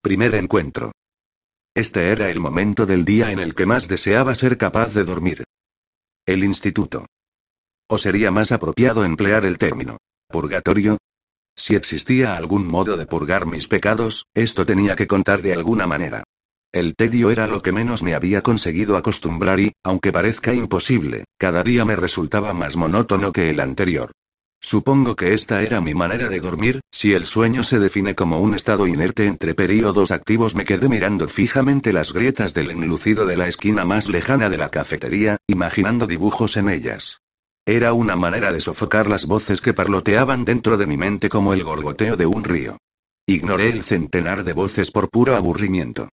Primer encuentro. Este era el momento del día en el que más deseaba ser capaz de dormir. El instituto. ¿O sería más apropiado emplear el término purgatorio? Si existía algún modo de purgar mis pecados, esto tenía que contar de alguna manera. El tedio era lo que menos me había conseguido acostumbrar y, aunque parezca imposible, cada día me resultaba más monótono que el anterior. Supongo que esta era mi manera de dormir, si el sueño se define como un estado inerte entre períodos activos me quedé mirando fijamente las grietas del enlucido de la esquina más lejana de la cafetería, imaginando dibujos en ellas. Era una manera de sofocar las voces que parloteaban dentro de mi mente como el gorgoteo de un río. Ignoré el centenar de voces por puro aburrimiento.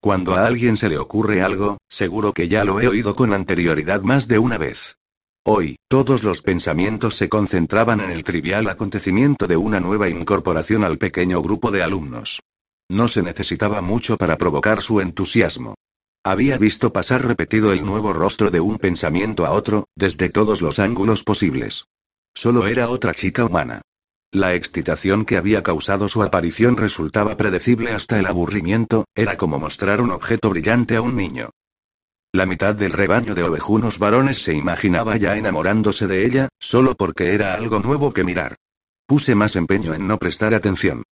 Cuando a alguien se le ocurre algo, seguro que ya lo he oído con anterioridad más de una vez. Hoy, todos los pensamientos se concentraban en el trivial acontecimiento de una nueva incorporación al pequeño grupo de alumnos. No se necesitaba mucho para provocar su entusiasmo. Había visto pasar repetido el nuevo rostro de un pensamiento a otro, desde todos los ángulos posibles. Solo era otra chica humana. La excitación que había causado su aparición resultaba predecible hasta el aburrimiento, era como mostrar un objeto brillante a un niño. La mitad del rebaño de ovejunos varones se imaginaba ya enamorándose de ella, solo porque era algo nuevo que mirar. Puse más empeño en no prestar atención.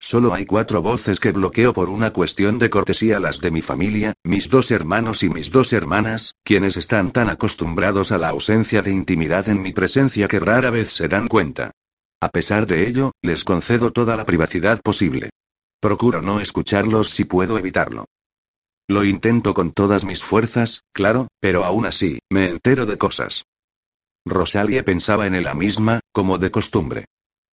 Solo hay cuatro voces que bloqueo por una cuestión de cortesía, las de mi familia, mis dos hermanos y mis dos hermanas, quienes están tan acostumbrados a la ausencia de intimidad en mi presencia que rara vez se dan cuenta. A pesar de ello, les concedo toda la privacidad posible. Procuro no escucharlos si puedo evitarlo. Lo intento con todas mis fuerzas, claro, pero aún así, me entero de cosas. Rosalie pensaba en ella misma, como de costumbre.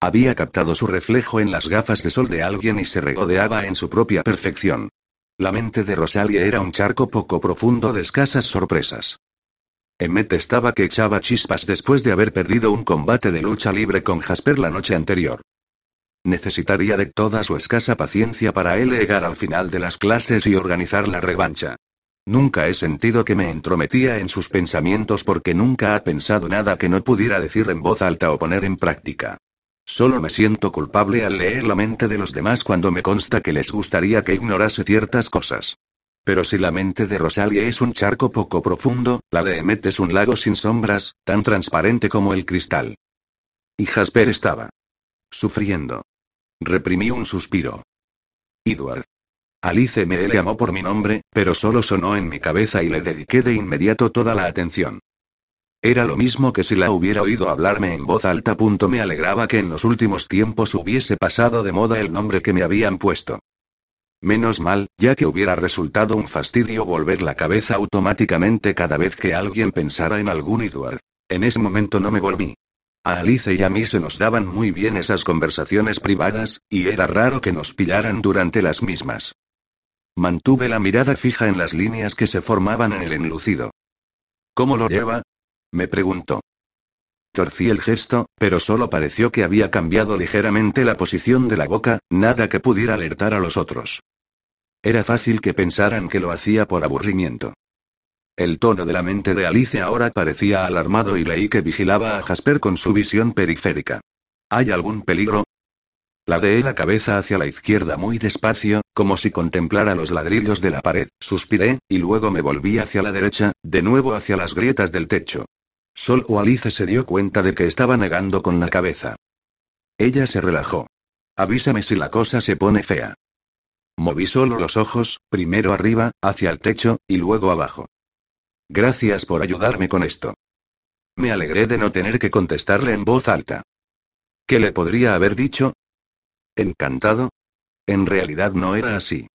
Había captado su reflejo en las gafas de sol de alguien y se regodeaba en su propia perfección. La mente de Rosalie era un charco poco profundo de escasas sorpresas. Emmet estaba que echaba chispas después de haber perdido un combate de lucha libre con Jasper la noche anterior. Necesitaría de toda su escasa paciencia para él llegar al final de las clases y organizar la revancha. Nunca he sentido que me entrometía en sus pensamientos porque nunca ha pensado nada que no pudiera decir en voz alta o poner en práctica. Solo me siento culpable al leer la mente de los demás cuando me consta que les gustaría que ignorase ciertas cosas. Pero si la mente de Rosalie es un charco poco profundo, la de Emmet es un lago sin sombras, tan transparente como el cristal. Y Jasper estaba sufriendo. Reprimí un suspiro. Edward. Alice me llamó por mi nombre, pero solo sonó en mi cabeza y le dediqué de inmediato toda la atención. Era lo mismo que si la hubiera oído hablarme en voz alta. Me alegraba que en los últimos tiempos hubiese pasado de moda el nombre que me habían puesto. Menos mal, ya que hubiera resultado un fastidio volver la cabeza automáticamente cada vez que alguien pensara en algún Edward. En ese momento no me volví. A Alice y a mí se nos daban muy bien esas conversaciones privadas, y era raro que nos pillaran durante las mismas. Mantuve la mirada fija en las líneas que se formaban en el enlucido. ¿Cómo lo lleva? Me preguntó. Torcí el gesto, pero solo pareció que había cambiado ligeramente la posición de la boca, nada que pudiera alertar a los otros. Era fácil que pensaran que lo hacía por aburrimiento. El tono de la mente de Alice ahora parecía alarmado y leí que vigilaba a Jasper con su visión periférica. ¿Hay algún peligro? Ladeé la cabeza hacia la izquierda muy despacio, como si contemplara los ladrillos de la pared, suspiré, y luego me volví hacia la derecha, de nuevo hacia las grietas del techo. Sol o Alice se dio cuenta de que estaba negando con la cabeza. Ella se relajó. Avísame si la cosa se pone fea. Moví solo los ojos, primero arriba, hacia el techo, y luego abajo. Gracias por ayudarme con esto. Me alegré de no tener que contestarle en voz alta. ¿Qué le podría haber dicho? ¿Encantado? En realidad no era así.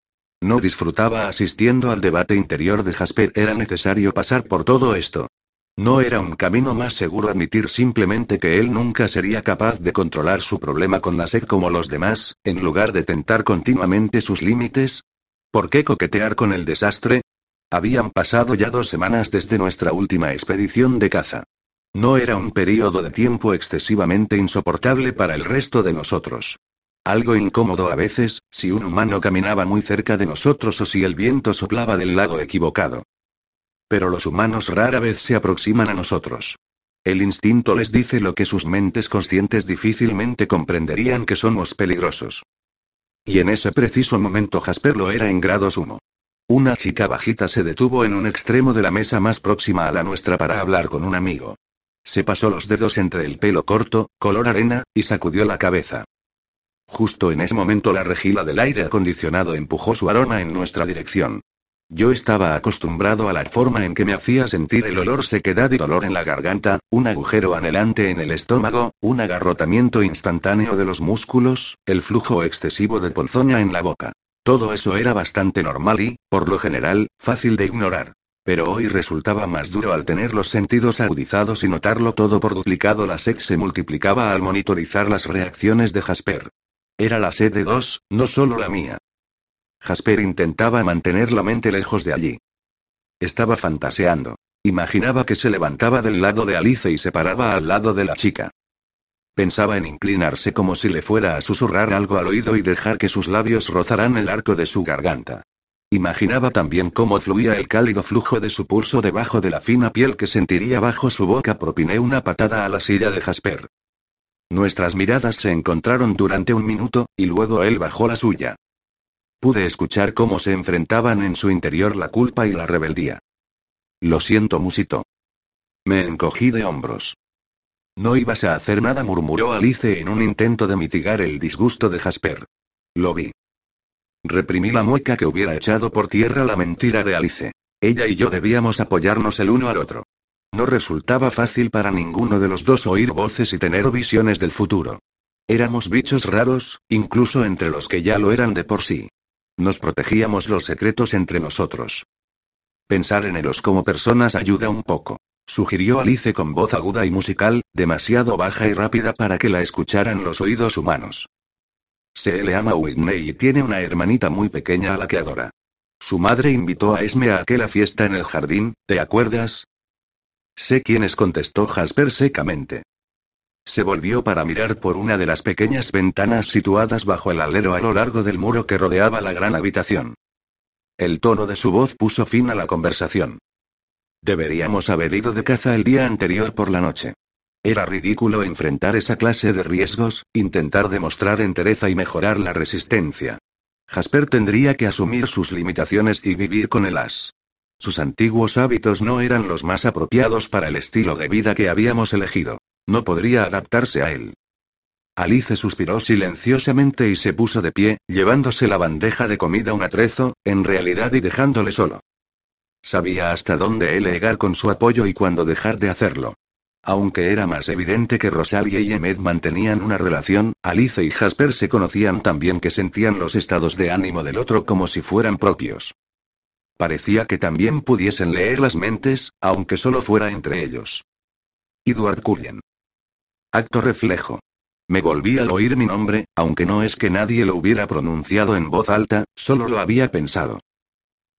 No disfrutaba asistiendo al debate interior de Jasper. Era necesario pasar por todo esto. No era un camino más seguro admitir simplemente que él nunca sería capaz de controlar su problema con la sed como los demás, en lugar de tentar continuamente sus límites. ¿Por qué coquetear con el desastre? Habían pasado ya dos semanas desde nuestra última expedición de caza. No era un período de tiempo excesivamente insoportable para el resto de nosotros. Algo incómodo a veces, si un humano caminaba muy cerca de nosotros o si el viento soplaba del lado equivocado. Pero los humanos rara vez se aproximan a nosotros. El instinto les dice lo que sus mentes conscientes difícilmente comprenderían que somos peligrosos. Y en ese preciso momento Jasper lo era en grado sumo. Una chica bajita se detuvo en un extremo de la mesa más próxima a la nuestra para hablar con un amigo. Se pasó los dedos entre el pelo corto, color arena, y sacudió la cabeza. Justo en ese momento la rejilla del aire acondicionado empujó su aroma en nuestra dirección. Yo estaba acostumbrado a la forma en que me hacía sentir el olor sequedad y dolor en la garganta, un agujero anhelante en el estómago, un agarrotamiento instantáneo de los músculos, el flujo excesivo de ponzoña en la boca. Todo eso era bastante normal y, por lo general, fácil de ignorar. Pero hoy resultaba más duro al tener los sentidos agudizados y notarlo todo por duplicado. La sed se multiplicaba al monitorizar las reacciones de Jasper. Era la sed de dos, no solo la mía. Jasper intentaba mantener la mente lejos de allí. Estaba fantaseando. Imaginaba que se levantaba del lado de Alice y se paraba al lado de la chica. Pensaba en inclinarse como si le fuera a susurrar algo al oído y dejar que sus labios rozaran el arco de su garganta. Imaginaba también cómo fluía el cálido flujo de su pulso debajo de la fina piel que sentiría bajo su boca. Propiné una patada a la silla de Jasper. Nuestras miradas se encontraron durante un minuto, y luego él bajó la suya. Pude escuchar cómo se enfrentaban en su interior la culpa y la rebeldía. Lo siento, musito. Me encogí de hombros. No ibas a hacer nada, murmuró Alice en un intento de mitigar el disgusto de Jasper. Lo vi. Reprimí la mueca que hubiera echado por tierra la mentira de Alice. Ella y yo debíamos apoyarnos el uno al otro. No resultaba fácil para ninguno de los dos oír voces y tener visiones del futuro. Éramos bichos raros, incluso entre los que ya lo eran de por sí. Nos protegíamos los secretos entre nosotros. Pensar en ellos como personas ayuda un poco. Sugirió Alice con voz aguda y musical, demasiado baja y rápida para que la escucharan los oídos humanos. Se le ama Whitney y tiene una hermanita muy pequeña a la que adora. Su madre invitó a Esme a aquella fiesta en el jardín, ¿te acuerdas? Sé quién es, contestó Jasper secamente. Se volvió para mirar por una de las pequeñas ventanas situadas bajo el alero a lo largo del muro que rodeaba la gran habitación. El tono de su voz puso fin a la conversación. Deberíamos haber ido de caza el día anterior por la noche. Era ridículo enfrentar esa clase de riesgos, intentar demostrar entereza y mejorar la resistencia. Jasper tendría que asumir sus limitaciones y vivir con el as. Sus antiguos hábitos no eran los más apropiados para el estilo de vida que habíamos elegido. No podría adaptarse a él. Alice suspiró silenciosamente y se puso de pie, llevándose la bandeja de comida un atrezo, en realidad y dejándole solo. Sabía hasta dónde llegar con su apoyo y cuándo dejar de hacerlo. Aunque era más evidente que Rosalie y Emmet mantenían una relación, Alice y Jasper se conocían tan bien que sentían los estados de ánimo del otro como si fueran propios. Parecía que también pudiesen leer las mentes, aunque solo fuera entre ellos. Edward Cullen. Acto reflejo. Me volví al oír mi nombre, aunque no es que nadie lo hubiera pronunciado en voz alta, solo lo había pensado.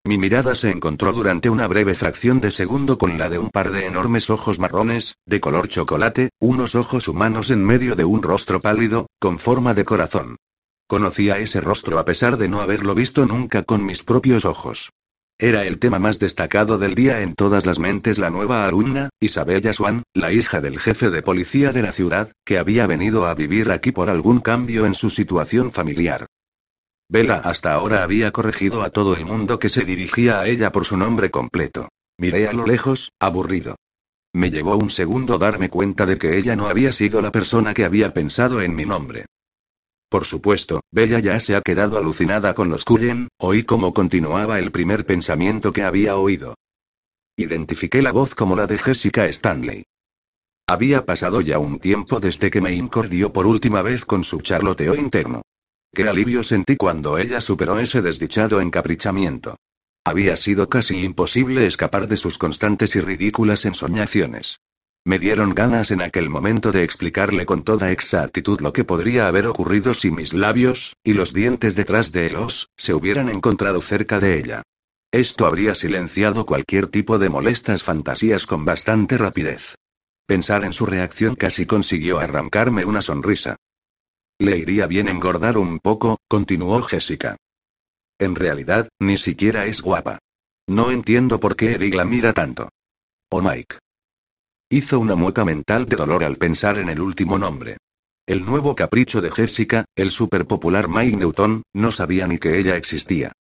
Mi mirada se encontró durante una breve fracción de segundo con la de un par de enormes ojos marrones, de color chocolate, unos ojos humanos en medio de un rostro pálido, con forma de corazón. Conocía ese rostro a pesar de no haberlo visto nunca con mis propios ojos. Era el tema más destacado del día en todas las mentes la nueva alumna, Isabella Swan, la hija del jefe de policía de la ciudad, que había venido a vivir aquí por algún cambio en su situación familiar. Bella hasta ahora había corregido a todo el mundo que se dirigía a ella por su nombre completo. Miré a lo lejos, aburrido. Me llevó un segundo darme cuenta de que ella no había sido la persona que había pensado en mi nombre. Por supuesto, Bella ya se ha quedado alucinada con los Cullen, oí cómo continuaba el primer pensamiento que había oído. Identifiqué la voz como la de Jessica Stanley. Había pasado ya un tiempo desde que me incordió por última vez con su charloteo interno. Qué alivio sentí cuando ella superó ese desdichado encaprichamiento. Había sido casi imposible escapar de sus constantes y ridículas ensoñaciones. Me dieron ganas en aquel momento de explicarle con toda exactitud lo que podría haber ocurrido si mis labios, y los dientes detrás de los, se hubieran encontrado cerca de ella. Esto habría silenciado cualquier tipo de molestas fantasías con bastante rapidez. Pensar en su reacción casi consiguió arrancarme una sonrisa. Le iría bien engordar un poco, continuó Jessica. En realidad, ni siquiera es guapa. No entiendo por qué Eric la mira tanto. O Mike. Hizo una mueca mental de dolor al pensar en el último nombre. El nuevo capricho de Jessica, el superpopular Mike Newton, no sabía ni que ella existía.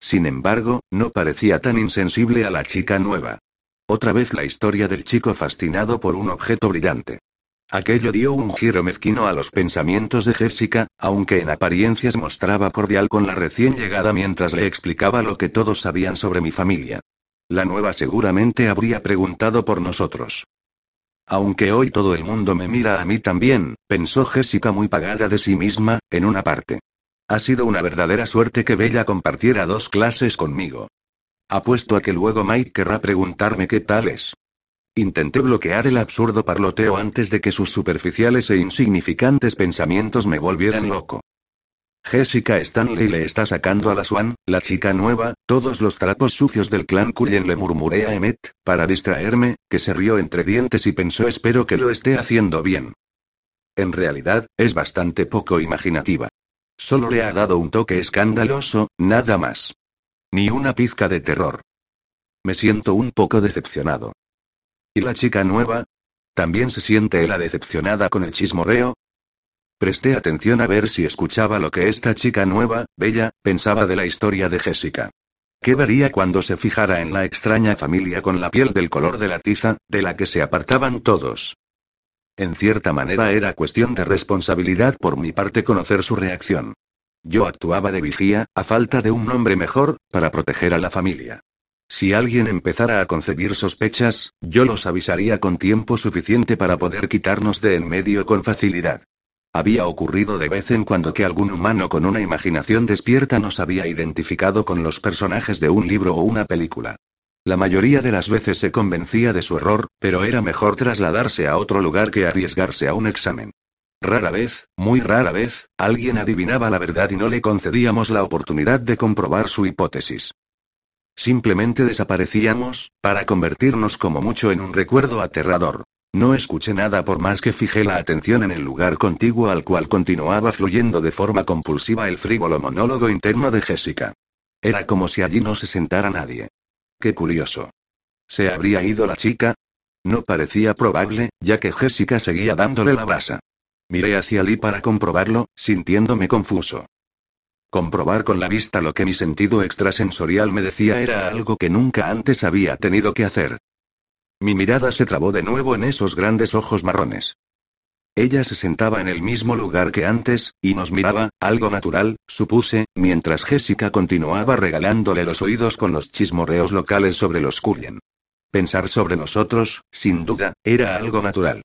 Sin embargo, no parecía tan insensible a la chica nueva. Otra vez la historia del chico fascinado por un objeto brillante. Aquello dio un giro mezquino a los pensamientos de Jessica, aunque en apariencias mostraba cordial con la recién llegada mientras le explicaba lo que todos sabían sobre mi familia. La nueva seguramente habría preguntado por nosotros. Aunque hoy todo el mundo me mira a mí también, pensó Jessica muy pagada de sí misma, en una parte. Ha sido una verdadera suerte que Bella compartiera dos clases conmigo. Apuesto a que luego Mike querrá preguntarme qué tal es. Intenté bloquear el absurdo parloteo antes de que sus superficiales e insignificantes pensamientos me volvieran loco. Jessica Stanley le está sacando a la Swan, la chica nueva, todos los trapos sucios del clan Cullen le murmuré a Emmet, para distraerme, que se rió entre dientes y pensó espero que lo esté haciendo bien. En realidad, es bastante poco imaginativa. Solo le ha dado un toque escandaloso, nada más. Ni una pizca de terror. Me siento un poco decepcionado. ¿Y la chica nueva? ¿También se siente ella decepcionada con el chismorreo? Presté atención a ver si escuchaba lo que esta chica nueva, bella, pensaba de la historia de Jessica. ¿Qué vería cuando se fijara en la extraña familia con la piel del color de la tiza, de la que se apartaban todos? En cierta manera era cuestión de responsabilidad por mi parte conocer su reacción. Yo actuaba de vigía, a falta de un nombre mejor, para proteger a la familia. Si alguien empezara a concebir sospechas, yo los avisaría con tiempo suficiente para poder quitarnos de en medio con facilidad. Había ocurrido de vez en cuando que algún humano con una imaginación despierta nos había identificado con los personajes de un libro o una película. La mayoría de las veces se convencía de su error, pero era mejor trasladarse a otro lugar que arriesgarse a un examen. Rara vez, muy rara vez, alguien adivinaba la verdad y no le concedíamos la oportunidad de comprobar su hipótesis. Simplemente desaparecíamos, para convertirnos como mucho en un recuerdo aterrador. No escuché nada por más que fijé la atención en el lugar contiguo al cual continuaba fluyendo de forma compulsiva el frívolo monólogo interno de Jessica. Era como si allí no se sentara nadie. Qué curioso. ¿Se habría ido la chica? No parecía probable, ya que Jessica seguía dándole la brasa. Miré hacia Lee para comprobarlo, sintiéndome confuso. Comprobar con la vista lo que mi sentido extrasensorial me decía era algo que nunca antes había tenido que hacer. Mi mirada se trabó de nuevo en esos grandes ojos marrones. Ella se sentaba en el mismo lugar que antes, y nos miraba, algo natural, supuse, mientras Jessica continuaba regalándole los oídos con los chismorreos locales sobre los Cullen. Pensar sobre nosotros, sin duda, era algo natural.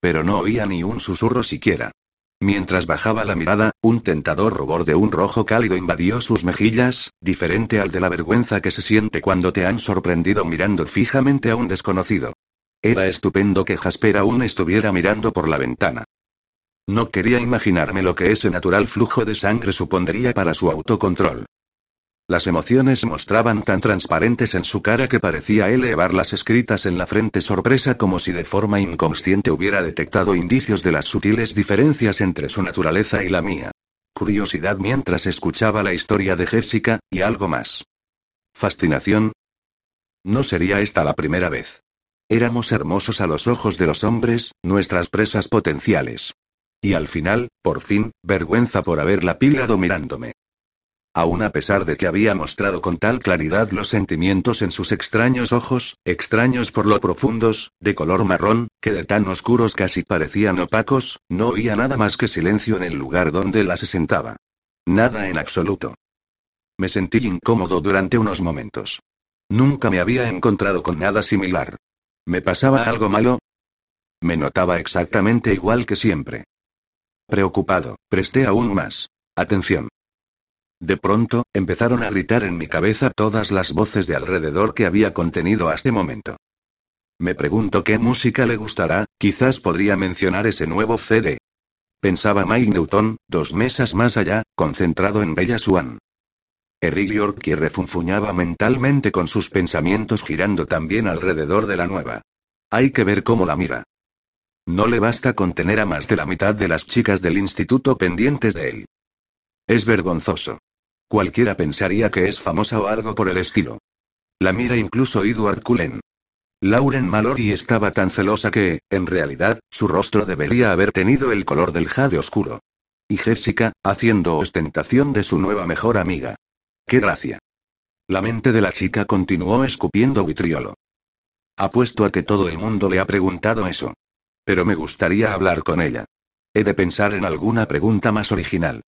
Pero no oía ni un susurro siquiera. Mientras bajaba la mirada, un tentador rubor de un rojo cálido invadió sus mejillas, diferente al de la vergüenza que se siente cuando te han sorprendido mirando fijamente a un desconocido. Era estupendo que Jasper aún estuviera mirando por la ventana. No quería imaginarme lo que ese natural flujo de sangre supondría para su autocontrol. Las emociones mostraban tan transparentes en su cara que parecía elevarlas escritas en la frente sorpresa como si de forma inconsciente hubiera detectado indicios de las sutiles diferencias entre su naturaleza y la mía. Curiosidad mientras escuchaba la historia de Jessica, y algo más. Fascinación. No sería esta la primera vez. Éramos hermosos a los ojos de los hombres, nuestras presas potenciales. Y al final, por fin, vergüenza por haberla pillado mirándome. Aún a pesar de que había mostrado con tal claridad los sentimientos en sus extraños ojos, extraños por lo profundos, de color marrón, que de tan oscuros casi parecían opacos, no oía nada más que silencio en el lugar donde la se sentaba. Nada en absoluto. Me sentí incómodo durante unos momentos. Nunca me había encontrado con nada similar. ¿Me pasaba algo malo? Me notaba exactamente igual que siempre. Preocupado, presté aún más atención. De pronto, empezaron a gritar en mi cabeza todas las voces de alrededor que había contenido hasta este momento. Me pregunto qué música le gustará, quizás podría mencionar ese nuevo CD. Pensaba Mike Newton, dos mesas más allá, concentrado en Bella Swan. Eric Yorkie refunfuñaba mentalmente con sus pensamientos girando también alrededor de la nueva. Hay que ver cómo la mira. No le basta con tener a más de la mitad de las chicas del instituto pendientes de él. Es vergonzoso. Cualquiera pensaría que es famosa o algo por el estilo. La mira incluso Edward Cullen. Lauren Mallory estaba tan celosa que, en realidad, su rostro debería haber tenido el color del jade oscuro. Y Jessica, haciendo ostentación de su nueva mejor amiga. ¡Qué gracia! La mente de la chica continuó escupiendo vitriolo. Apuesto a que todo el mundo le ha preguntado eso. Pero me gustaría hablar con ella. He de pensar en alguna pregunta más original.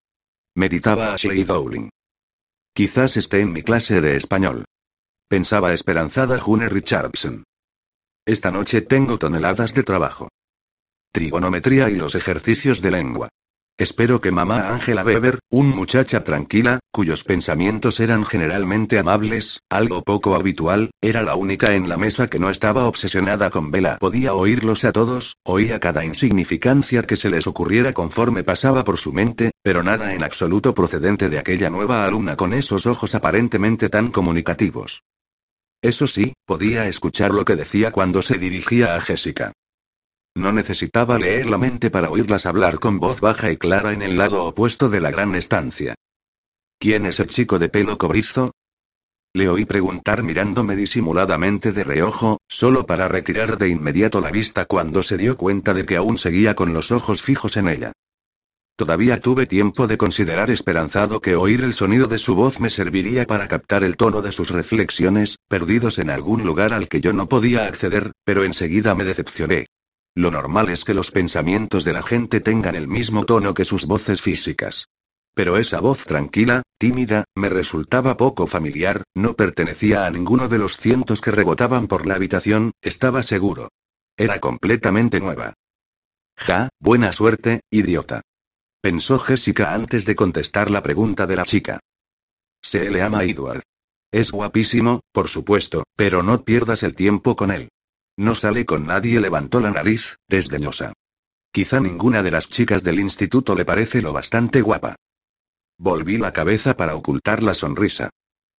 Meditaba Ashley Dowling. Quizás esté en mi clase de español. Pensaba esperanzada June Richardson. Esta noche tengo toneladas de trabajo. Trigonometría y los ejercicios de lengua. Espero que mamá Angela Weber, un muchacha tranquila, cuyos pensamientos eran generalmente amables, algo poco habitual, era la única en la mesa que no estaba obsesionada con Vela. Podía oírlos a todos, oía cada insignificancia que se les ocurriera conforme pasaba por su mente, pero nada en absoluto procedente de aquella nueva alumna con esos ojos aparentemente tan comunicativos. Eso sí, podía escuchar lo que decía cuando se dirigía a Jessica. No necesitaba leer la mente para oírlas hablar con voz baja y clara en el lado opuesto de la gran estancia. ¿Quién es el chico de pelo cobrizo? Le oí preguntar mirándome disimuladamente de reojo, solo para retirar de inmediato la vista cuando se dio cuenta de que aún seguía con los ojos fijos en ella. Todavía tuve tiempo de considerar esperanzado que oír el sonido de su voz me serviría para captar el tono de sus reflexiones, perdidos en algún lugar al que yo no podía acceder, pero enseguida me decepcioné. Lo normal es que los pensamientos de la gente tengan el mismo tono que sus voces físicas. Pero esa voz tranquila, tímida, me resultaba poco familiar, no pertenecía a ninguno de los cientos que rebotaban por la habitación, estaba seguro. Era completamente nueva. Ja, buena suerte, idiota pensó Jessica antes de contestar la pregunta de la chica. Se le ama Edward. Es guapísimo, por supuesto, pero no pierdas el tiempo con él. No sale con nadie, levantó la nariz, desdeñosa. Quizá ninguna de las chicas del instituto le parece lo bastante guapa. Volví la cabeza para ocultar la sonrisa.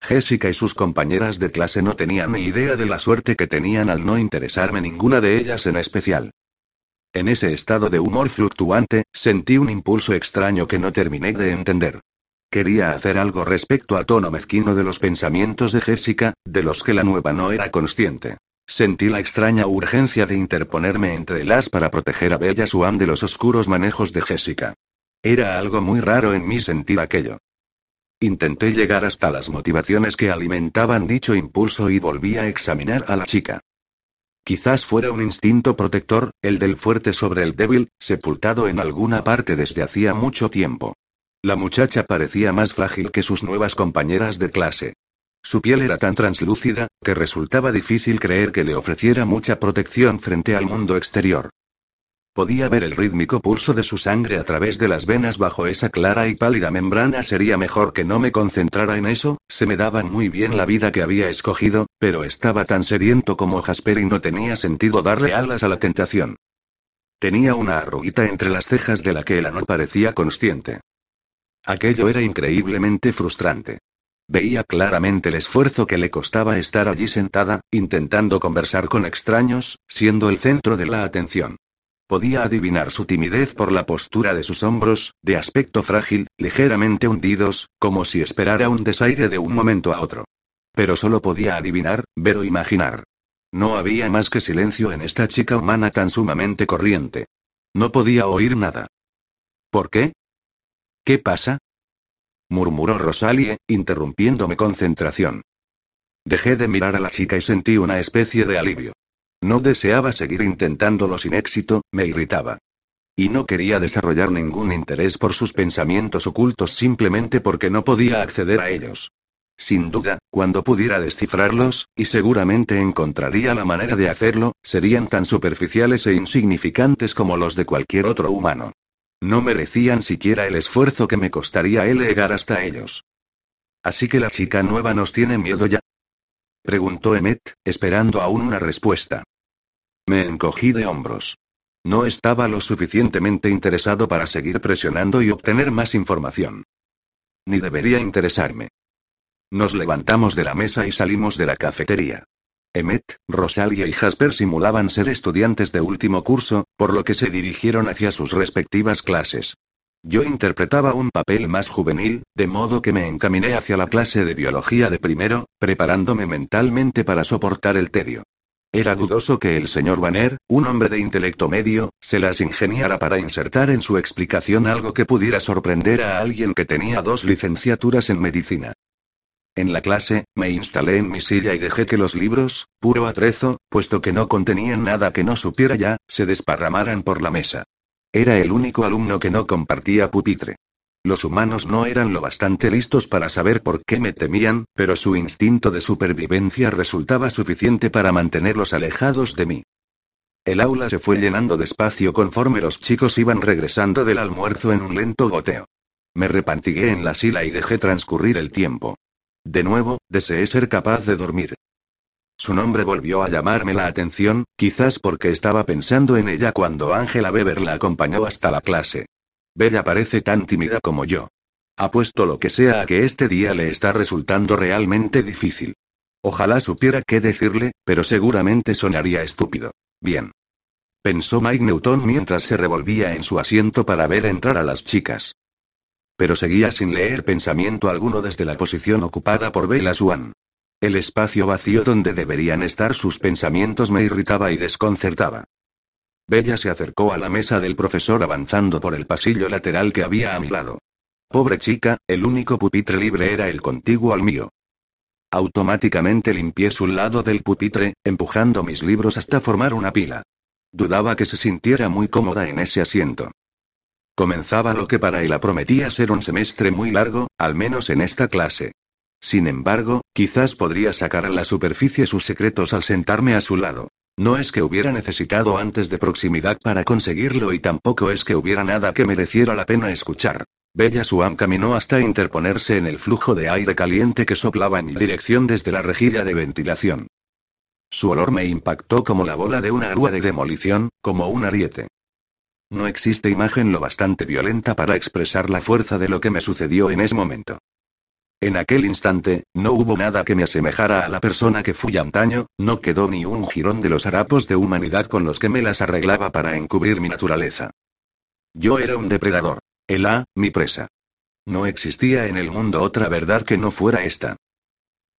Jessica y sus compañeras de clase no tenían ni idea de la suerte que tenían al no interesarme ninguna de ellas en especial. En ese estado de humor fluctuante, sentí un impulso extraño que no terminé de entender. Quería hacer algo respecto al tono mezquino de los pensamientos de Jessica, de los que la nueva no era consciente. Sentí la extraña urgencia de interponerme entre las para proteger a Bella Swan de los oscuros manejos de Jessica. Era algo muy raro en mí sentir aquello. Intenté llegar hasta las motivaciones que alimentaban dicho impulso y volví a examinar a la chica. Quizás fuera un instinto protector, el del fuerte sobre el débil, sepultado en alguna parte desde hacía mucho tiempo. La muchacha parecía más frágil que sus nuevas compañeras de clase. Su piel era tan translúcida, que resultaba difícil creer que le ofreciera mucha protección frente al mundo exterior. Podía ver el rítmico pulso de su sangre a través de las venas bajo esa clara y pálida membrana. Sería mejor que no me concentrara en eso, se me daba muy bien la vida que había escogido, pero estaba tan sediento como Jasper y no tenía sentido darle alas a la tentación. Tenía una arruguita entre las cejas de la que él no parecía consciente. Aquello era increíblemente frustrante. Veía claramente el esfuerzo que le costaba estar allí sentada, intentando conversar con extraños, siendo el centro de la atención. Podía adivinar su timidez por la postura de sus hombros, de aspecto frágil, ligeramente hundidos, como si esperara un desaire de un momento a otro. Pero solo podía adivinar, ver o imaginar. No había más que silencio en esta chica humana tan sumamente corriente. No podía oír nada. ¿Por qué? ¿Qué pasa? Murmuró Rosalie, interrumpiendo concentración. Dejé de mirar a la chica y sentí una especie de alivio. No deseaba seguir intentándolo sin éxito, me irritaba. Y no quería desarrollar ningún interés por sus pensamientos ocultos simplemente porque no podía acceder a ellos. Sin duda, cuando pudiera descifrarlos, y seguramente encontraría la manera de hacerlo, serían tan superficiales e insignificantes como los de cualquier otro humano. No merecían siquiera el esfuerzo que me costaría el llegar hasta ellos. Así que la chica nueva nos tiene miedo ya. Preguntó Emmet, esperando aún una respuesta. Me encogí de hombros. No estaba lo suficientemente interesado para seguir presionando y obtener más información. Ni debería interesarme. Nos levantamos de la mesa y salimos de la cafetería. Emmet, Rosalia y Jasper simulaban ser estudiantes de último curso, por lo que se dirigieron hacia sus respectivas clases. Yo interpretaba un papel más juvenil, de modo que me encaminé hacia la clase de biología de primero, preparándome mentalmente para soportar el tedio. Era dudoso que el señor Banner, un hombre de intelecto medio, se las ingeniara para insertar en su explicación algo que pudiera sorprender a alguien que tenía dos licenciaturas en medicina. En la clase, me instalé en mi silla y dejé que los libros, puro atrezo, puesto que no contenían nada que no supiera ya, se desparramaran por la mesa. Era el único alumno que no compartía pupitre. Los humanos no eran lo bastante listos para saber por qué me temían, pero su instinto de supervivencia resultaba suficiente para mantenerlos alejados de mí. El aula se fue llenando despacio conforme los chicos iban regresando del almuerzo en un lento goteo. Me repantigué en la sila y dejé transcurrir el tiempo. De nuevo, deseé ser capaz de dormir. Su nombre volvió a llamarme la atención, quizás porque estaba pensando en ella cuando Ángela Weber la acompañó hasta la clase. Bella parece tan tímida como yo. Apuesto lo que sea a que este día le está resultando realmente difícil. Ojalá supiera qué decirle, pero seguramente sonaría estúpido. Bien. Pensó Mike Newton mientras se revolvía en su asiento para ver entrar a las chicas. Pero seguía sin leer pensamiento alguno desde la posición ocupada por Bella Swan. El espacio vacío donde deberían estar sus pensamientos me irritaba y desconcertaba. Bella se acercó a la mesa del profesor avanzando por el pasillo lateral que había a mi lado. Pobre chica, el único pupitre libre era el contiguo al mío. Automáticamente limpié su lado del pupitre, empujando mis libros hasta formar una pila. Dudaba que se sintiera muy cómoda en ese asiento. Comenzaba lo que para ella prometía ser un semestre muy largo, al menos en esta clase. Sin embargo, quizás podría sacar a la superficie sus secretos al sentarme a su lado. No es que hubiera necesitado antes de proximidad para conseguirlo y tampoco es que hubiera nada que mereciera la pena escuchar. Bella Suam caminó hasta interponerse en el flujo de aire caliente que soplaba en mi dirección desde la rejilla de ventilación. Su olor me impactó como la bola de una grúa de demolición, como un ariete. No existe imagen lo bastante violenta para expresar la fuerza de lo que me sucedió en ese momento. En aquel instante, no hubo nada que me asemejara a la persona que fui antaño, no quedó ni un jirón de los harapos de humanidad con los que me las arreglaba para encubrir mi naturaleza. Yo era un depredador. El A, mi presa. No existía en el mundo otra verdad que no fuera esta.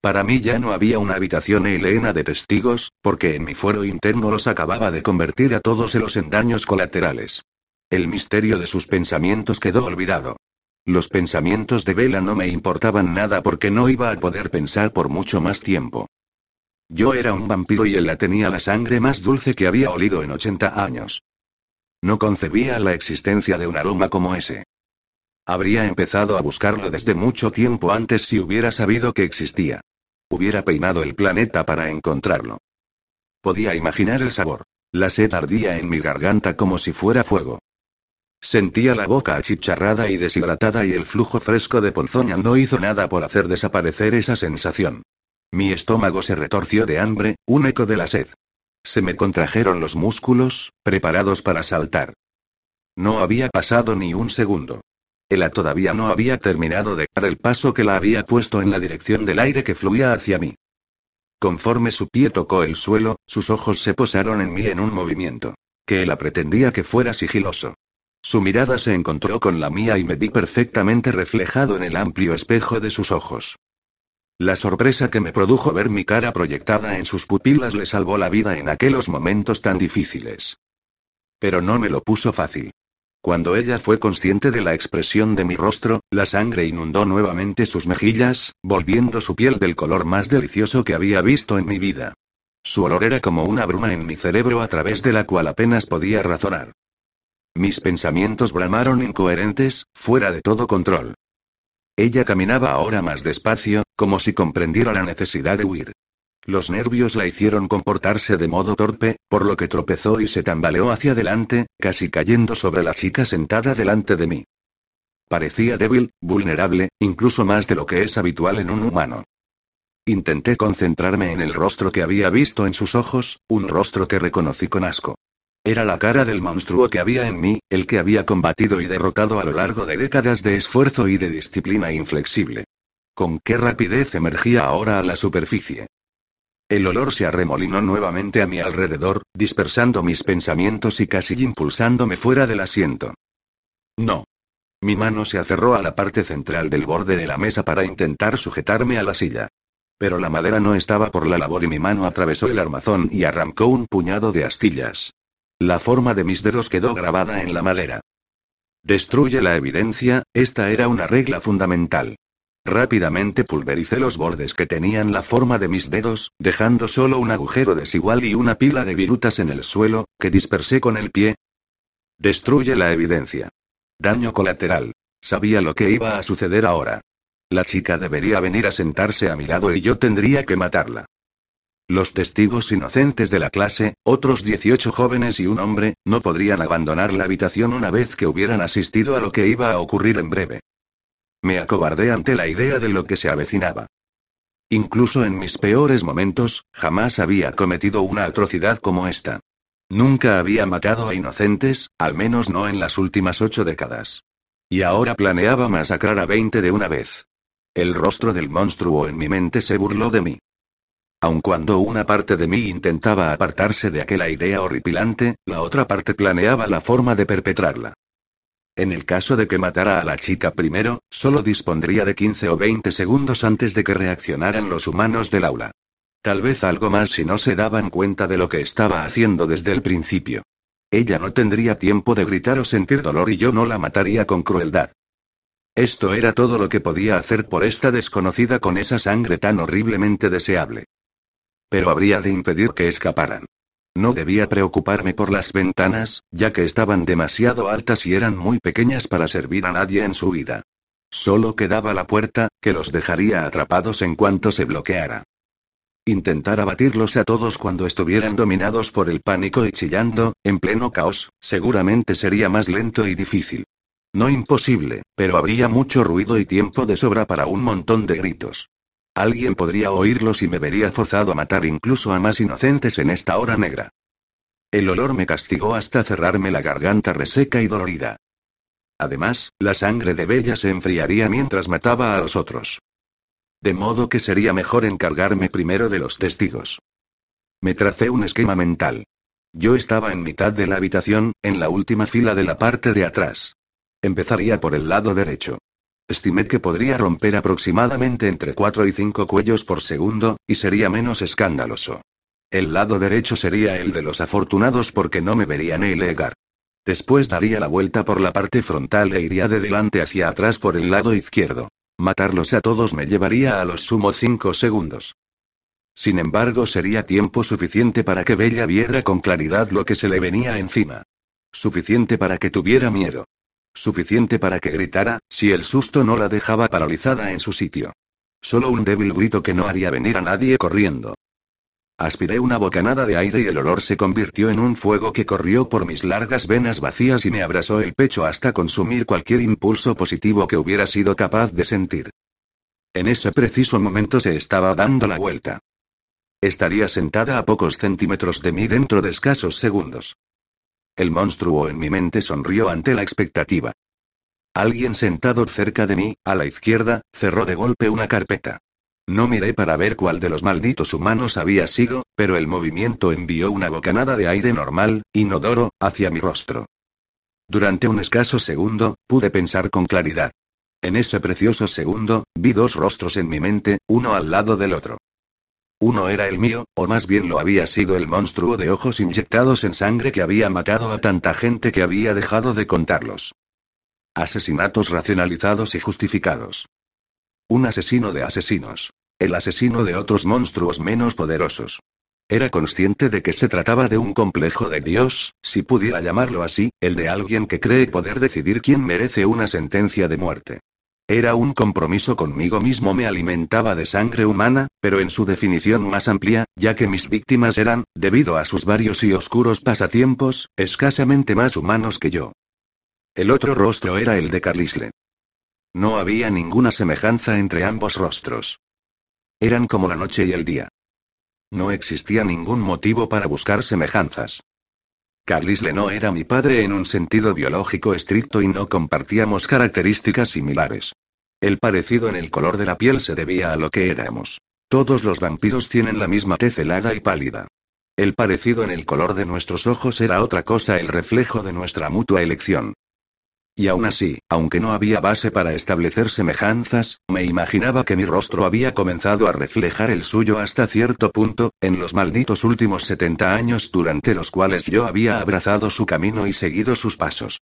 Para mí ya no había una habitación helena de testigos, porque en mi fuero interno los acababa de convertir a todos los en daños colaterales. El misterio de sus pensamientos quedó olvidado. Los pensamientos de Vela no me importaban nada porque no iba a poder pensar por mucho más tiempo. Yo era un vampiro y él tenía la sangre más dulce que había olido en 80 años. No concebía la existencia de un aroma como ese. Habría empezado a buscarlo desde mucho tiempo antes si hubiera sabido que existía. Hubiera peinado el planeta para encontrarlo. Podía imaginar el sabor. La sed ardía en mi garganta como si fuera fuego. Sentía la boca achicharrada y deshidratada y el flujo fresco de ponzoña no hizo nada por hacer desaparecer esa sensación. Mi estómago se retorció de hambre, un eco de la sed. Se me contrajeron los músculos, preparados para saltar. No había pasado ni un segundo. Ella todavía no había terminado de dar el paso que la había puesto en la dirección del aire que fluía hacia mí. Conforme su pie tocó el suelo, sus ojos se posaron en mí en un movimiento. Que ella pretendía que fuera sigiloso. Su mirada se encontró con la mía y me vi perfectamente reflejado en el amplio espejo de sus ojos. La sorpresa que me produjo ver mi cara proyectada en sus pupilas le salvó la vida en aquellos momentos tan difíciles. Pero no me lo puso fácil. Cuando ella fue consciente de la expresión de mi rostro, la sangre inundó nuevamente sus mejillas, volviendo su piel del color más delicioso que había visto en mi vida. Su olor era como una bruma en mi cerebro a través de la cual apenas podía razonar. Mis pensamientos bramaron incoherentes, fuera de todo control. Ella caminaba ahora más despacio, como si comprendiera la necesidad de huir. Los nervios la hicieron comportarse de modo torpe, por lo que tropezó y se tambaleó hacia adelante, casi cayendo sobre la chica sentada delante de mí. Parecía débil, vulnerable, incluso más de lo que es habitual en un humano. Intenté concentrarme en el rostro que había visto en sus ojos, un rostro que reconocí con asco. Era la cara del monstruo que había en mí, el que había combatido y derrotado a lo largo de décadas de esfuerzo y de disciplina inflexible. Con qué rapidez emergía ahora a la superficie. El olor se arremolinó nuevamente a mi alrededor, dispersando mis pensamientos y casi impulsándome fuera del asiento. No. Mi mano se aferró a la parte central del borde de la mesa para intentar sujetarme a la silla. Pero la madera no estaba por la labor y mi mano atravesó el armazón y arrancó un puñado de astillas. La forma de mis dedos quedó grabada en la madera. Destruye la evidencia, esta era una regla fundamental. Rápidamente pulvericé los bordes que tenían la forma de mis dedos, dejando solo un agujero desigual y una pila de virutas en el suelo, que dispersé con el pie. Destruye la evidencia. Daño colateral. Sabía lo que iba a suceder ahora. La chica debería venir a sentarse a mi lado y yo tendría que matarla. Los testigos inocentes de la clase, otros 18 jóvenes y un hombre, no podrían abandonar la habitación una vez que hubieran asistido a lo que iba a ocurrir en breve. Me acobardé ante la idea de lo que se avecinaba. Incluso en mis peores momentos, jamás había cometido una atrocidad como esta. Nunca había matado a inocentes, al menos no en las últimas ocho décadas. Y ahora planeaba masacrar a 20 de una vez. El rostro del monstruo en mi mente se burló de mí. Aun cuando una parte de mí intentaba apartarse de aquella idea horripilante, la otra parte planeaba la forma de perpetrarla. En el caso de que matara a la chica primero, solo dispondría de 15 o 20 segundos antes de que reaccionaran los humanos del aula. Tal vez algo más si no se daban cuenta de lo que estaba haciendo desde el principio. Ella no tendría tiempo de gritar o sentir dolor y yo no la mataría con crueldad. Esto era todo lo que podía hacer por esta desconocida con esa sangre tan horriblemente deseable. Pero habría de impedir que escaparan. No debía preocuparme por las ventanas, ya que estaban demasiado altas y eran muy pequeñas para servir a nadie en su vida. Solo quedaba la puerta, que los dejaría atrapados en cuanto se bloqueara. Intentar abatirlos a todos cuando estuvieran dominados por el pánico y chillando, en pleno caos, seguramente sería más lento y difícil. No imposible, pero habría mucho ruido y tiempo de sobra para un montón de gritos. Alguien podría oírlos y me vería forzado a matar incluso a más inocentes en esta hora negra. El olor me castigó hasta cerrarme la garganta reseca y dolorida. Además, la sangre de Bella se enfriaría mientras mataba a los otros. De modo que sería mejor encargarme primero de los testigos. Me tracé un esquema mental. Yo estaba en mitad de la habitación, en la última fila de la parte de atrás. Empezaría por el lado derecho. Estimé que podría romper aproximadamente entre 4 y 5 cuellos por segundo, y sería menos escandaloso. El lado derecho sería el de los afortunados porque no me verían ilegar. Después daría la vuelta por la parte frontal e iría de delante hacia atrás por el lado izquierdo. Matarlos a todos me llevaría a los sumo 5 segundos. Sin embargo, sería tiempo suficiente para que Bella viera con claridad lo que se le venía encima. Suficiente para que tuviera miedo. Suficiente para que gritara, si el susto no la dejaba paralizada en su sitio. Solo un débil grito que no haría venir a nadie corriendo. Aspiré una bocanada de aire y el olor se convirtió en un fuego que corrió por mis largas venas vacías y me abrasó el pecho hasta consumir cualquier impulso positivo que hubiera sido capaz de sentir. En ese preciso momento se estaba dando la vuelta. Estaría sentada a pocos centímetros de mí dentro de escasos segundos. El monstruo en mi mente sonrió ante la expectativa. Alguien sentado cerca de mí, a la izquierda, cerró de golpe una carpeta. No miré para ver cuál de los malditos humanos había sido, pero el movimiento envió una bocanada de aire normal, inodoro, hacia mi rostro. Durante un escaso segundo, pude pensar con claridad. En ese precioso segundo, vi dos rostros en mi mente, uno al lado del otro. Uno era el mío, o más bien lo había sido el monstruo de ojos inyectados en sangre que había matado a tanta gente que había dejado de contarlos. Asesinatos racionalizados y justificados. Un asesino de asesinos. El asesino de otros monstruos menos poderosos. Era consciente de que se trataba de un complejo de Dios, si pudiera llamarlo así, el de alguien que cree poder decidir quién merece una sentencia de muerte. Era un compromiso conmigo mismo, me alimentaba de sangre humana, pero en su definición más amplia, ya que mis víctimas eran, debido a sus varios y oscuros pasatiempos, escasamente más humanos que yo. El otro rostro era el de Carlisle. No había ninguna semejanza entre ambos rostros. Eran como la noche y el día. No existía ningún motivo para buscar semejanzas. Carlisle no era mi padre en un sentido biológico estricto y no compartíamos características similares. El parecido en el color de la piel se debía a lo que éramos. Todos los vampiros tienen la misma tez helada y pálida. El parecido en el color de nuestros ojos era otra cosa, el reflejo de nuestra mutua elección. Y aún así, aunque no había base para establecer semejanzas, me imaginaba que mi rostro había comenzado a reflejar el suyo hasta cierto punto, en los malditos últimos 70 años durante los cuales yo había abrazado su camino y seguido sus pasos.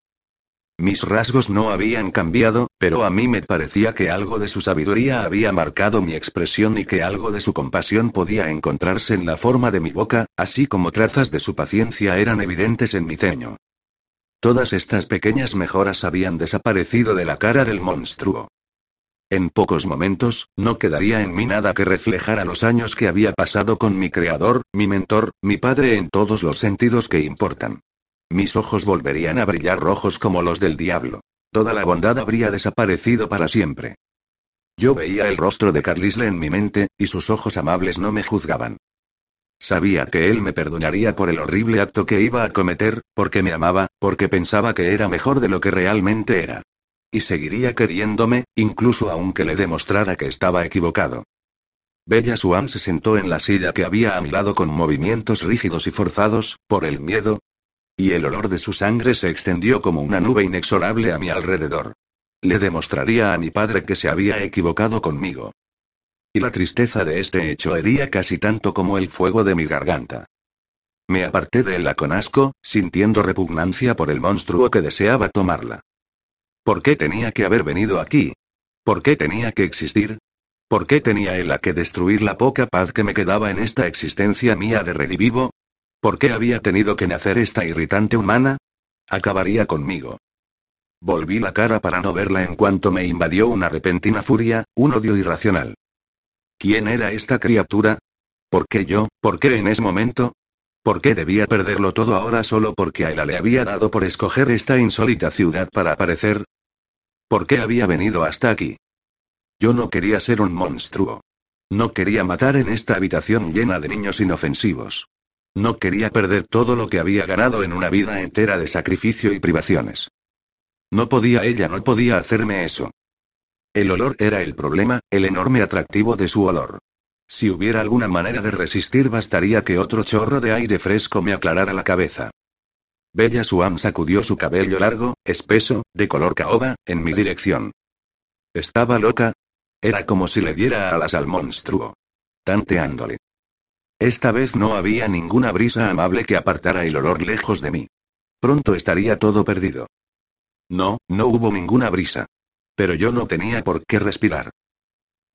Mis rasgos no habían cambiado, pero a mí me parecía que algo de su sabiduría había marcado mi expresión y que algo de su compasión podía encontrarse en la forma de mi boca, así como trazas de su paciencia eran evidentes en mi ceño. Todas estas pequeñas mejoras habían desaparecido de la cara del monstruo. En pocos momentos, no quedaría en mí nada que reflejara los años que había pasado con mi creador, mi mentor, mi padre en todos los sentidos que importan. Mis ojos volverían a brillar rojos como los del diablo. Toda la bondad habría desaparecido para siempre. Yo veía el rostro de Carlisle en mi mente, y sus ojos amables no me juzgaban. Sabía que él me perdonaría por el horrible acto que iba a cometer, porque me amaba, porque pensaba que era mejor de lo que realmente era. Y seguiría queriéndome, incluso aunque le demostrara que estaba equivocado. Bella Swan se sentó en la silla que había a mi lado con movimientos rígidos y forzados, por el miedo. Y el olor de su sangre se extendió como una nube inexorable a mi alrededor. Le demostraría a mi padre que se había equivocado conmigo. Y la tristeza de este hecho hería casi tanto como el fuego de mi garganta. Me aparté de él con asco, sintiendo repugnancia por el monstruo que deseaba tomarla. ¿Por qué tenía que haber venido aquí? ¿Por qué tenía que existir? ¿Por qué tenía él a que destruir la poca paz que me quedaba en esta existencia mía de redivivo? ¿Por qué había tenido que nacer esta irritante humana? Acabaría conmigo. Volví la cara para no verla en cuanto me invadió una repentina furia, un odio irracional. ¿Quién era esta criatura? ¿Por qué yo? ¿Por qué en ese momento? ¿Por qué debía perderlo todo ahora solo porque a él le había dado por escoger esta insólita ciudad para aparecer? ¿Por qué había venido hasta aquí? Yo no quería ser un monstruo. No quería matar en esta habitación llena de niños inofensivos. No quería perder todo lo que había ganado en una vida entera de sacrificio y privaciones. No podía ella, no podía hacerme eso. El olor era el problema, el enorme atractivo de su olor. Si hubiera alguna manera de resistir bastaría que otro chorro de aire fresco me aclarara la cabeza. Bella Suam sacudió su cabello largo, espeso, de color caoba, en mi dirección. ¿Estaba loca? Era como si le diera alas al monstruo. Tanteándole. Esta vez no había ninguna brisa amable que apartara el olor lejos de mí. Pronto estaría todo perdido. No, no hubo ninguna brisa. Pero yo no tenía por qué respirar.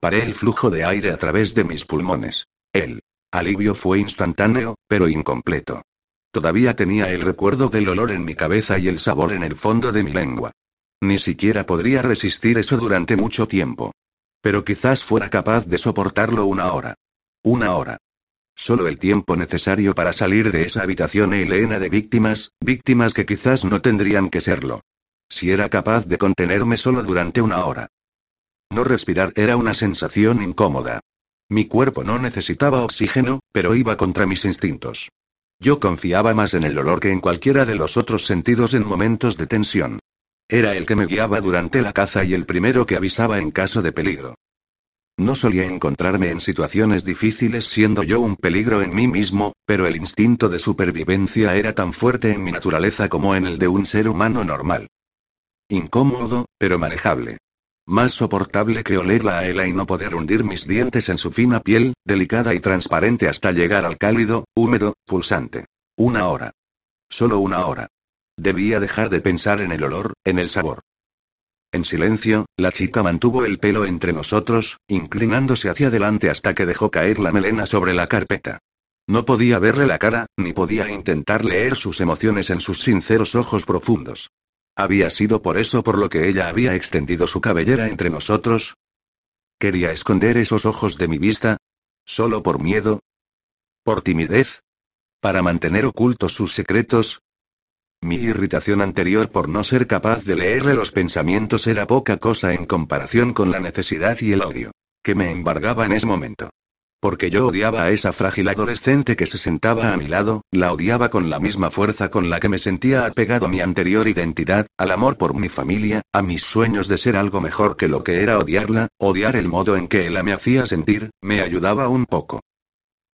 Paré el flujo de aire a través de mis pulmones. El alivio fue instantáneo, pero incompleto. Todavía tenía el recuerdo del olor en mi cabeza y el sabor en el fondo de mi lengua. Ni siquiera podría resistir eso durante mucho tiempo. Pero quizás fuera capaz de soportarlo una hora. Una hora. Solo el tiempo necesario para salir de esa habitación helena de víctimas, víctimas que quizás no tendrían que serlo. Si era capaz de contenerme solo durante una hora. No respirar era una sensación incómoda. Mi cuerpo no necesitaba oxígeno, pero iba contra mis instintos. Yo confiaba más en el olor que en cualquiera de los otros sentidos en momentos de tensión. Era el que me guiaba durante la caza y el primero que avisaba en caso de peligro. No solía encontrarme en situaciones difíciles siendo yo un peligro en mí mismo, pero el instinto de supervivencia era tan fuerte en mi naturaleza como en el de un ser humano normal. Incómodo, pero manejable. Más soportable que olerla a ella y no poder hundir mis dientes en su fina piel, delicada y transparente hasta llegar al cálido, húmedo, pulsante. Una hora. Solo una hora. Debía dejar de pensar en el olor, en el sabor. En silencio, la chica mantuvo el pelo entre nosotros, inclinándose hacia adelante hasta que dejó caer la melena sobre la carpeta. No podía verle la cara, ni podía intentar leer sus emociones en sus sinceros ojos profundos. ¿Había sido por eso por lo que ella había extendido su cabellera entre nosotros? ¿Quería esconder esos ojos de mi vista? ¿Solo por miedo? ¿Por timidez? ¿Para mantener ocultos sus secretos? Mi irritación anterior por no ser capaz de leerle los pensamientos era poca cosa en comparación con la necesidad y el odio que me embargaba en ese momento. Porque yo odiaba a esa frágil adolescente que se sentaba a mi lado, la odiaba con la misma fuerza con la que me sentía apegado a mi anterior identidad, al amor por mi familia, a mis sueños de ser algo mejor que lo que era odiarla, odiar el modo en que ella me hacía sentir, me ayudaba un poco.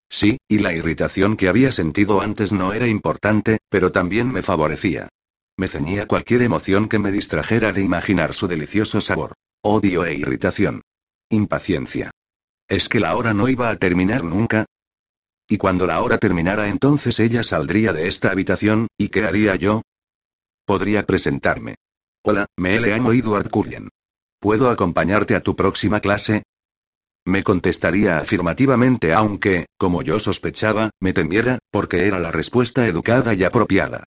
Sí, y la irritación que había sentido antes no era importante, pero también me favorecía. Me ceñía cualquier emoción que me distrajera de imaginar su delicioso sabor. Odio e irritación. Impaciencia. ¿Es que la hora no iba a terminar nunca? Y cuando la hora terminara entonces ella saldría de esta habitación, ¿y qué haría yo? Podría presentarme. Hola, me llamo Edward Cullen. ¿Puedo acompañarte a tu próxima clase? Me contestaría afirmativamente aunque, como yo sospechaba, me temiera, porque era la respuesta educada y apropiada.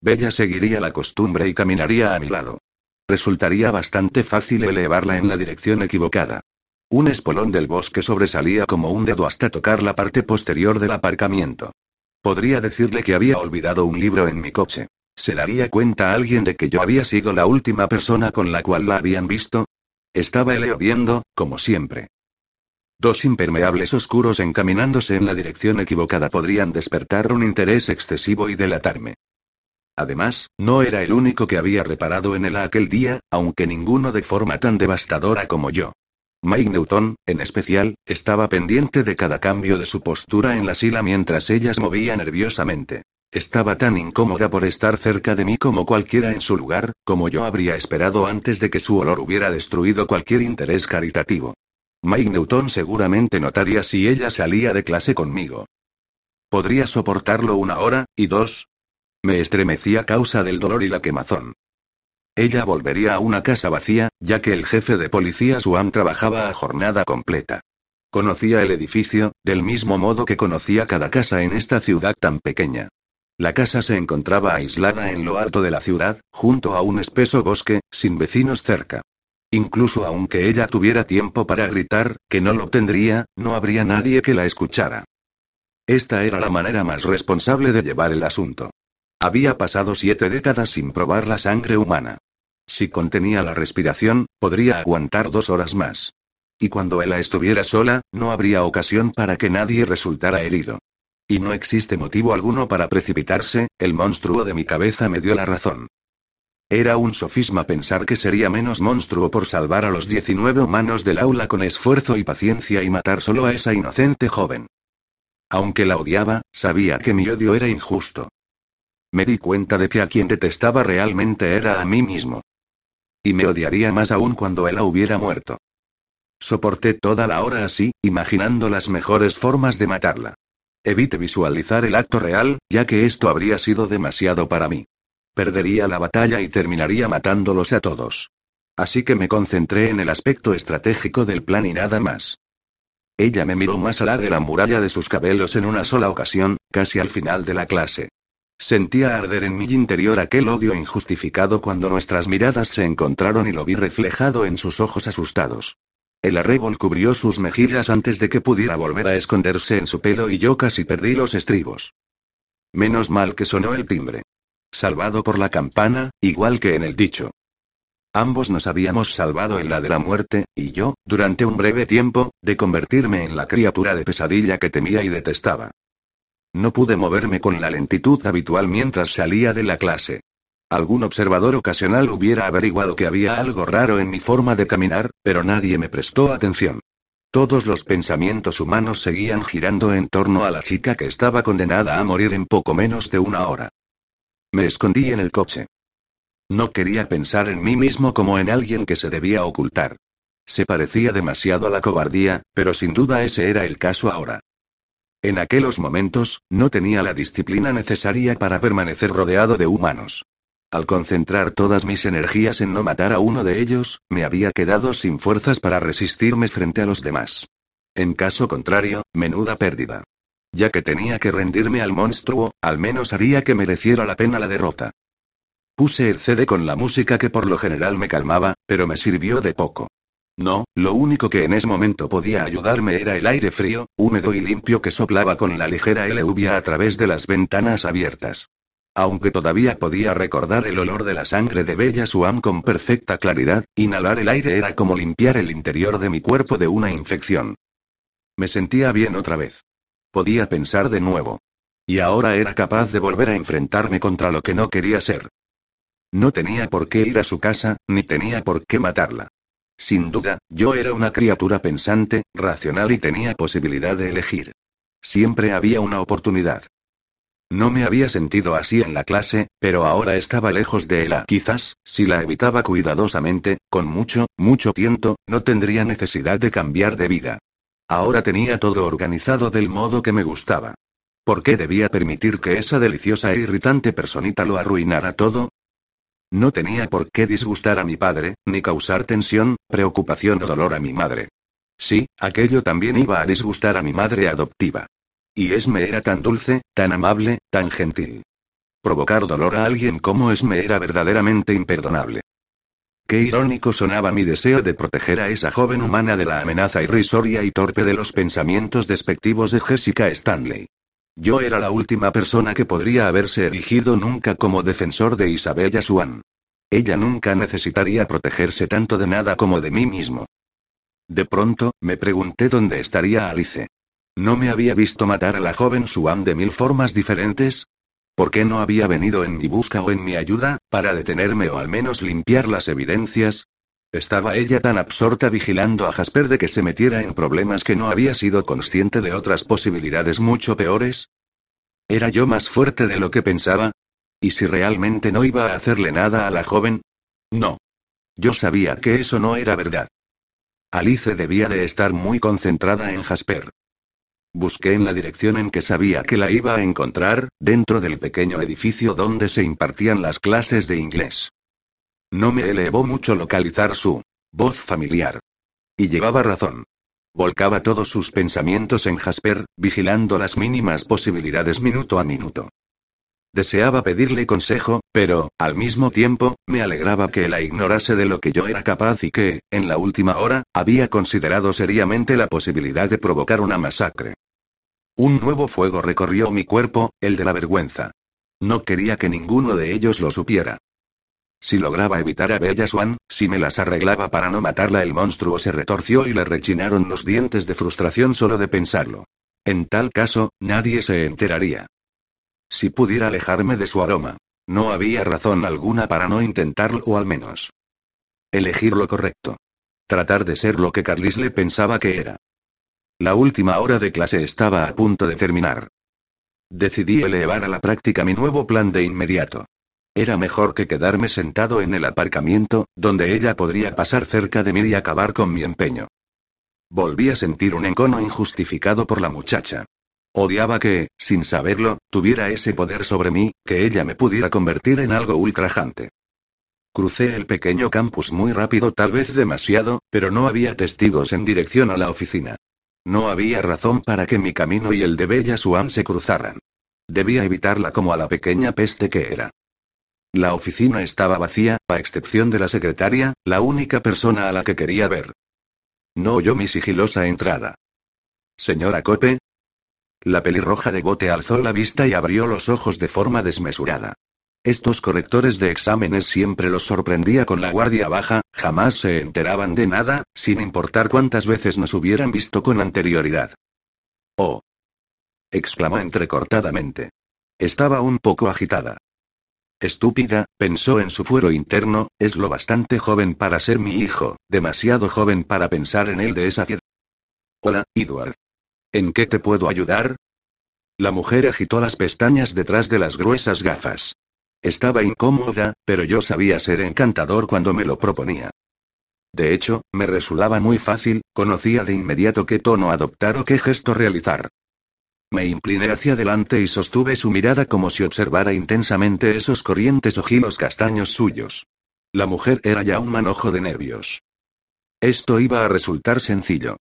Bella seguiría la costumbre y caminaría a mi lado. Resultaría bastante fácil elevarla en la dirección equivocada. Un espolón del bosque sobresalía como un dedo hasta tocar la parte posterior del aparcamiento. Podría decirle que había olvidado un libro en mi coche. ¿Se daría cuenta alguien de que yo había sido la última persona con la cual la habían visto? Estaba viendo, como siempre. Dos impermeables oscuros encaminándose en la dirección equivocada podrían despertar un interés excesivo y delatarme. Además, no era el único que había reparado en él aquel día, aunque ninguno de forma tan devastadora como yo. Mike Newton, en especial, estaba pendiente de cada cambio de su postura en la sila mientras ella se movía nerviosamente. Estaba tan incómoda por estar cerca de mí como cualquiera en su lugar, como yo habría esperado antes de que su olor hubiera destruido cualquier interés caritativo. Mike Newton seguramente notaría si ella salía de clase conmigo. Podría soportarlo una hora, y dos. Me estremecí a causa del dolor y la quemazón. Ella volvería a una casa vacía, ya que el jefe de policía Suam trabajaba a jornada completa. Conocía el edificio, del mismo modo que conocía cada casa en esta ciudad tan pequeña. La casa se encontraba aislada en lo alto de la ciudad, junto a un espeso bosque, sin vecinos cerca. Incluso aunque ella tuviera tiempo para gritar, que no lo tendría, no habría nadie que la escuchara. Esta era la manera más responsable de llevar el asunto. Había pasado siete décadas sin probar la sangre humana. Si contenía la respiración, podría aguantar dos horas más. Y cuando ella estuviera sola, no habría ocasión para que nadie resultara herido. Y no existe motivo alguno para precipitarse, el monstruo de mi cabeza me dio la razón. Era un sofisma pensar que sería menos monstruo por salvar a los 19 humanos del aula con esfuerzo y paciencia y matar solo a esa inocente joven. Aunque la odiaba, sabía que mi odio era injusto. Me di cuenta de que a quien detestaba realmente era a mí mismo. Y me odiaría más aún cuando él hubiera muerto. Soporté toda la hora así, imaginando las mejores formas de matarla. Evite visualizar el acto real, ya que esto habría sido demasiado para mí. Perdería la batalla y terminaría matándolos a todos. Así que me concentré en el aspecto estratégico del plan y nada más. Ella me miró más allá de la muralla de sus cabellos en una sola ocasión, casi al final de la clase. Sentía arder en mi interior aquel odio injustificado cuando nuestras miradas se encontraron y lo vi reflejado en sus ojos asustados. El arrebol cubrió sus mejillas antes de que pudiera volver a esconderse en su pelo y yo casi perdí los estribos. Menos mal que sonó el timbre. Salvado por la campana, igual que en el dicho. Ambos nos habíamos salvado en la de la muerte, y yo, durante un breve tiempo, de convertirme en la criatura de pesadilla que temía y detestaba. No pude moverme con la lentitud habitual mientras salía de la clase. Algún observador ocasional hubiera averiguado que había algo raro en mi forma de caminar, pero nadie me prestó atención. Todos los pensamientos humanos seguían girando en torno a la chica que estaba condenada a morir en poco menos de una hora. Me escondí en el coche. No quería pensar en mí mismo como en alguien que se debía ocultar. Se parecía demasiado a la cobardía, pero sin duda ese era el caso ahora. En aquellos momentos, no tenía la disciplina necesaria para permanecer rodeado de humanos. Al concentrar todas mis energías en no matar a uno de ellos, me había quedado sin fuerzas para resistirme frente a los demás. En caso contrario, menuda pérdida. Ya que tenía que rendirme al monstruo, al menos haría que mereciera la pena la derrota. Puse el CD con la música que por lo general me calmaba, pero me sirvió de poco. No, lo único que en ese momento podía ayudarme era el aire frío, húmedo y limpio que soplaba con la ligera lluvia a través de las ventanas abiertas. Aunque todavía podía recordar el olor de la sangre de Bella Suam con perfecta claridad, inhalar el aire era como limpiar el interior de mi cuerpo de una infección. Me sentía bien otra vez. Podía pensar de nuevo. Y ahora era capaz de volver a enfrentarme contra lo que no quería ser. No tenía por qué ir a su casa, ni tenía por qué matarla. Sin duda, yo era una criatura pensante, racional y tenía posibilidad de elegir. Siempre había una oportunidad. No me había sentido así en la clase, pero ahora estaba lejos de ella. Quizás, si la evitaba cuidadosamente, con mucho, mucho tiento, no tendría necesidad de cambiar de vida. Ahora tenía todo organizado del modo que me gustaba. ¿Por qué debía permitir que esa deliciosa e irritante personita lo arruinara todo? No tenía por qué disgustar a mi padre, ni causar tensión, preocupación o dolor a mi madre. Sí, aquello también iba a disgustar a mi madre adoptiva. Y Esme era tan dulce, tan amable, tan gentil. Provocar dolor a alguien como Esme era verdaderamente imperdonable. Qué irónico sonaba mi deseo de proteger a esa joven humana de la amenaza irrisoria y torpe de los pensamientos despectivos de Jessica Stanley. Yo era la última persona que podría haberse erigido nunca como defensor de Isabella Swan. Ella nunca necesitaría protegerse tanto de nada como de mí mismo. De pronto, me pregunté dónde estaría Alice. ¿No me había visto matar a la joven Swan de mil formas diferentes? ¿Por qué no había venido en mi busca o en mi ayuda, para detenerme o al menos limpiar las evidencias? ¿Estaba ella tan absorta vigilando a Jasper de que se metiera en problemas que no había sido consciente de otras posibilidades mucho peores? ¿Era yo más fuerte de lo que pensaba? ¿Y si realmente no iba a hacerle nada a la joven? No. Yo sabía que eso no era verdad. Alice debía de estar muy concentrada en Jasper. Busqué en la dirección en que sabía que la iba a encontrar, dentro del pequeño edificio donde se impartían las clases de inglés. No me elevó mucho localizar su voz familiar. Y llevaba razón. Volcaba todos sus pensamientos en Jasper, vigilando las mínimas posibilidades minuto a minuto. Deseaba pedirle consejo, pero, al mismo tiempo, me alegraba que la ignorase de lo que yo era capaz y que, en la última hora, había considerado seriamente la posibilidad de provocar una masacre. Un nuevo fuego recorrió mi cuerpo, el de la vergüenza. No quería que ninguno de ellos lo supiera. Si lograba evitar a Bella Swan, si me las arreglaba para no matarla, el monstruo se retorció y le rechinaron los dientes de frustración solo de pensarlo. En tal caso, nadie se enteraría. Si pudiera alejarme de su aroma. No había razón alguna para no intentarlo o al menos. Elegir lo correcto. Tratar de ser lo que Carlisle pensaba que era. La última hora de clase estaba a punto de terminar. Decidí elevar a la práctica mi nuevo plan de inmediato. Era mejor que quedarme sentado en el aparcamiento, donde ella podría pasar cerca de mí y acabar con mi empeño. Volví a sentir un encono injustificado por la muchacha. Odiaba que, sin saberlo, tuviera ese poder sobre mí, que ella me pudiera convertir en algo ultrajante. Crucé el pequeño campus muy rápido, tal vez demasiado, pero no había testigos en dirección a la oficina. No había razón para que mi camino y el de Bella Swan se cruzaran. Debía evitarla como a la pequeña peste que era. La oficina estaba vacía, a excepción de la secretaria, la única persona a la que quería ver. No oyó mi sigilosa entrada. Señora Cope, la pelirroja de bote alzó la vista y abrió los ojos de forma desmesurada. Estos correctores de exámenes siempre los sorprendía con la guardia baja, jamás se enteraban de nada, sin importar cuántas veces nos hubieran visto con anterioridad. Oh. exclamó entrecortadamente. Estaba un poco agitada. Estúpida, pensó en su fuero interno, es lo bastante joven para ser mi hijo, demasiado joven para pensar en él de esa cierta. Hola, Edward. ¿En qué te puedo ayudar? La mujer agitó las pestañas detrás de las gruesas gafas. Estaba incómoda, pero yo sabía ser encantador cuando me lo proponía. De hecho, me resultaba muy fácil, conocía de inmediato qué tono adoptar o qué gesto realizar. Me incliné hacia adelante y sostuve su mirada como si observara intensamente esos corrientes ojitos castaños suyos. La mujer era ya un manojo de nervios. Esto iba a resultar sencillo.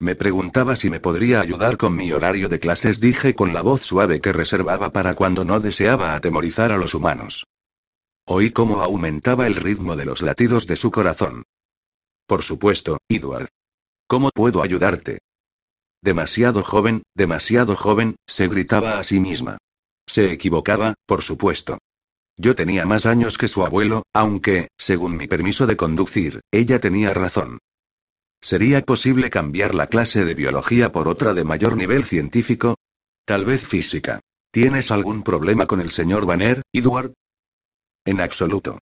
Me preguntaba si me podría ayudar con mi horario de clases, dije con la voz suave que reservaba para cuando no deseaba atemorizar a los humanos. Oí cómo aumentaba el ritmo de los latidos de su corazón. Por supuesto, Edward. ¿Cómo puedo ayudarte? Demasiado joven, demasiado joven, se gritaba a sí misma. Se equivocaba, por supuesto. Yo tenía más años que su abuelo, aunque, según mi permiso de conducir, ella tenía razón. ¿Sería posible cambiar la clase de biología por otra de mayor nivel científico? Tal vez física. ¿Tienes algún problema con el señor Banner, Edward? En absoluto.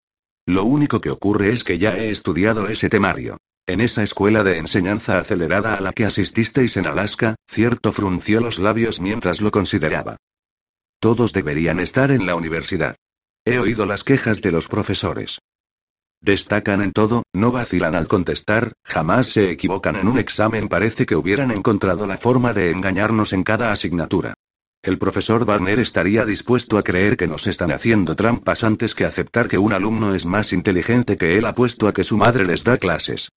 Lo único que ocurre es que ya he estudiado ese temario. En esa escuela de enseñanza acelerada a la que asististeis en Alaska, cierto frunció los labios mientras lo consideraba. Todos deberían estar en la universidad. He oído las quejas de los profesores. Destacan en todo, no vacilan al contestar, jamás se equivocan en un examen. Parece que hubieran encontrado la forma de engañarnos en cada asignatura. El profesor Barner estaría dispuesto a creer que nos están haciendo trampas antes que aceptar que un alumno es más inteligente que él apuesto a que su madre les da clases.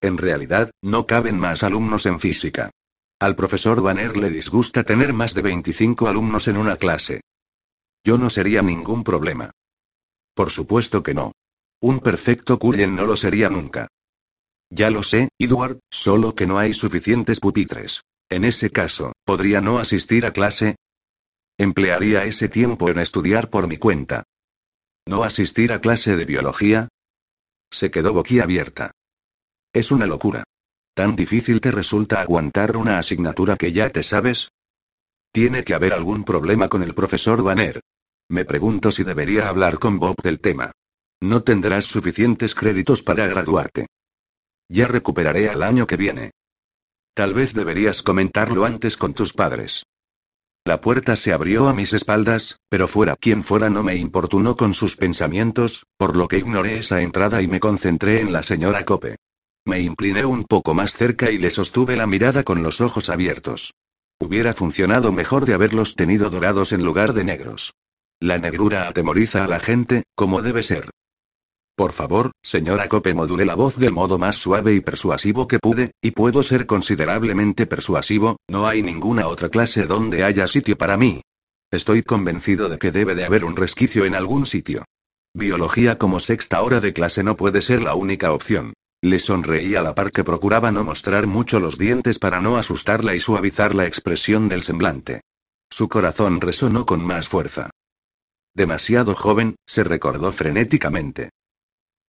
En realidad, no caben más alumnos en física. Al profesor Banner le disgusta tener más de 25 alumnos en una clase. Yo no sería ningún problema. Por supuesto que no. Un perfecto Cullen no lo sería nunca. Ya lo sé, Edward, solo que no hay suficientes pupitres. En ese caso, ¿podría no asistir a clase? Emplearía ese tiempo en estudiar por mi cuenta. ¿No asistir a clase de biología? Se quedó boquiabierta. Es una locura. ¿Tan difícil te resulta aguantar una asignatura que ya te sabes? Tiene que haber algún problema con el profesor Banner. Me pregunto si debería hablar con Bob del tema. No tendrás suficientes créditos para graduarte. Ya recuperaré al año que viene. Tal vez deberías comentarlo antes con tus padres. La puerta se abrió a mis espaldas, pero fuera quien fuera no me importunó con sus pensamientos, por lo que ignoré esa entrada y me concentré en la señora Cope. Me incliné un poco más cerca y le sostuve la mirada con los ojos abiertos. Hubiera funcionado mejor de haberlos tenido dorados en lugar de negros. La negrura atemoriza a la gente, como debe ser. Por favor, señora Cope, modulé la voz del modo más suave y persuasivo que pude, y puedo ser considerablemente persuasivo, no hay ninguna otra clase donde haya sitio para mí. Estoy convencido de que debe de haber un resquicio en algún sitio. Biología como sexta hora de clase no puede ser la única opción. Le sonreí a la par que procuraba no mostrar mucho los dientes para no asustarla y suavizar la expresión del semblante. Su corazón resonó con más fuerza. Demasiado joven, se recordó frenéticamente.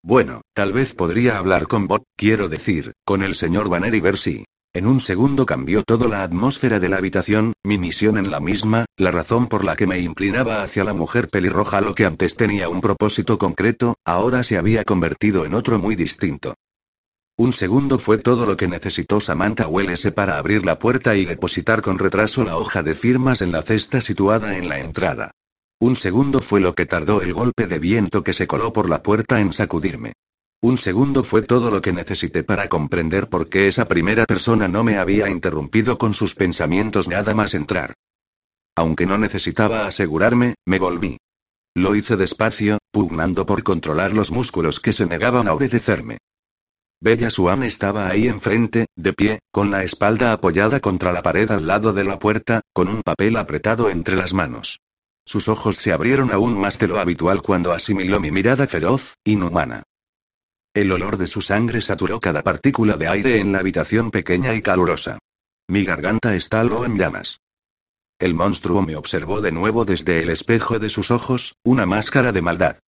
Bueno, tal vez podría hablar con Bob, quiero decir, con el señor Banner y ver si. En un segundo cambió toda la atmósfera de la habitación, mi misión en la misma, la razón por la que me inclinaba hacia la mujer pelirroja lo que antes tenía un propósito concreto, ahora se había convertido en otro muy distinto. Un segundo fue todo lo que necesitó Samantha Welles para abrir la puerta y depositar con retraso la hoja de firmas en la cesta situada en la entrada. Un segundo fue lo que tardó el golpe de viento que se coló por la puerta en sacudirme. Un segundo fue todo lo que necesité para comprender por qué esa primera persona no me había interrumpido con sus pensamientos nada más entrar. Aunque no necesitaba asegurarme, me volví. Lo hice despacio, pugnando por controlar los músculos que se negaban a obedecerme. Bella Swan estaba ahí enfrente, de pie, con la espalda apoyada contra la pared al lado de la puerta, con un papel apretado entre las manos. Sus ojos se abrieron aún más de lo habitual cuando asimiló mi mirada feroz, inhumana. El olor de su sangre saturó cada partícula de aire en la habitación pequeña y calurosa. Mi garganta estaló en llamas. El monstruo me observó de nuevo desde el espejo de sus ojos, una máscara de maldad.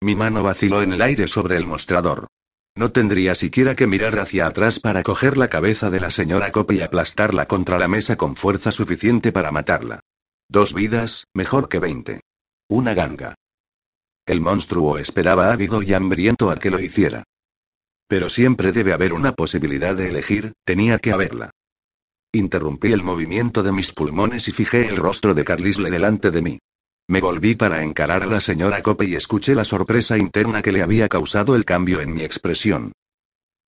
Mi mano vaciló en el aire sobre el mostrador. No tendría siquiera que mirar hacia atrás para coger la cabeza de la señora Cope y aplastarla contra la mesa con fuerza suficiente para matarla. Dos vidas, mejor que veinte. Una ganga. El monstruo esperaba ávido y hambriento a que lo hiciera. Pero siempre debe haber una posibilidad de elegir, tenía que haberla. Interrumpí el movimiento de mis pulmones y fijé el rostro de Carlisle delante de mí. Me volví para encarar a la señora Cope y escuché la sorpresa interna que le había causado el cambio en mi expresión.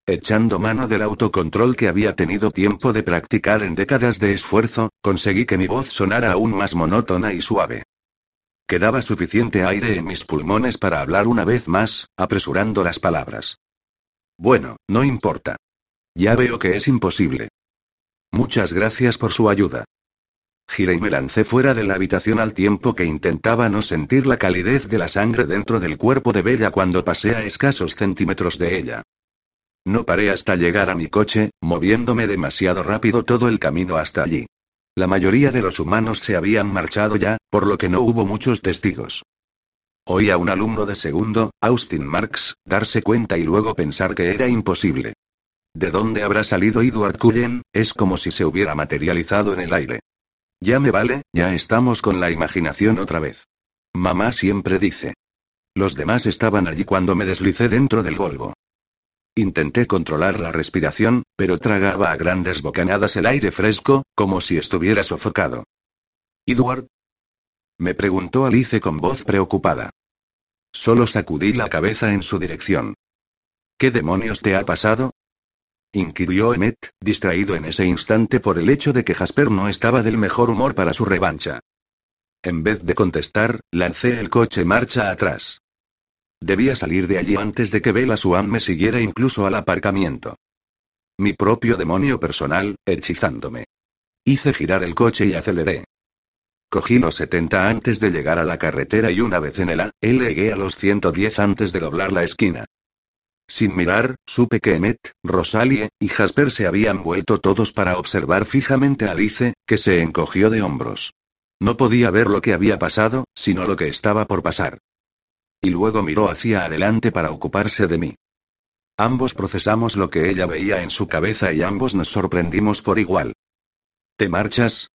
Echando mano del autocontrol que había tenido tiempo de practicar en décadas de esfuerzo, conseguí que mi voz sonara aún más monótona y suave. Quedaba suficiente aire en mis pulmones para hablar una vez más, apresurando las palabras. Bueno, no importa. Ya veo que es imposible. Muchas gracias por su ayuda. Giré y me lancé fuera de la habitación al tiempo que intentaba no sentir la calidez de la sangre dentro del cuerpo de Bella cuando pasé a escasos centímetros de ella. No paré hasta llegar a mi coche, moviéndome demasiado rápido todo el camino hasta allí. La mayoría de los humanos se habían marchado ya, por lo que no hubo muchos testigos. Oí a un alumno de segundo, Austin Marks, darse cuenta y luego pensar que era imposible. ¿De dónde habrá salido Edward Cullen? Es como si se hubiera materializado en el aire. Ya me vale, ya estamos con la imaginación otra vez. Mamá siempre dice. Los demás estaban allí cuando me deslicé dentro del Volvo. Intenté controlar la respiración, pero tragaba a grandes bocanadas el aire fresco, como si estuviera sofocado. Edward. Me preguntó Alice con voz preocupada. Solo sacudí la cabeza en su dirección. ¿Qué demonios te ha pasado? Inquirió Emmet, distraído en ese instante por el hecho de que Jasper no estaba del mejor humor para su revancha. En vez de contestar, lancé el coche marcha atrás. Debía salir de allí antes de que Bella Swan me siguiera incluso al aparcamiento. Mi propio demonio personal, hechizándome. Hice girar el coche y aceleré. Cogí los 70 antes de llegar a la carretera y una vez en el A, llegué a los 110 antes de doblar la esquina. Sin mirar, supe que Emmet, Rosalie, y Jasper se habían vuelto todos para observar fijamente a Alice, que se encogió de hombros. No podía ver lo que había pasado, sino lo que estaba por pasar. Y luego miró hacia adelante para ocuparse de mí. Ambos procesamos lo que ella veía en su cabeza y ambos nos sorprendimos por igual. ¿Te marchas?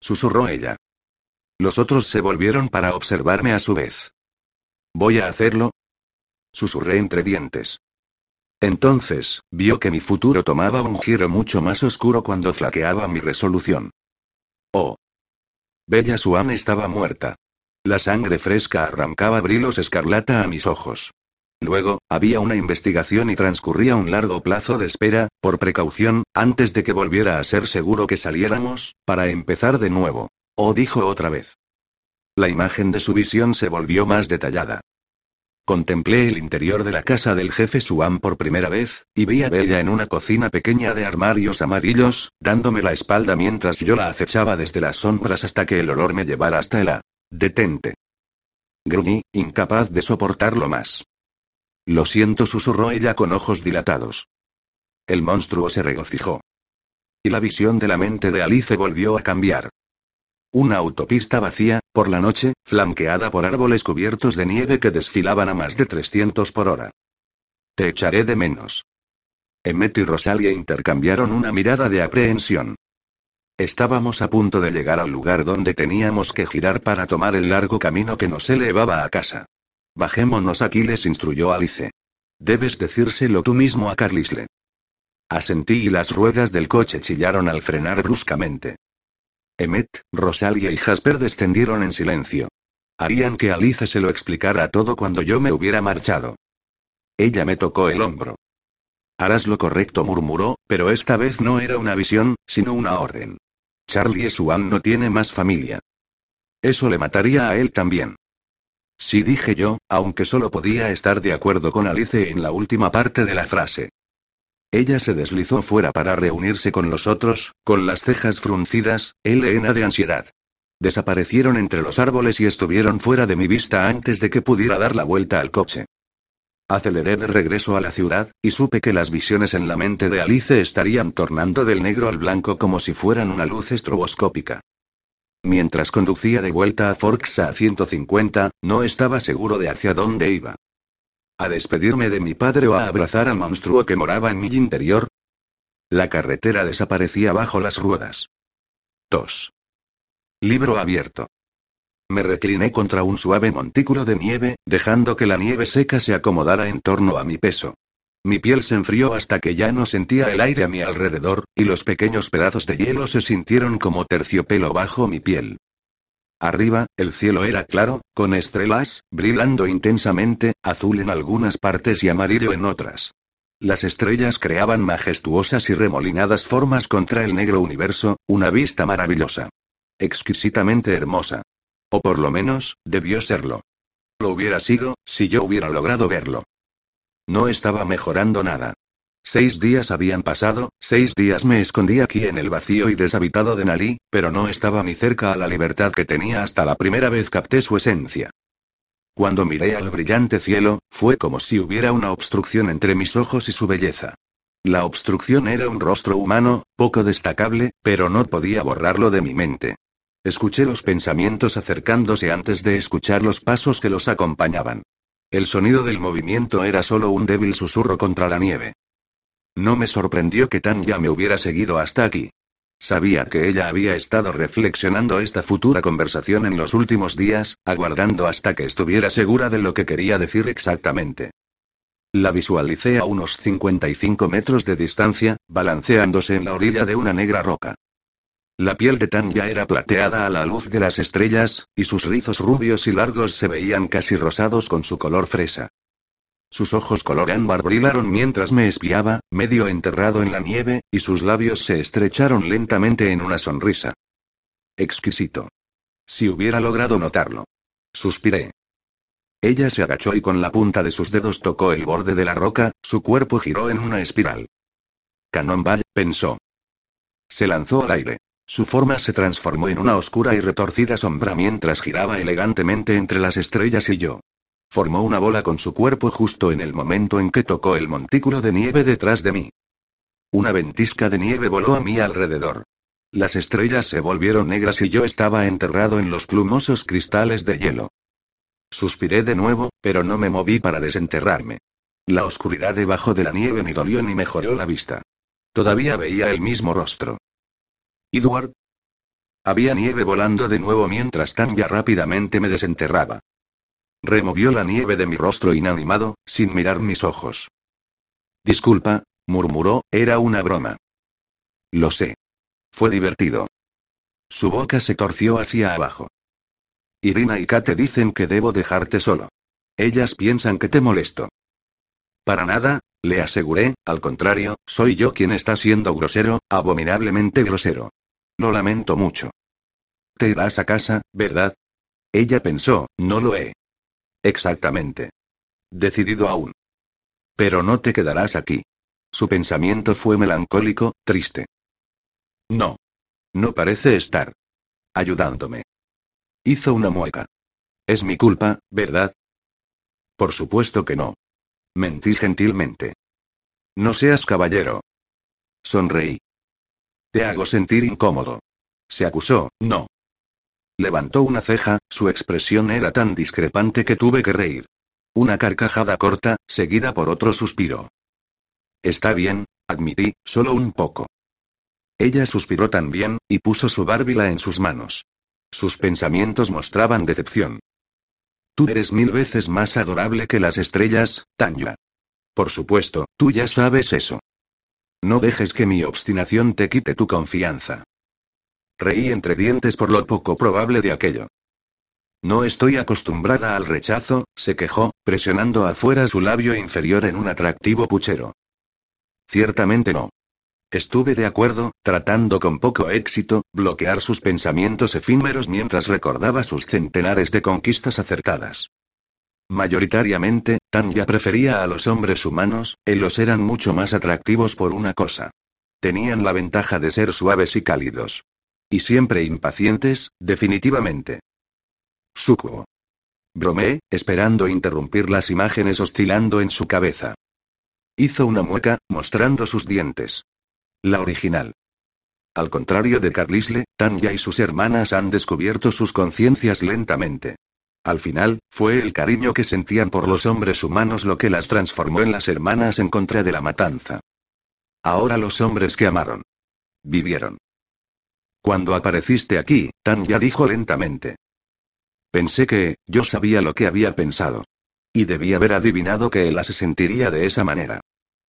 susurró ella. Los otros se volvieron para observarme a su vez. Voy a hacerlo, susurré entre dientes. Entonces, vio que mi futuro tomaba un giro mucho más oscuro cuando flaqueaba mi resolución. Oh. Bella Swan estaba muerta. La sangre fresca arrancaba brilos escarlata a mis ojos. Luego, había una investigación y transcurría un largo plazo de espera, por precaución, antes de que volviera a ser seguro que saliéramos, para empezar de nuevo. Oh, dijo otra vez. La imagen de su visión se volvió más detallada. Contemplé el interior de la casa del jefe Suam por primera vez, y vi a Bella en una cocina pequeña de armarios amarillos, dándome la espalda mientras yo la acechaba desde las sombras hasta que el olor me llevara hasta el A. Detente. Gruñí, incapaz de soportarlo más. Lo siento, susurró ella con ojos dilatados. El monstruo se regocijó. Y la visión de la mente de Alice volvió a cambiar. Una autopista vacía, por la noche, flanqueada por árboles cubiertos de nieve que desfilaban a más de 300 por hora. Te echaré de menos. Emmet y Rosalia intercambiaron una mirada de aprehensión. Estábamos a punto de llegar al lugar donde teníamos que girar para tomar el largo camino que nos elevaba a casa. Bajémonos aquí, les instruyó Alice. Debes decírselo tú mismo a Carlisle. Asentí y las ruedas del coche chillaron al frenar bruscamente. Emmet, Rosalia y Jasper descendieron en silencio. Harían que Alice se lo explicara todo cuando yo me hubiera marchado. Ella me tocó el hombro. Harás lo correcto, murmuró, pero esta vez no era una visión, sino una orden. Charlie Swan no tiene más familia. Eso le mataría a él también. Sí dije yo, aunque solo podía estar de acuerdo con Alice en la última parte de la frase. Ella se deslizó fuera para reunirse con los otros, con las cejas fruncidas, llena de ansiedad. Desaparecieron entre los árboles y estuvieron fuera de mi vista antes de que pudiera dar la vuelta al coche. Aceleré de regreso a la ciudad, y supe que las visiones en la mente de Alice estarían tornando del negro al blanco como si fueran una luz estroboscópica. Mientras conducía de vuelta a Forks a 150, no estaba seguro de hacia dónde iba. ¿A despedirme de mi padre o a abrazar al monstruo que moraba en mi interior? La carretera desaparecía bajo las ruedas. Tos. Libro abierto. Me recliné contra un suave montículo de nieve, dejando que la nieve seca se acomodara en torno a mi peso. Mi piel se enfrió hasta que ya no sentía el aire a mi alrededor, y los pequeños pedazos de hielo se sintieron como terciopelo bajo mi piel. Arriba, el cielo era claro, con estrellas, brillando intensamente, azul en algunas partes y amarillo en otras. Las estrellas creaban majestuosas y remolinadas formas contra el negro universo, una vista maravillosa. Exquisitamente hermosa. O por lo menos, debió serlo. Lo hubiera sido, si yo hubiera logrado verlo. No estaba mejorando nada. Seis días habían pasado, seis días me escondí aquí en el vacío y deshabitado de Nalí, pero no estaba ni cerca a la libertad que tenía hasta la primera vez capté su esencia. Cuando miré al brillante cielo, fue como si hubiera una obstrucción entre mis ojos y su belleza. La obstrucción era un rostro humano, poco destacable, pero no podía borrarlo de mi mente. Escuché los pensamientos acercándose antes de escuchar los pasos que los acompañaban. El sonido del movimiento era solo un débil susurro contra la nieve. No me sorprendió que Tan ya me hubiera seguido hasta aquí. Sabía que ella había estado reflexionando esta futura conversación en los últimos días, aguardando hasta que estuviera segura de lo que quería decir exactamente. La visualicé a unos 55 metros de distancia, balanceándose en la orilla de una negra roca. La piel de Tanya era plateada a la luz de las estrellas, y sus rizos rubios y largos se veían casi rosados con su color fresa. Sus ojos color ámbar brillaron mientras me espiaba, medio enterrado en la nieve, y sus labios se estrecharon lentamente en una sonrisa. Exquisito. Si hubiera logrado notarlo. Suspiré. Ella se agachó y con la punta de sus dedos tocó el borde de la roca, su cuerpo giró en una espiral. Cannonball, pensó. Se lanzó al aire. Su forma se transformó en una oscura y retorcida sombra mientras giraba elegantemente entre las estrellas y yo. Formó una bola con su cuerpo justo en el momento en que tocó el montículo de nieve detrás de mí. Una ventisca de nieve voló a mi alrededor. Las estrellas se volvieron negras y yo estaba enterrado en los plumosos cristales de hielo. Suspiré de nuevo, pero no me moví para desenterrarme. La oscuridad debajo de la nieve ni dolió ni mejoró la vista. Todavía veía el mismo rostro. Edward. Había nieve volando de nuevo mientras Tanya rápidamente me desenterraba. Removió la nieve de mi rostro inanimado, sin mirar mis ojos. Disculpa, murmuró, era una broma. Lo sé. Fue divertido. Su boca se torció hacia abajo. Irina y Kate dicen que debo dejarte solo. Ellas piensan que te molesto. Para nada, le aseguré, al contrario, soy yo quien está siendo grosero, abominablemente grosero. Lo lamento mucho. Te irás a casa, ¿verdad? Ella pensó, no lo he. Exactamente. Decidido aún. Pero no te quedarás aquí. Su pensamiento fue melancólico, triste. No. No parece estar. Ayudándome. Hizo una mueca. Es mi culpa, ¿verdad? Por supuesto que no. Mentí gentilmente. No seas caballero. Sonreí. Te hago sentir incómodo. Se acusó, no. Levantó una ceja, su expresión era tan discrepante que tuve que reír. Una carcajada corta, seguida por otro suspiro. Está bien, admití, solo un poco. Ella suspiró también, y puso su bárbila en sus manos. Sus pensamientos mostraban decepción. Tú eres mil veces más adorable que las estrellas, Tanya. Por supuesto, tú ya sabes eso. No dejes que mi obstinación te quite tu confianza. Reí entre dientes por lo poco probable de aquello. No estoy acostumbrada al rechazo, se quejó, presionando afuera su labio inferior en un atractivo puchero. Ciertamente no. Estuve de acuerdo, tratando con poco éxito, bloquear sus pensamientos efímeros mientras recordaba sus centenares de conquistas acertadas. Mayoritariamente, Tanya prefería a los hombres humanos, los eran mucho más atractivos por una cosa. Tenían la ventaja de ser suaves y cálidos. Y siempre impacientes, definitivamente. Sucuo. Bromeé, esperando interrumpir las imágenes oscilando en su cabeza. Hizo una mueca, mostrando sus dientes. La original. Al contrario de Carlisle, Tanya y sus hermanas han descubierto sus conciencias lentamente. Al final, fue el cariño que sentían por los hombres humanos lo que las transformó en las hermanas en contra de la matanza. Ahora los hombres que amaron. Vivieron. Cuando apareciste aquí, Tanya dijo lentamente. Pensé que, yo sabía lo que había pensado. Y debía haber adivinado que él se sentiría de esa manera.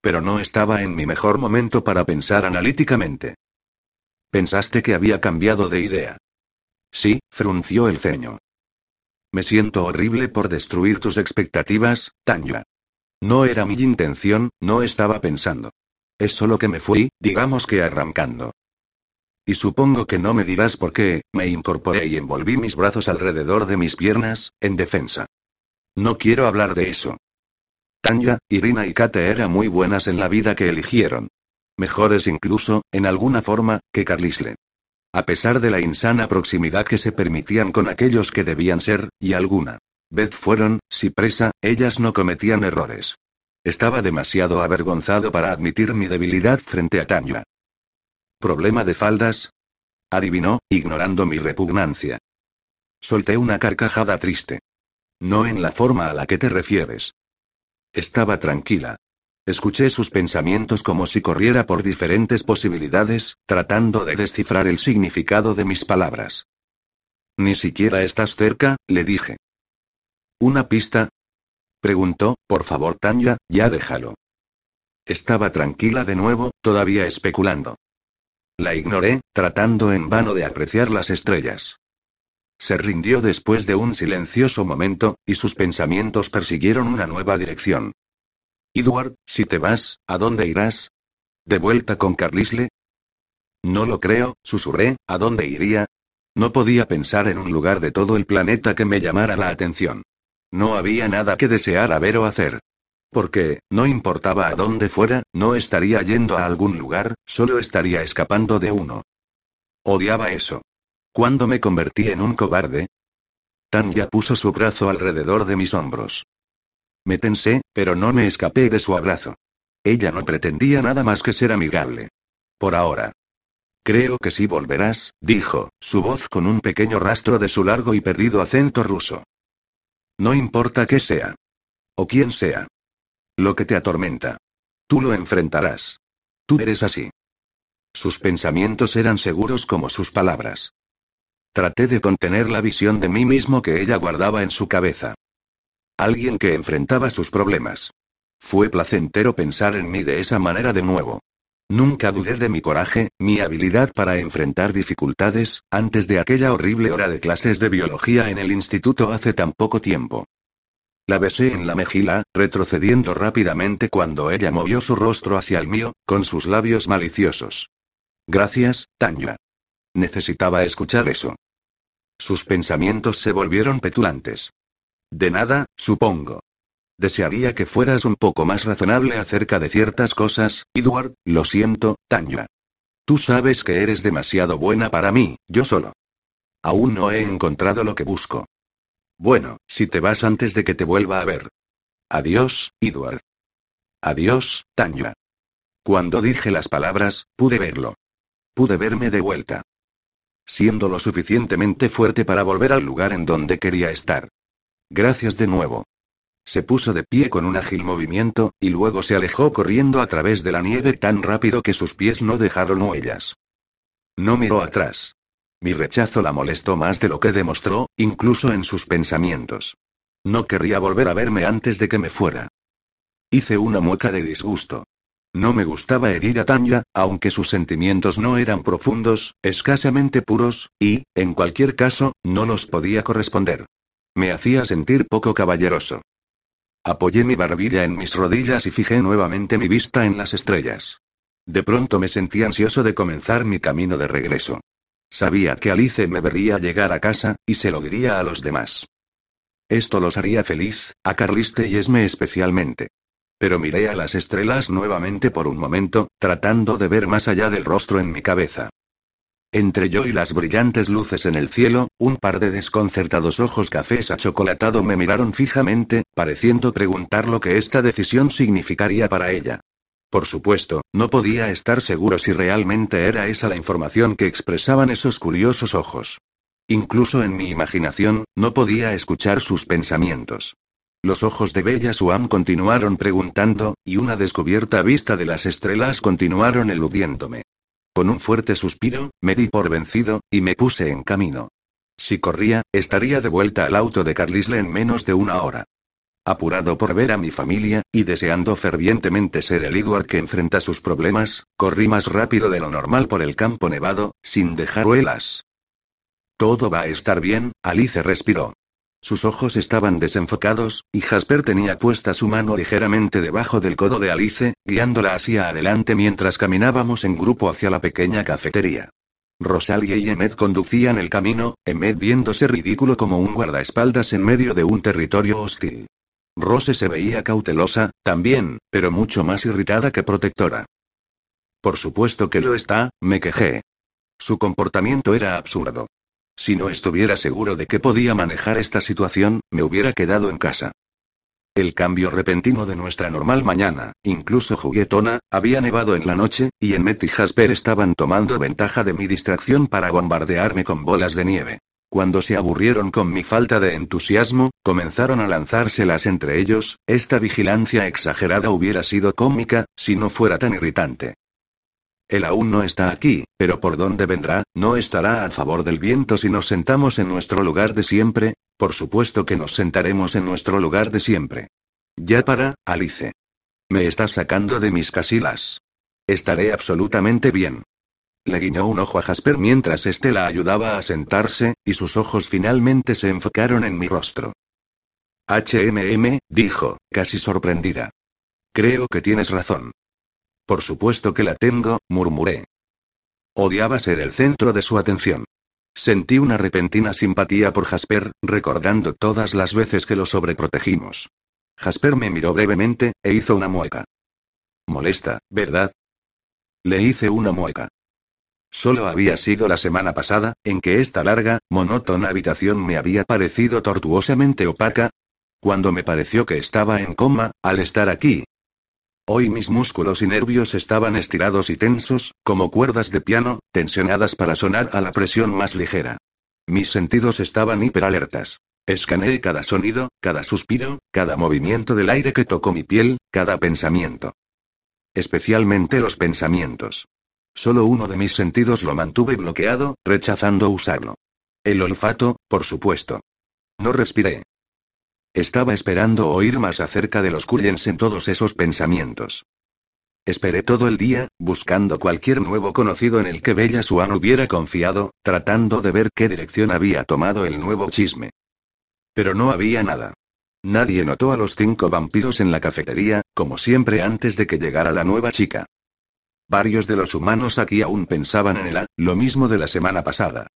Pero no estaba en mi mejor momento para pensar analíticamente. Pensaste que había cambiado de idea. Sí, frunció el ceño. Me siento horrible por destruir tus expectativas, Tanya. No era mi intención, no estaba pensando. Es solo que me fui, digamos que arrancando. Y supongo que no me dirás por qué, me incorporé y envolví mis brazos alrededor de mis piernas, en defensa. No quiero hablar de eso. Tanya, Irina y Kate eran muy buenas en la vida que eligieron. Mejores incluso, en alguna forma, que Carlisle. A pesar de la insana proximidad que se permitían con aquellos que debían ser, y alguna vez fueron, si presa, ellas no cometían errores. Estaba demasiado avergonzado para admitir mi debilidad frente a Tanya. ¿Problema de faldas? Adivinó, ignorando mi repugnancia. Solté una carcajada triste. No en la forma a la que te refieres. Estaba tranquila. Escuché sus pensamientos como si corriera por diferentes posibilidades, tratando de descifrar el significado de mis palabras. Ni siquiera estás cerca, le dije. ¿Una pista? Preguntó, por favor, Tanya, ya déjalo. Estaba tranquila de nuevo, todavía especulando. La ignoré, tratando en vano de apreciar las estrellas. Se rindió después de un silencioso momento, y sus pensamientos persiguieron una nueva dirección. Edward, si te vas, ¿a dónde irás? ¿De vuelta con Carlisle? No lo creo, susurré, ¿a dónde iría? No podía pensar en un lugar de todo el planeta que me llamara la atención. No había nada que desear ver o hacer. Porque, no importaba a dónde fuera, no estaría yendo a algún lugar, solo estaría escapando de uno. Odiaba eso. ¿Cuándo me convertí en un cobarde? Tanya puso su brazo alrededor de mis hombros. Me tensé, pero no me escapé de su abrazo. Ella no pretendía nada más que ser amigable. Por ahora. Creo que sí volverás, dijo, su voz con un pequeño rastro de su largo y perdido acento ruso. No importa qué sea. O quién sea. Lo que te atormenta. Tú lo enfrentarás. Tú eres así. Sus pensamientos eran seguros como sus palabras. Traté de contener la visión de mí mismo que ella guardaba en su cabeza. Alguien que enfrentaba sus problemas. Fue placentero pensar en mí de esa manera de nuevo. Nunca dudé de mi coraje, mi habilidad para enfrentar dificultades, antes de aquella horrible hora de clases de biología en el instituto hace tan poco tiempo. La besé en la mejilla, retrocediendo rápidamente cuando ella movió su rostro hacia el mío, con sus labios maliciosos. Gracias, Tanya. Necesitaba escuchar eso. Sus pensamientos se volvieron petulantes. De nada, supongo. Desearía que fueras un poco más razonable acerca de ciertas cosas, Edward, lo siento, Tanya. Tú sabes que eres demasiado buena para mí, yo solo. Aún no he encontrado lo que busco. Bueno, si te vas antes de que te vuelva a ver. Adiós, Edward. Adiós, Tanya. Cuando dije las palabras, pude verlo. Pude verme de vuelta siendo lo suficientemente fuerte para volver al lugar en donde quería estar. Gracias de nuevo. Se puso de pie con un ágil movimiento, y luego se alejó corriendo a través de la nieve tan rápido que sus pies no dejaron huellas. No miró atrás. Mi rechazo la molestó más de lo que demostró, incluso en sus pensamientos. No querría volver a verme antes de que me fuera. Hice una mueca de disgusto. No me gustaba herir a Tanya, aunque sus sentimientos no eran profundos, escasamente puros, y, en cualquier caso, no los podía corresponder. Me hacía sentir poco caballeroso. Apoyé mi barbilla en mis rodillas y fijé nuevamente mi vista en las estrellas. De pronto me sentí ansioso de comenzar mi camino de regreso. Sabía que Alice me vería llegar a casa, y se lo diría a los demás. Esto los haría feliz, a Carliste y Esme especialmente. Pero miré a las estrellas nuevamente por un momento, tratando de ver más allá del rostro en mi cabeza. Entre yo y las brillantes luces en el cielo, un par de desconcertados ojos cafés achocolatado me miraron fijamente, pareciendo preguntar lo que esta decisión significaría para ella. Por supuesto, no podía estar seguro si realmente era esa la información que expresaban esos curiosos ojos. Incluso en mi imaginación, no podía escuchar sus pensamientos. Los ojos de Bella Swan continuaron preguntando, y una descubierta vista de las estrellas continuaron eludiéndome. Con un fuerte suspiro, me di por vencido, y me puse en camino. Si corría, estaría de vuelta al auto de Carlisle en menos de una hora. Apurado por ver a mi familia, y deseando fervientemente ser el Edward que enfrenta sus problemas, corrí más rápido de lo normal por el campo nevado, sin dejar huelas. Todo va a estar bien, Alice respiró. Sus ojos estaban desenfocados, y Jasper tenía puesta su mano ligeramente debajo del codo de Alice, guiándola hacia adelante mientras caminábamos en grupo hacia la pequeña cafetería. Rosalie y Emmet conducían el camino, Emmet viéndose ridículo como un guardaespaldas en medio de un territorio hostil. Rose se veía cautelosa, también, pero mucho más irritada que protectora. Por supuesto que lo está, me quejé. Su comportamiento era absurdo. Si no estuviera seguro de que podía manejar esta situación, me hubiera quedado en casa. El cambio repentino de nuestra normal mañana, incluso juguetona, había nevado en la noche, y Emmet y Jasper estaban tomando ventaja de mi distracción para bombardearme con bolas de nieve. Cuando se aburrieron con mi falta de entusiasmo, comenzaron a lanzárselas entre ellos, esta vigilancia exagerada hubiera sido cómica, si no fuera tan irritante. Él aún no está aquí, pero por dónde vendrá, no estará a favor del viento si nos sentamos en nuestro lugar de siempre, por supuesto que nos sentaremos en nuestro lugar de siempre. Ya para, Alice. Me estás sacando de mis casilas. Estaré absolutamente bien. Le guiñó un ojo a Jasper mientras éste la ayudaba a sentarse, y sus ojos finalmente se enfocaron en mi rostro. HMM, dijo, casi sorprendida. Creo que tienes razón. Por supuesto que la tengo, murmuré. Odiaba ser el centro de su atención. Sentí una repentina simpatía por Jasper, recordando todas las veces que lo sobreprotegimos. Jasper me miró brevemente, e hizo una mueca. Molesta, ¿verdad? Le hice una mueca. Solo había sido la semana pasada, en que esta larga, monótona habitación me había parecido tortuosamente opaca. Cuando me pareció que estaba en coma, al estar aquí. Hoy mis músculos y nervios estaban estirados y tensos, como cuerdas de piano, tensionadas para sonar a la presión más ligera. Mis sentidos estaban hiperalertas. Escaneé cada sonido, cada suspiro, cada movimiento del aire que tocó mi piel, cada pensamiento. Especialmente los pensamientos. Solo uno de mis sentidos lo mantuve bloqueado, rechazando usarlo. El olfato, por supuesto. No respiré. Estaba esperando oír más acerca de los Cullens en todos esos pensamientos. Esperé todo el día, buscando cualquier nuevo conocido en el que Bella Swan hubiera confiado, tratando de ver qué dirección había tomado el nuevo chisme. Pero no había nada. Nadie notó a los cinco vampiros en la cafetería, como siempre antes de que llegara la nueva chica. Varios de los humanos aquí aún pensaban en ella, lo mismo de la semana pasada.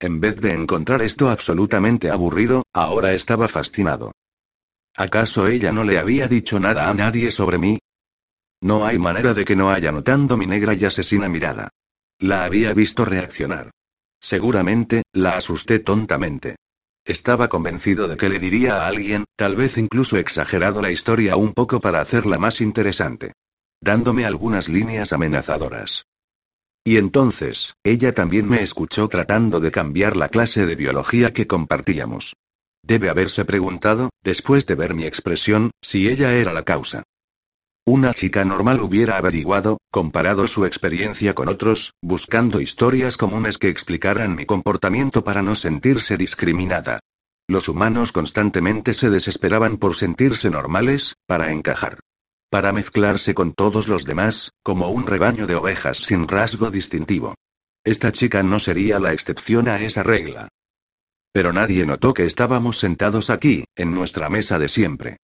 En vez de encontrar esto absolutamente aburrido, ahora estaba fascinado. ¿Acaso ella no le había dicho nada a nadie sobre mí? No hay manera de que no haya notando mi negra y asesina mirada. La había visto reaccionar. Seguramente, la asusté tontamente. Estaba convencido de que le diría a alguien, tal vez incluso exagerado la historia un poco para hacerla más interesante dándome algunas líneas amenazadoras. Y entonces, ella también me escuchó tratando de cambiar la clase de biología que compartíamos. Debe haberse preguntado, después de ver mi expresión, si ella era la causa. Una chica normal hubiera averiguado, comparado su experiencia con otros, buscando historias comunes que explicaran mi comportamiento para no sentirse discriminada. Los humanos constantemente se desesperaban por sentirse normales, para encajar para mezclarse con todos los demás, como un rebaño de ovejas sin rasgo distintivo. Esta chica no sería la excepción a esa regla. Pero nadie notó que estábamos sentados aquí, en nuestra mesa de siempre.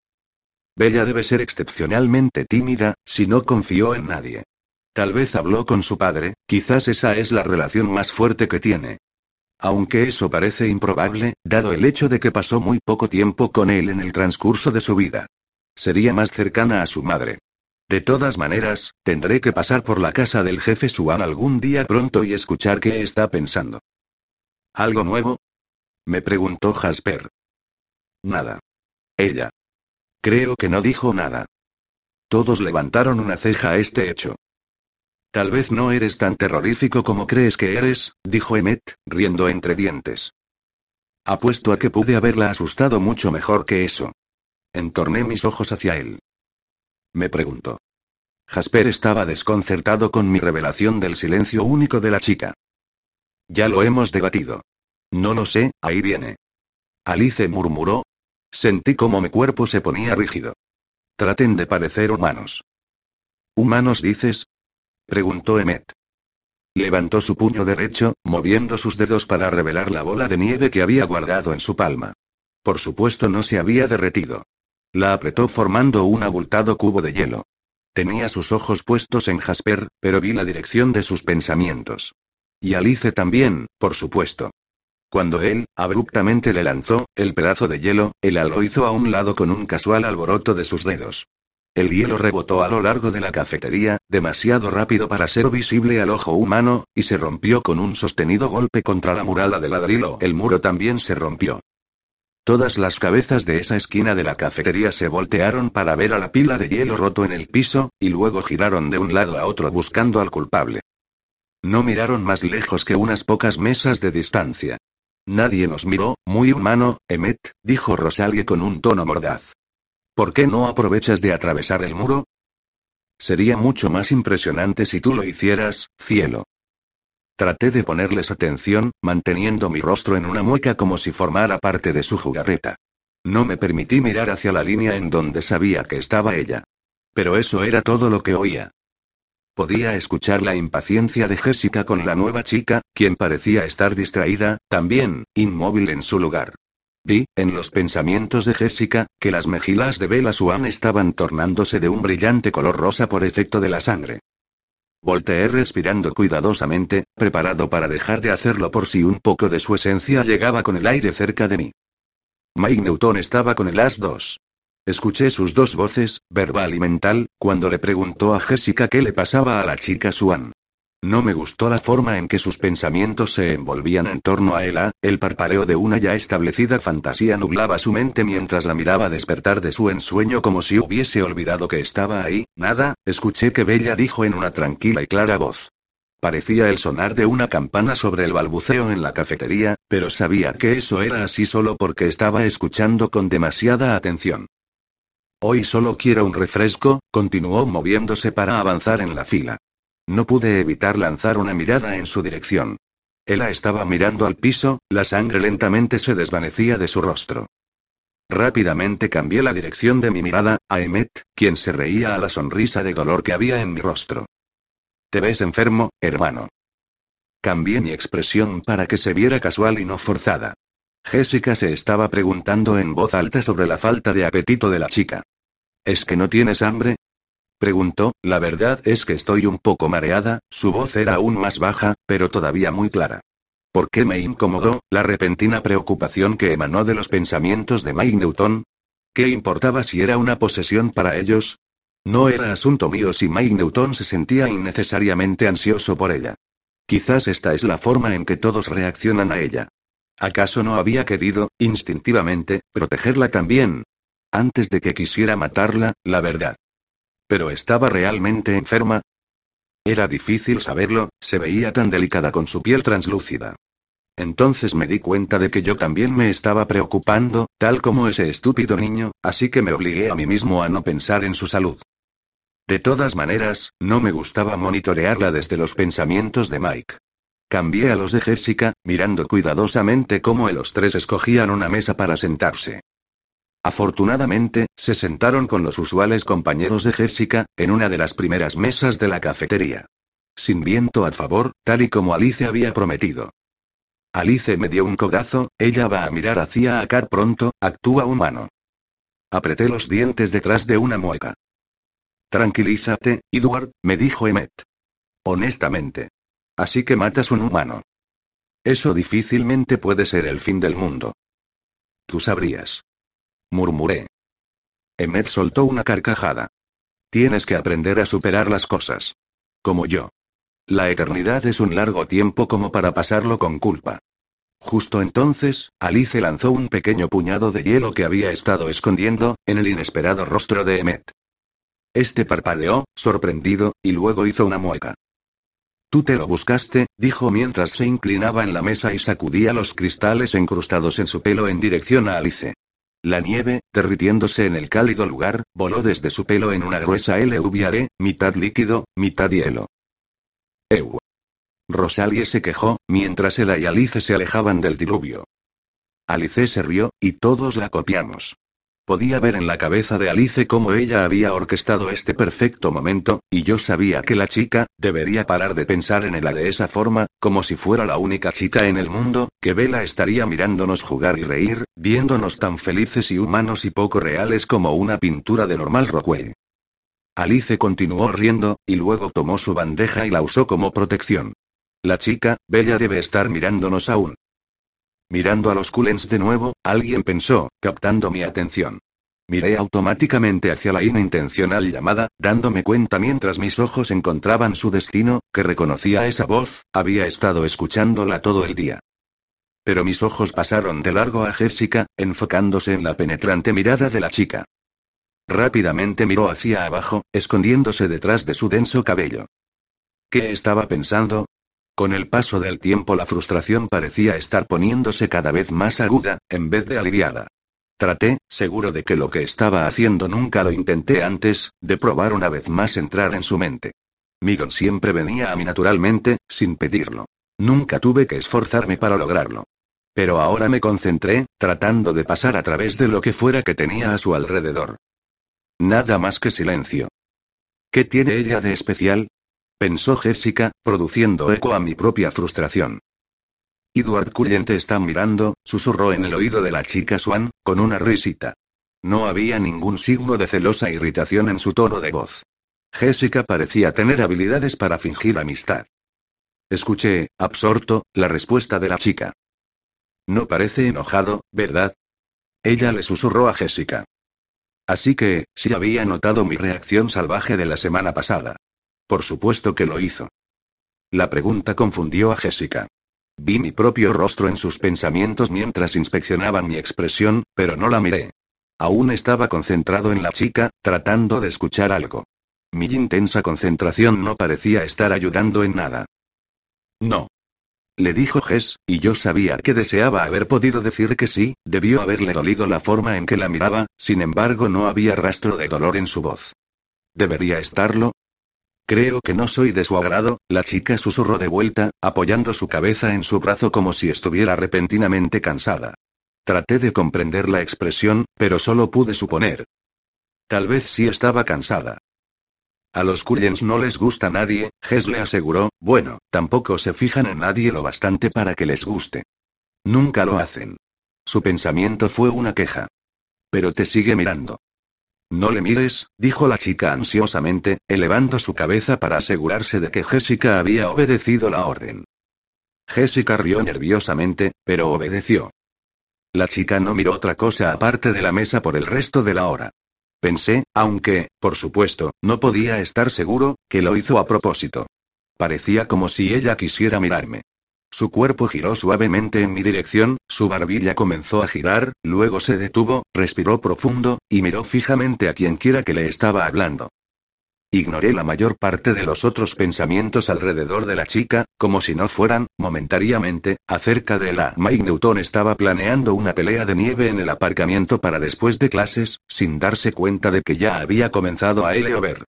Bella debe ser excepcionalmente tímida, si no confió en nadie. Tal vez habló con su padre, quizás esa es la relación más fuerte que tiene. Aunque eso parece improbable, dado el hecho de que pasó muy poco tiempo con él en el transcurso de su vida. Sería más cercana a su madre. De todas maneras, tendré que pasar por la casa del jefe Suan algún día pronto y escuchar qué está pensando. ¿Algo nuevo? Me preguntó Jasper. Nada. Ella. Creo que no dijo nada. Todos levantaron una ceja a este hecho. Tal vez no eres tan terrorífico como crees que eres, dijo Emmet, riendo entre dientes. Apuesto a que pude haberla asustado mucho mejor que eso. Entorné mis ojos hacia él. Me preguntó. Jasper estaba desconcertado con mi revelación del silencio único de la chica. Ya lo hemos debatido. No lo sé, ahí viene. Alice murmuró. Sentí como mi cuerpo se ponía rígido. Traten de parecer humanos. ¿Humanos dices? preguntó Emmet. Levantó su puño derecho, moviendo sus dedos para revelar la bola de nieve que había guardado en su palma. Por supuesto no se había derretido. La apretó formando un abultado cubo de hielo. Tenía sus ojos puestos en Jasper, pero vi la dirección de sus pensamientos. Y Alice también, por supuesto. Cuando él, abruptamente le lanzó, el pedazo de hielo, el lo hizo a un lado con un casual alboroto de sus dedos. El hielo rebotó a lo largo de la cafetería, demasiado rápido para ser visible al ojo humano, y se rompió con un sostenido golpe contra la muralla de ladrillo. El muro también se rompió. Todas las cabezas de esa esquina de la cafetería se voltearon para ver a la pila de hielo roto en el piso, y luego giraron de un lado a otro buscando al culpable. No miraron más lejos que unas pocas mesas de distancia. Nadie nos miró, muy humano, Emmet, dijo Rosalie con un tono mordaz. ¿Por qué no aprovechas de atravesar el muro? Sería mucho más impresionante si tú lo hicieras, cielo. Traté de ponerles atención, manteniendo mi rostro en una mueca como si formara parte de su jugarreta. No me permití mirar hacia la línea en donde sabía que estaba ella. Pero eso era todo lo que oía. Podía escuchar la impaciencia de Jessica con la nueva chica, quien parecía estar distraída, también, inmóvil en su lugar. Vi, en los pensamientos de Jessica, que las mejillas de Bella Swan estaban tornándose de un brillante color rosa por efecto de la sangre. Volteé respirando cuidadosamente, preparado para dejar de hacerlo por si un poco de su esencia llegaba con el aire cerca de mí. Mike Newton estaba con el As-2. Escuché sus dos voces, verbal y mental, cuando le preguntó a Jessica qué le pasaba a la chica Swan. No me gustó la forma en que sus pensamientos se envolvían en torno a ella, el parpadeo de una ya establecida fantasía nublaba su mente mientras la miraba despertar de su ensueño como si hubiese olvidado que estaba ahí. Nada, escuché que Bella dijo en una tranquila y clara voz. Parecía el sonar de una campana sobre el balbuceo en la cafetería, pero sabía que eso era así solo porque estaba escuchando con demasiada atención. Hoy solo quiero un refresco, continuó moviéndose para avanzar en la fila. No pude evitar lanzar una mirada en su dirección. Ella estaba mirando al piso, la sangre lentamente se desvanecía de su rostro. Rápidamente cambié la dirección de mi mirada, a Emmet, quien se reía a la sonrisa de dolor que había en mi rostro. ¿Te ves enfermo, hermano? Cambié mi expresión para que se viera casual y no forzada. Jessica se estaba preguntando en voz alta sobre la falta de apetito de la chica. ¿Es que no tienes hambre? Preguntó, la verdad es que estoy un poco mareada, su voz era aún más baja, pero todavía muy clara. ¿Por qué me incomodó, la repentina preocupación que emanó de los pensamientos de Mike Newton? ¿Qué importaba si era una posesión para ellos? No era asunto mío si Mike Newton se sentía innecesariamente ansioso por ella. Quizás esta es la forma en que todos reaccionan a ella. ¿Acaso no había querido, instintivamente, protegerla también? Antes de que quisiera matarla, la verdad. ¿Pero estaba realmente enferma? Era difícil saberlo, se veía tan delicada con su piel translúcida. Entonces me di cuenta de que yo también me estaba preocupando, tal como ese estúpido niño, así que me obligué a mí mismo a no pensar en su salud. De todas maneras, no me gustaba monitorearla desde los pensamientos de Mike. Cambié a los de Jessica, mirando cuidadosamente cómo los tres escogían una mesa para sentarse. Afortunadamente, se sentaron con los usuales compañeros de Jessica, en una de las primeras mesas de la cafetería. Sin viento a favor, tal y como Alice había prometido. Alice me dio un codazo, ella va a mirar hacia acá pronto, actúa humano. Apreté los dientes detrás de una mueca. Tranquilízate, Edward, me dijo Emmet. Honestamente. Así que matas un humano. Eso difícilmente puede ser el fin del mundo. Tú sabrías. Murmuré. Emmet soltó una carcajada. Tienes que aprender a superar las cosas. Como yo. La eternidad es un largo tiempo como para pasarlo con culpa. Justo entonces, Alice lanzó un pequeño puñado de hielo que había estado escondiendo, en el inesperado rostro de Emmet. Este parpadeó, sorprendido, y luego hizo una mueca. Tú te lo buscaste, dijo mientras se inclinaba en la mesa y sacudía los cristales encrustados en su pelo en dirección a Alice. La nieve, derritiéndose en el cálido lugar, voló desde su pelo en una gruesa LVR, mitad líquido, mitad hielo. Eu. Rosalie se quejó, mientras ella y Alice se alejaban del diluvio. Alice se rió, y todos la copiamos. Podía ver en la cabeza de Alice cómo ella había orquestado este perfecto momento, y yo sabía que la chica, debería parar de pensar en ella de esa forma, como si fuera la única chica en el mundo, que Vela estaría mirándonos jugar y reír, viéndonos tan felices y humanos y poco reales como una pintura de normal Rockwell. Alice continuó riendo, y luego tomó su bandeja y la usó como protección. La chica, Bella debe estar mirándonos aún. Mirando a los Culens de nuevo, alguien pensó, captando mi atención. Miré automáticamente hacia la inintencional llamada, dándome cuenta mientras mis ojos encontraban su destino, que reconocía esa voz, había estado escuchándola todo el día. Pero mis ojos pasaron de largo a Jessica, enfocándose en la penetrante mirada de la chica. Rápidamente miró hacia abajo, escondiéndose detrás de su denso cabello. ¿Qué estaba pensando? Con el paso del tiempo la frustración parecía estar poniéndose cada vez más aguda, en vez de aliviada. Traté, seguro de que lo que estaba haciendo nunca lo intenté antes, de probar una vez más entrar en su mente. Migon siempre venía a mí naturalmente, sin pedirlo. Nunca tuve que esforzarme para lograrlo. Pero ahora me concentré, tratando de pasar a través de lo que fuera que tenía a su alrededor. Nada más que silencio. ¿Qué tiene ella de especial? Pensó Jessica, produciendo eco a mi propia frustración. Edward Cullen te está mirando, susurró en el oído de la chica Swan, con una risita. No había ningún signo de celosa irritación en su tono de voz. Jessica parecía tener habilidades para fingir amistad. Escuché, absorto, la respuesta de la chica. No parece enojado, ¿verdad? Ella le susurró a Jessica. Así que, sí había notado mi reacción salvaje de la semana pasada. Por supuesto que lo hizo. La pregunta confundió a Jessica. Vi mi propio rostro en sus pensamientos mientras inspeccionaban mi expresión, pero no la miré. Aún estaba concentrado en la chica, tratando de escuchar algo. Mi intensa concentración no parecía estar ayudando en nada. No. Le dijo Jess, y yo sabía que deseaba haber podido decir que sí, debió haberle dolido la forma en que la miraba, sin embargo no había rastro de dolor en su voz. ¿Debería estarlo? Creo que no soy de su agrado, la chica susurró de vuelta, apoyando su cabeza en su brazo como si estuviera repentinamente cansada. Traté de comprender la expresión, pero solo pude suponer. Tal vez sí estaba cansada. A los Cullens no les gusta nadie, Ges le aseguró, bueno, tampoco se fijan en nadie lo bastante para que les guste. Nunca lo hacen. Su pensamiento fue una queja. Pero te sigue mirando. No le mires, dijo la chica ansiosamente, elevando su cabeza para asegurarse de que Jessica había obedecido la orden. Jessica rió nerviosamente, pero obedeció. La chica no miró otra cosa aparte de la mesa por el resto de la hora. Pensé, aunque, por supuesto, no podía estar seguro, que lo hizo a propósito. Parecía como si ella quisiera mirarme. Su cuerpo giró suavemente en mi dirección, su barbilla comenzó a girar, luego se detuvo, respiró profundo, y miró fijamente a quien quiera que le estaba hablando. Ignoré la mayor parte de los otros pensamientos alrededor de la chica, como si no fueran, momentáneamente, acerca de la Mike Newton estaba planeando una pelea de nieve en el aparcamiento para después de clases, sin darse cuenta de que ya había comenzado a ver.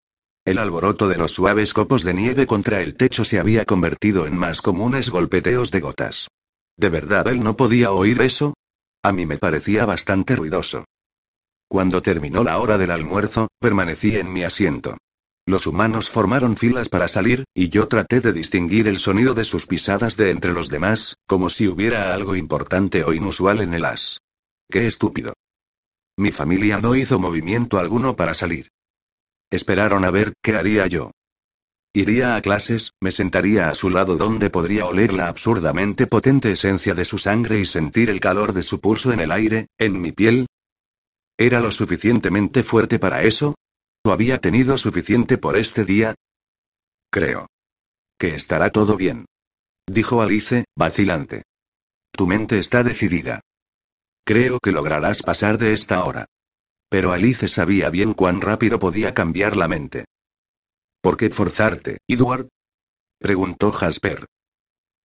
El alboroto de los suaves copos de nieve contra el techo se había convertido en más comunes golpeteos de gotas. ¿De verdad él no podía oír eso? A mí me parecía bastante ruidoso. Cuando terminó la hora del almuerzo, permanecí en mi asiento. Los humanos formaron filas para salir, y yo traté de distinguir el sonido de sus pisadas de entre los demás, como si hubiera algo importante o inusual en el as. Qué estúpido. Mi familia no hizo movimiento alguno para salir. Esperaron a ver qué haría yo. Iría a clases, me sentaría a su lado donde podría oler la absurdamente potente esencia de su sangre y sentir el calor de su pulso en el aire, en mi piel. ¿Era lo suficientemente fuerte para eso? ¿O había tenido suficiente por este día? Creo. Que estará todo bien. Dijo Alice, vacilante. Tu mente está decidida. Creo que lograrás pasar de esta hora. Pero Alice sabía bien cuán rápido podía cambiar la mente. ¿Por qué forzarte, Edward? preguntó Jasper.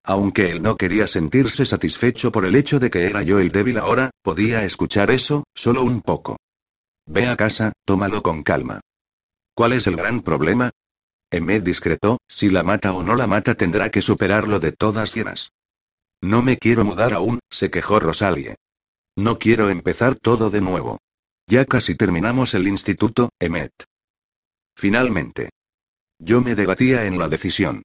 Aunque él no quería sentirse satisfecho por el hecho de que era yo el débil ahora, podía escuchar eso, solo un poco. Ve a casa, tómalo con calma. ¿Cuál es el gran problema? Emmet discretó, si la mata o no la mata tendrá que superarlo de todas llenas. No me quiero mudar aún, se quejó Rosalie. No quiero empezar todo de nuevo. Ya casi terminamos el instituto, Emmet. Finalmente. Yo me debatía en la decisión.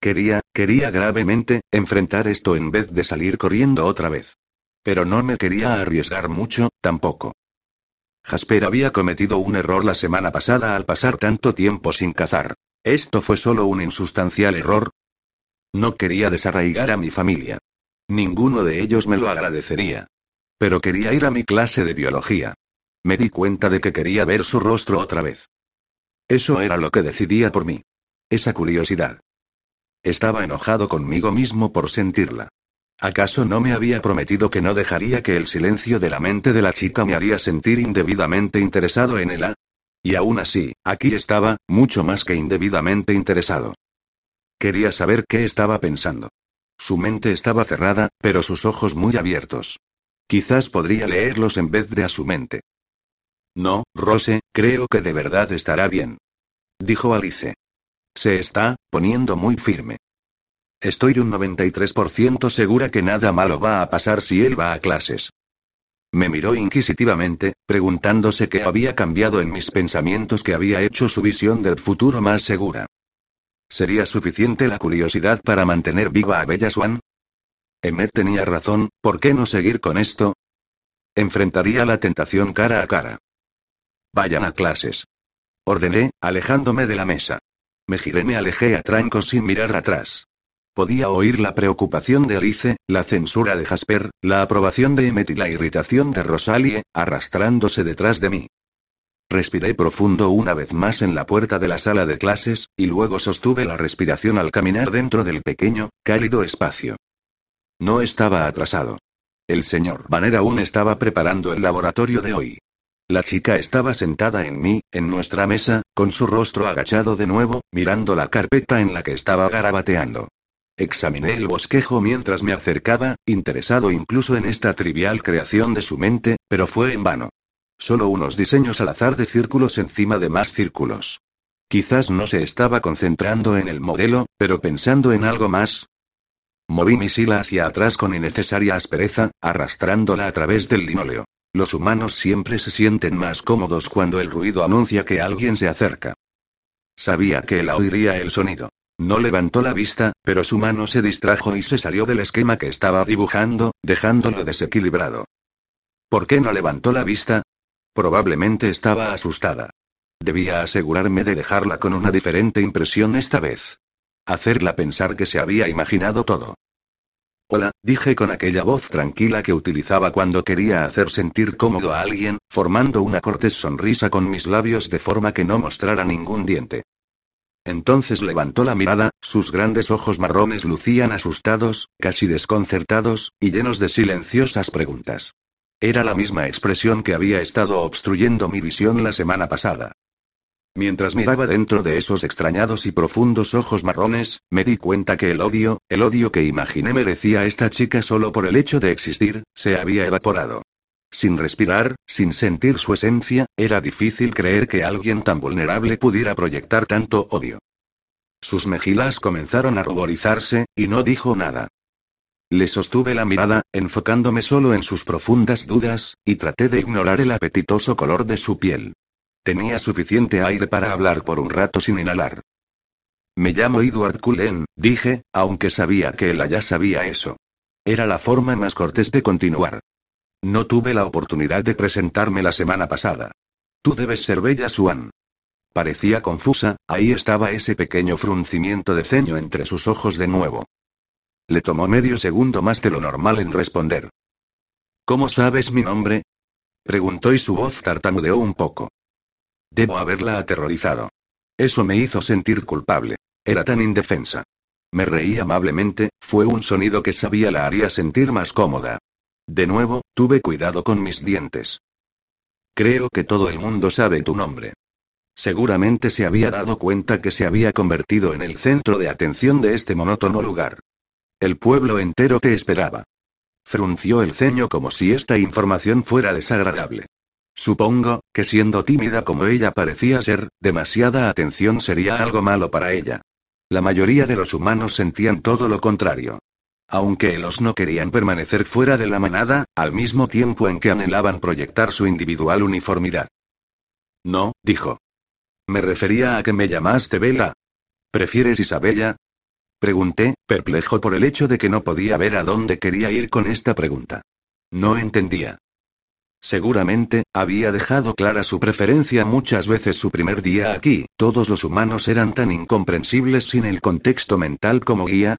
Quería, quería gravemente, enfrentar esto en vez de salir corriendo otra vez. Pero no me quería arriesgar mucho, tampoco. Jasper había cometido un error la semana pasada al pasar tanto tiempo sin cazar. ¿Esto fue solo un insustancial error? No quería desarraigar a mi familia. Ninguno de ellos me lo agradecería. Pero quería ir a mi clase de biología. Me di cuenta de que quería ver su rostro otra vez. Eso era lo que decidía por mí. Esa curiosidad. Estaba enojado conmigo mismo por sentirla. ¿Acaso no me había prometido que no dejaría que el silencio de la mente de la chica me haría sentir indebidamente interesado en ella? Y aún así, aquí estaba, mucho más que indebidamente interesado. Quería saber qué estaba pensando. Su mente estaba cerrada, pero sus ojos muy abiertos. Quizás podría leerlos en vez de a su mente. No, Rose, creo que de verdad estará bien. Dijo Alice. Se está, poniendo muy firme. Estoy un 93% segura que nada malo va a pasar si él va a clases. Me miró inquisitivamente, preguntándose qué había cambiado en mis pensamientos que había hecho su visión del futuro más segura. ¿Sería suficiente la curiosidad para mantener viva a Bella Swan? Emmet tenía razón, ¿por qué no seguir con esto? Enfrentaría la tentación cara a cara. Vayan a clases. Ordené, alejándome de la mesa. Me giré, me alejé a trancos sin mirar atrás. Podía oír la preocupación de Alice, la censura de Jasper, la aprobación de Emmet y la irritación de Rosalie, arrastrándose detrás de mí. Respiré profundo una vez más en la puerta de la sala de clases, y luego sostuve la respiración al caminar dentro del pequeño, cálido espacio. No estaba atrasado. El señor Banner aún estaba preparando el laboratorio de hoy. La chica estaba sentada en mí, en nuestra mesa, con su rostro agachado de nuevo, mirando la carpeta en la que estaba garabateando. Examiné el bosquejo mientras me acercaba, interesado incluso en esta trivial creación de su mente, pero fue en vano. Solo unos diseños al azar de círculos encima de más círculos. Quizás no se estaba concentrando en el modelo, pero pensando en algo más. Moví mi sila hacia atrás con innecesaria aspereza, arrastrándola a través del linóleo. Los humanos siempre se sienten más cómodos cuando el ruido anuncia que alguien se acerca. Sabía que él oiría el sonido. No levantó la vista, pero su mano se distrajo y se salió del esquema que estaba dibujando, dejándolo desequilibrado. ¿Por qué no levantó la vista? Probablemente estaba asustada. Debía asegurarme de dejarla con una diferente impresión esta vez. Hacerla pensar que se había imaginado todo. Hola, dije con aquella voz tranquila que utilizaba cuando quería hacer sentir cómodo a alguien, formando una cortés sonrisa con mis labios de forma que no mostrara ningún diente. Entonces levantó la mirada, sus grandes ojos marrones lucían asustados, casi desconcertados, y llenos de silenciosas preguntas. Era la misma expresión que había estado obstruyendo mi visión la semana pasada. Mientras miraba dentro de esos extrañados y profundos ojos marrones, me di cuenta que el odio, el odio que imaginé merecía esta chica solo por el hecho de existir, se había evaporado. Sin respirar, sin sentir su esencia, era difícil creer que alguien tan vulnerable pudiera proyectar tanto odio. Sus mejillas comenzaron a ruborizarse, y no dijo nada. Le sostuve la mirada, enfocándome solo en sus profundas dudas, y traté de ignorar el apetitoso color de su piel. Tenía suficiente aire para hablar por un rato sin inhalar. Me llamo Edward Cullen, dije, aunque sabía que él ya sabía eso. Era la forma más cortés de continuar. No tuve la oportunidad de presentarme la semana pasada. Tú debes ser Bella Swan. Parecía confusa, ahí estaba ese pequeño fruncimiento de ceño entre sus ojos de nuevo. Le tomó medio segundo más de lo normal en responder. ¿Cómo sabes mi nombre? Preguntó y su voz tartamudeó un poco. Debo haberla aterrorizado. Eso me hizo sentir culpable. Era tan indefensa. Me reí amablemente, fue un sonido que sabía la haría sentir más cómoda. De nuevo, tuve cuidado con mis dientes. Creo que todo el mundo sabe tu nombre. Seguramente se había dado cuenta que se había convertido en el centro de atención de este monótono lugar. El pueblo entero te esperaba. Frunció el ceño como si esta información fuera desagradable. Supongo, que siendo tímida como ella parecía ser, demasiada atención sería algo malo para ella. La mayoría de los humanos sentían todo lo contrario. Aunque los no querían permanecer fuera de la manada, al mismo tiempo en que anhelaban proyectar su individual uniformidad. No, dijo. Me refería a que me llamaste Vela. ¿Prefieres Isabella? Pregunté, perplejo por el hecho de que no podía ver a dónde quería ir con esta pregunta. No entendía. Seguramente, había dejado clara su preferencia muchas veces su primer día aquí, todos los humanos eran tan incomprensibles sin el contexto mental como guía,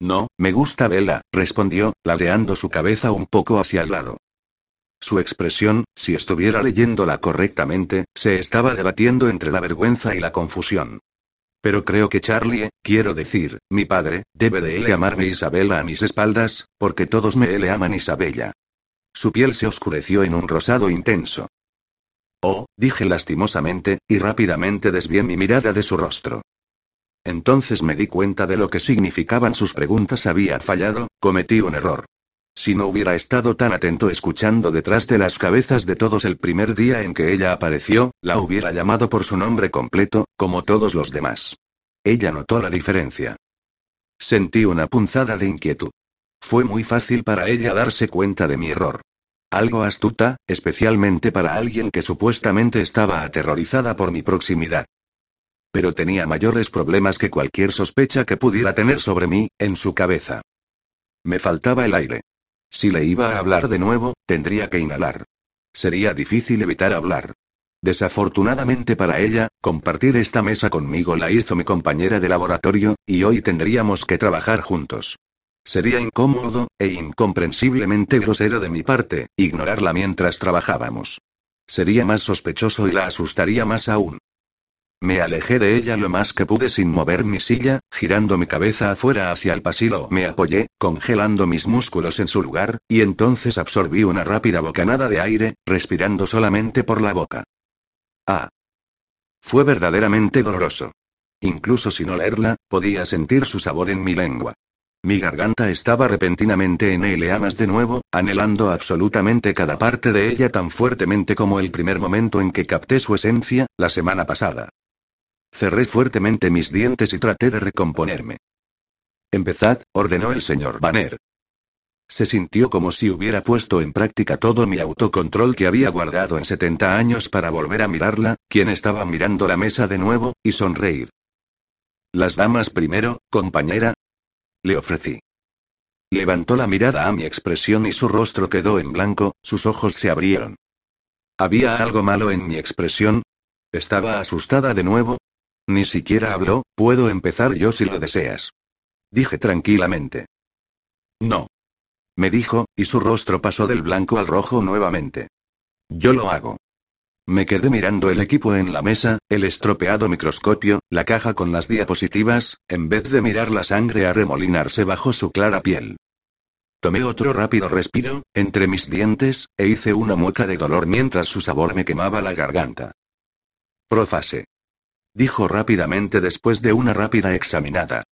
no, me gusta Bella, respondió, ladeando su cabeza un poco hacia el lado. Su expresión, si estuviera leyéndola correctamente, se estaba debatiendo entre la vergüenza y la confusión. Pero creo que Charlie, quiero decir, mi padre, debe de él llamarme Isabela a mis espaldas, porque todos me le aman Isabella. Su piel se oscureció en un rosado intenso. Oh, dije lastimosamente, y rápidamente desvié mi mirada de su rostro. Entonces me di cuenta de lo que significaban sus preguntas. Había fallado, cometí un error. Si no hubiera estado tan atento escuchando detrás de las cabezas de todos el primer día en que ella apareció, la hubiera llamado por su nombre completo, como todos los demás. Ella notó la diferencia. Sentí una punzada de inquietud. Fue muy fácil para ella darse cuenta de mi error. Algo astuta, especialmente para alguien que supuestamente estaba aterrorizada por mi proximidad. Pero tenía mayores problemas que cualquier sospecha que pudiera tener sobre mí, en su cabeza. Me faltaba el aire. Si le iba a hablar de nuevo, tendría que inhalar. Sería difícil evitar hablar. Desafortunadamente para ella, compartir esta mesa conmigo la hizo mi compañera de laboratorio, y hoy tendríamos que trabajar juntos. Sería incómodo, e incomprensiblemente grosero de mi parte, ignorarla mientras trabajábamos. Sería más sospechoso y la asustaría más aún. Me alejé de ella lo más que pude sin mover mi silla, girando mi cabeza afuera hacia el pasillo. Me apoyé, congelando mis músculos en su lugar, y entonces absorbí una rápida bocanada de aire, respirando solamente por la boca. Ah. Fue verdaderamente doloroso. Incluso sin olerla, podía sentir su sabor en mi lengua. Mi garganta estaba repentinamente en eleamas de nuevo, anhelando absolutamente cada parte de ella tan fuertemente como el primer momento en que capté su esencia, la semana pasada. Cerré fuertemente mis dientes y traté de recomponerme. Empezad, ordenó el señor Banner. Se sintió como si hubiera puesto en práctica todo mi autocontrol que había guardado en 70 años para volver a mirarla, quien estaba mirando la mesa de nuevo, y sonreír. Las damas primero, compañera. Le ofrecí. Levantó la mirada a mi expresión y su rostro quedó en blanco, sus ojos se abrieron. ¿Había algo malo en mi expresión? ¿Estaba asustada de nuevo? Ni siquiera habló, puedo empezar yo si lo deseas. Dije tranquilamente. No. Me dijo, y su rostro pasó del blanco al rojo nuevamente. Yo lo hago. Me quedé mirando el equipo en la mesa, el estropeado microscopio, la caja con las diapositivas, en vez de mirar la sangre arremolinarse bajo su clara piel. Tomé otro rápido respiro, entre mis dientes, e hice una mueca de dolor mientras su sabor me quemaba la garganta. Profase dijo rápidamente después de una rápida examinada.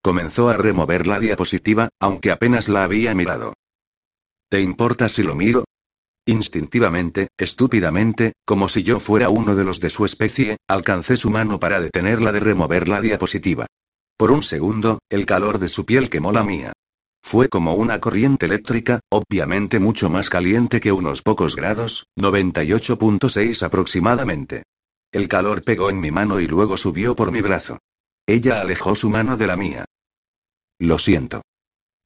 Comenzó a remover la diapositiva, aunque apenas la había mirado. ¿Te importa si lo miro? Instintivamente, estúpidamente, como si yo fuera uno de los de su especie, alcancé su mano para detenerla de remover la diapositiva. Por un segundo, el calor de su piel quemó la mía. Fue como una corriente eléctrica, obviamente mucho más caliente que unos pocos grados, 98.6 aproximadamente. El calor pegó en mi mano y luego subió por mi brazo. Ella alejó su mano de la mía. Lo siento.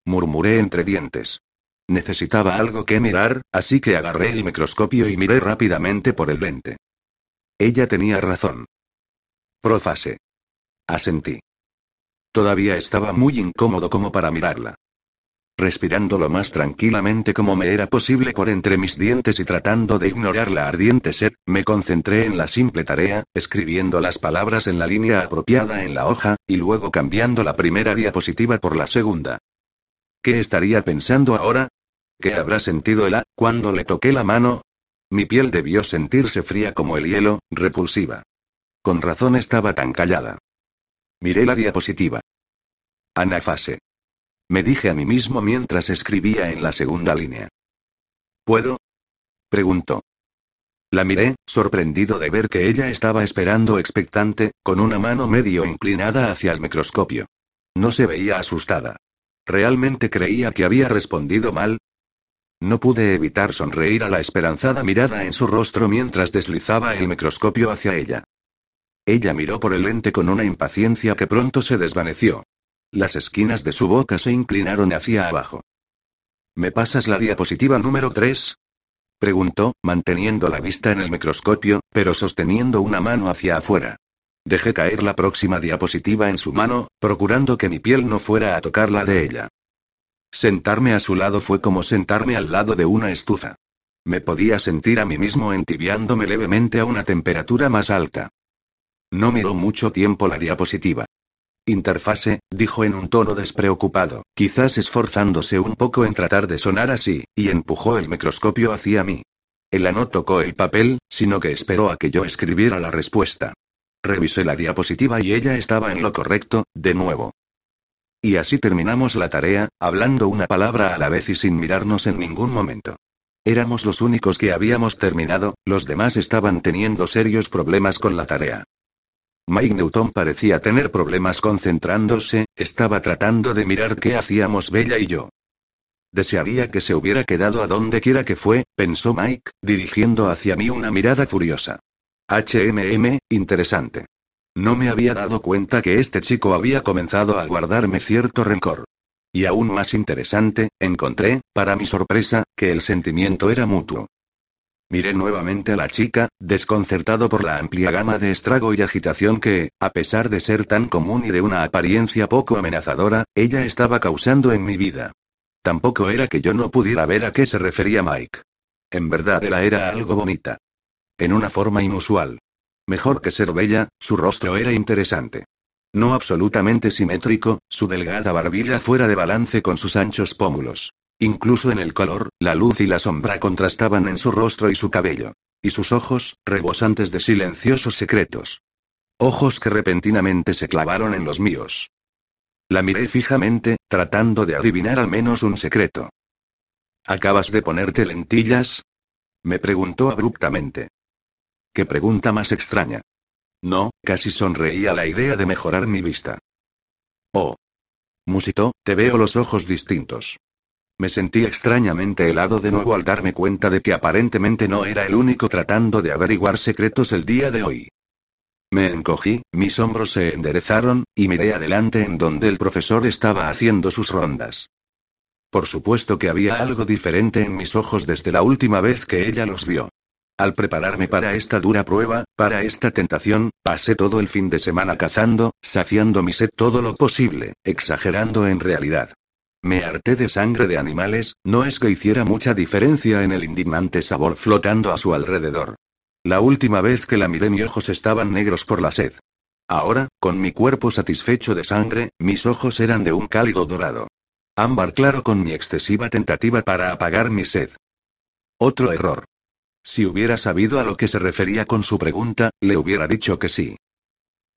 Murmuré entre dientes. Necesitaba algo que mirar, así que agarré el microscopio y miré rápidamente por el lente. Ella tenía razón. Profase. Asentí. Todavía estaba muy incómodo como para mirarla. Respirando lo más tranquilamente como me era posible por entre mis dientes y tratando de ignorar la ardiente sed, me concentré en la simple tarea, escribiendo las palabras en la línea apropiada en la hoja, y luego cambiando la primera diapositiva por la segunda. ¿Qué estaría pensando ahora? ¿Qué habrá sentido el A cuando le toqué la mano? Mi piel debió sentirse fría como el hielo, repulsiva. Con razón estaba tan callada. Miré la diapositiva. Anafase. Me dije a mí mismo mientras escribía en la segunda línea. ¿Puedo? preguntó. La miré, sorprendido de ver que ella estaba esperando expectante, con una mano medio inclinada hacia el microscopio. No se veía asustada. ¿Realmente creía que había respondido mal? No pude evitar sonreír a la esperanzada mirada en su rostro mientras deslizaba el microscopio hacia ella. Ella miró por el lente con una impaciencia que pronto se desvaneció. Las esquinas de su boca se inclinaron hacia abajo. ¿Me pasas la diapositiva número 3? Preguntó, manteniendo la vista en el microscopio, pero sosteniendo una mano hacia afuera. Dejé caer la próxima diapositiva en su mano, procurando que mi piel no fuera a tocar la de ella. Sentarme a su lado fue como sentarme al lado de una estufa. Me podía sentir a mí mismo entibiándome levemente a una temperatura más alta. No miró mucho tiempo la diapositiva. Interfase, dijo en un tono despreocupado, quizás esforzándose un poco en tratar de sonar así, y empujó el microscopio hacia mí. Ella no tocó el papel, sino que esperó a que yo escribiera la respuesta. Revisé la diapositiva y ella estaba en lo correcto, de nuevo. Y así terminamos la tarea, hablando una palabra a la vez y sin mirarnos en ningún momento. Éramos los únicos que habíamos terminado, los demás estaban teniendo serios problemas con la tarea. Mike Newton parecía tener problemas concentrándose, estaba tratando de mirar qué hacíamos Bella y yo. Desearía que se hubiera quedado a donde quiera que fue, pensó Mike, dirigiendo hacia mí una mirada furiosa. HMM, interesante. No me había dado cuenta que este chico había comenzado a guardarme cierto rencor. Y aún más interesante, encontré, para mi sorpresa, que el sentimiento era mutuo. Miré nuevamente a la chica, desconcertado por la amplia gama de estrago y agitación que, a pesar de ser tan común y de una apariencia poco amenazadora, ella estaba causando en mi vida. Tampoco era que yo no pudiera ver a qué se refería Mike. En verdad ella era algo bonita. En una forma inusual. Mejor que ser bella, su rostro era interesante. No absolutamente simétrico, su delgada barbilla fuera de balance con sus anchos pómulos. Incluso en el color, la luz y la sombra contrastaban en su rostro y su cabello. Y sus ojos, rebosantes de silenciosos secretos. Ojos que repentinamente se clavaron en los míos. La miré fijamente, tratando de adivinar al menos un secreto. ¿Acabas de ponerte lentillas? Me preguntó abruptamente. ¿Qué pregunta más extraña? No, casi sonreí a la idea de mejorar mi vista. Oh. Musitó, te veo los ojos distintos. Me sentí extrañamente helado de nuevo al darme cuenta de que aparentemente no era el único tratando de averiguar secretos el día de hoy. Me encogí, mis hombros se enderezaron, y miré adelante en donde el profesor estaba haciendo sus rondas. Por supuesto que había algo diferente en mis ojos desde la última vez que ella los vio. Al prepararme para esta dura prueba, para esta tentación, pasé todo el fin de semana cazando, saciando mi sed todo lo posible, exagerando en realidad. Me harté de sangre de animales, no es que hiciera mucha diferencia en el indignante sabor flotando a su alrededor. La última vez que la miré mis ojos estaban negros por la sed. Ahora, con mi cuerpo satisfecho de sangre, mis ojos eran de un cálido dorado. Ámbar claro con mi excesiva tentativa para apagar mi sed. Otro error. Si hubiera sabido a lo que se refería con su pregunta, le hubiera dicho que sí.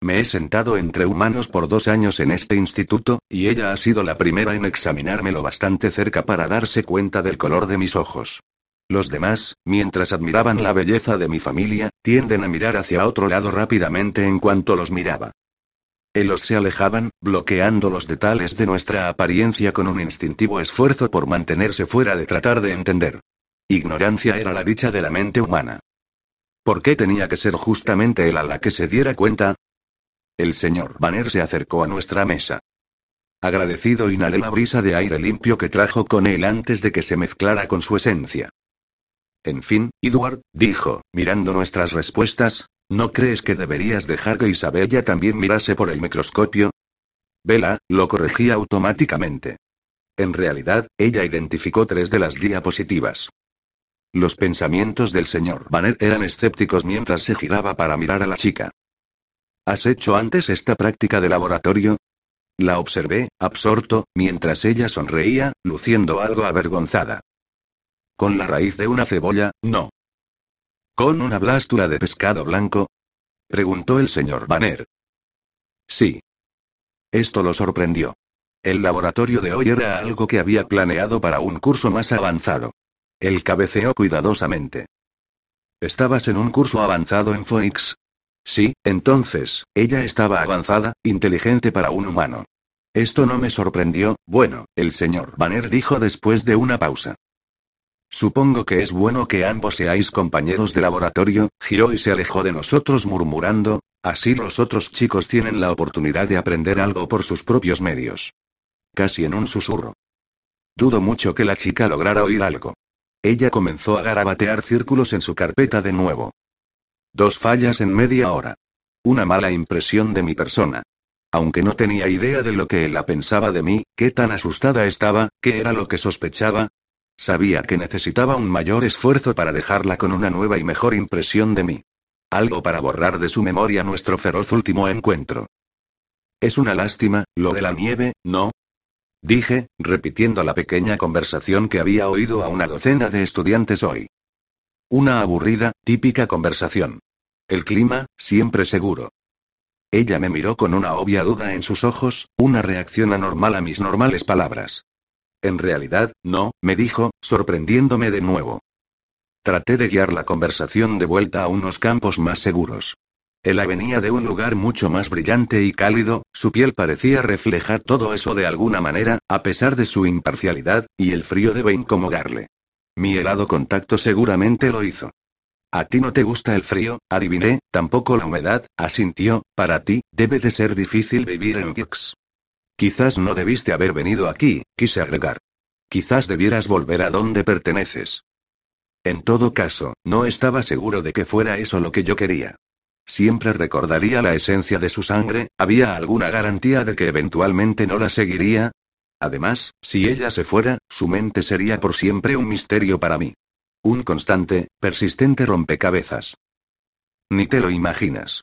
Me he sentado entre humanos por dos años en este instituto, y ella ha sido la primera en examinármelo bastante cerca para darse cuenta del color de mis ojos. Los demás, mientras admiraban la belleza de mi familia, tienden a mirar hacia otro lado rápidamente en cuanto los miraba. Ellos se alejaban, bloqueando los detalles de nuestra apariencia con un instintivo esfuerzo por mantenerse fuera de tratar de entender. Ignorancia era la dicha de la mente humana. ¿Por qué tenía que ser justamente él a la que se diera cuenta? El señor Banner se acercó a nuestra mesa. Agradecido inhalé la brisa de aire limpio que trajo con él antes de que se mezclara con su esencia. En fin, Edward, dijo, mirando nuestras respuestas, ¿no crees que deberías dejar que Isabella también mirase por el microscopio? Vela, lo corregí automáticamente. En realidad, ella identificó tres de las diapositivas. Los pensamientos del señor Banner eran escépticos mientras se giraba para mirar a la chica. ¿Has hecho antes esta práctica de laboratorio? La observé, absorto, mientras ella sonreía, luciendo algo avergonzada. Con la raíz de una cebolla, no. ¿Con una blástula de pescado blanco? preguntó el señor Banner. Sí. Esto lo sorprendió. El laboratorio de hoy era algo que había planeado para un curso más avanzado. Él cabeceó cuidadosamente. ¿Estabas en un curso avanzado en Phoenix? Sí, entonces, ella estaba avanzada, inteligente para un humano. Esto no me sorprendió, bueno, el señor Banner dijo después de una pausa. Supongo que es bueno que ambos seáis compañeros de laboratorio, giró y se alejó de nosotros murmurando, así los otros chicos tienen la oportunidad de aprender algo por sus propios medios. Casi en un susurro. Dudo mucho que la chica lograra oír algo. Ella comenzó a garabatear círculos en su carpeta de nuevo. Dos fallas en media hora. Una mala impresión de mi persona. Aunque no tenía idea de lo que ella pensaba de mí, qué tan asustada estaba, qué era lo que sospechaba. Sabía que necesitaba un mayor esfuerzo para dejarla con una nueva y mejor impresión de mí. Algo para borrar de su memoria nuestro feroz último encuentro. Es una lástima, lo de la nieve, ¿no? Dije, repitiendo la pequeña conversación que había oído a una docena de estudiantes hoy. Una aburrida, típica conversación. El clima, siempre seguro. Ella me miró con una obvia duda en sus ojos, una reacción anormal a mis normales palabras. En realidad, no, me dijo, sorprendiéndome de nuevo. Traté de guiar la conversación de vuelta a unos campos más seguros. Ella venía de un lugar mucho más brillante y cálido, su piel parecía reflejar todo eso de alguna manera, a pesar de su imparcialidad, y el frío debe incomodarle. Mi helado contacto seguramente lo hizo. A ti no te gusta el frío, adiviné, tampoco la humedad, asintió, para ti, debe de ser difícil vivir en Vix. Quizás no debiste haber venido aquí, quise agregar. Quizás debieras volver a donde perteneces. En todo caso, no estaba seguro de que fuera eso lo que yo quería. Siempre recordaría la esencia de su sangre, ¿había alguna garantía de que eventualmente no la seguiría? Además, si ella se fuera, su mente sería por siempre un misterio para mí. Un constante, persistente rompecabezas. Ni te lo imaginas.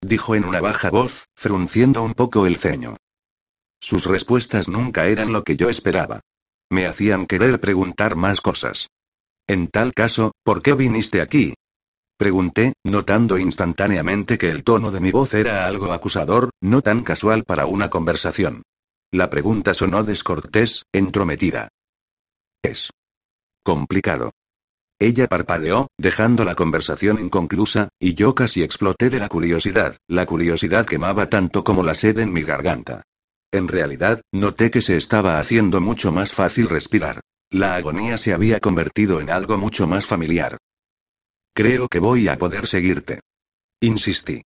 Dijo en una baja voz, frunciendo un poco el ceño. Sus respuestas nunca eran lo que yo esperaba. Me hacían querer preguntar más cosas. En tal caso, ¿por qué viniste aquí? Pregunté, notando instantáneamente que el tono de mi voz era algo acusador, no tan casual para una conversación. La pregunta sonó descortés, entrometida. Es complicado. Ella parpadeó, dejando la conversación inconclusa, y yo casi exploté de la curiosidad, la curiosidad quemaba tanto como la sed en mi garganta. En realidad, noté que se estaba haciendo mucho más fácil respirar. La agonía se había convertido en algo mucho más familiar. Creo que voy a poder seguirte. Insistí.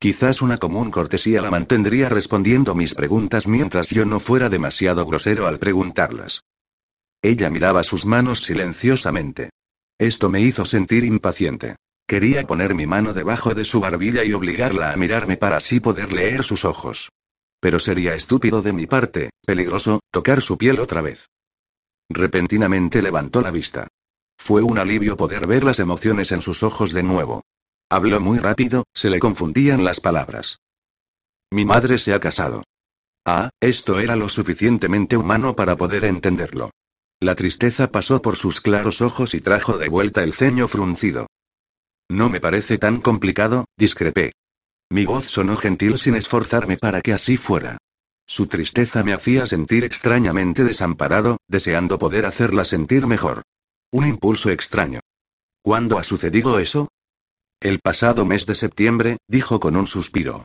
Quizás una común cortesía la mantendría respondiendo mis preguntas mientras yo no fuera demasiado grosero al preguntarlas. Ella miraba sus manos silenciosamente. Esto me hizo sentir impaciente. Quería poner mi mano debajo de su barbilla y obligarla a mirarme para así poder leer sus ojos. Pero sería estúpido de mi parte, peligroso, tocar su piel otra vez. Repentinamente levantó la vista. Fue un alivio poder ver las emociones en sus ojos de nuevo. Habló muy rápido, se le confundían las palabras. Mi madre se ha casado. Ah, esto era lo suficientemente humano para poder entenderlo. La tristeza pasó por sus claros ojos y trajo de vuelta el ceño fruncido. No me parece tan complicado, discrepé. Mi voz sonó gentil sin esforzarme para que así fuera. Su tristeza me hacía sentir extrañamente desamparado, deseando poder hacerla sentir mejor. Un impulso extraño. ¿Cuándo ha sucedido eso? El pasado mes de septiembre, dijo con un suspiro.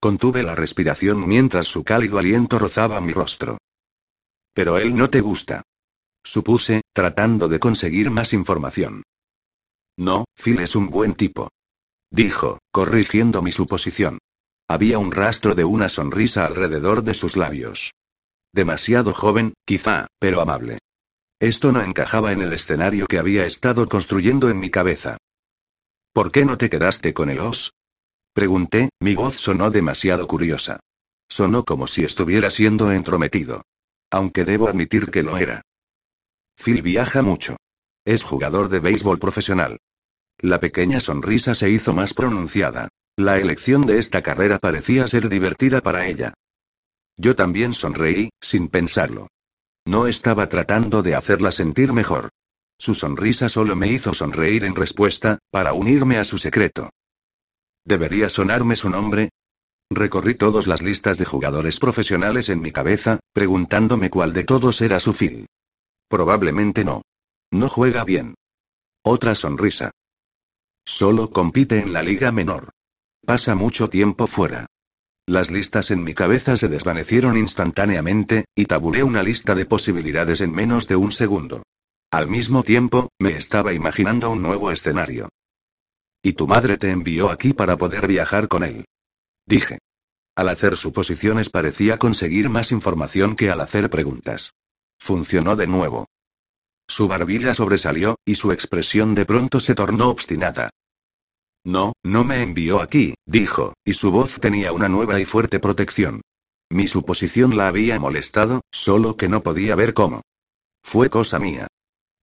Contuve la respiración mientras su cálido aliento rozaba mi rostro. Pero él no te gusta. Supuse, tratando de conseguir más información. No, Phil es un buen tipo. Dijo, corrigiendo mi suposición. Había un rastro de una sonrisa alrededor de sus labios. Demasiado joven, quizá, pero amable. Esto no encajaba en el escenario que había estado construyendo en mi cabeza. ¿Por qué no te quedaste con el os? Pregunté, mi voz sonó demasiado curiosa. Sonó como si estuviera siendo entrometido. Aunque debo admitir que lo era. Phil viaja mucho. Es jugador de béisbol profesional. La pequeña sonrisa se hizo más pronunciada. La elección de esta carrera parecía ser divertida para ella. Yo también sonreí, sin pensarlo. No estaba tratando de hacerla sentir mejor. Su sonrisa solo me hizo sonreír en respuesta, para unirme a su secreto. ¿Debería sonarme su nombre? Recorrí todas las listas de jugadores profesionales en mi cabeza, preguntándome cuál de todos era su Phil. Probablemente no. No juega bien. Otra sonrisa. Solo compite en la liga menor. Pasa mucho tiempo fuera. Las listas en mi cabeza se desvanecieron instantáneamente, y tabulé una lista de posibilidades en menos de un segundo. Al mismo tiempo, me estaba imaginando un nuevo escenario. Y tu madre te envió aquí para poder viajar con él. Dije. Al hacer suposiciones parecía conseguir más información que al hacer preguntas. Funcionó de nuevo. Su barbilla sobresalió, y su expresión de pronto se tornó obstinada. No, no me envió aquí, dijo, y su voz tenía una nueva y fuerte protección. Mi suposición la había molestado, solo que no podía ver cómo. Fue cosa mía.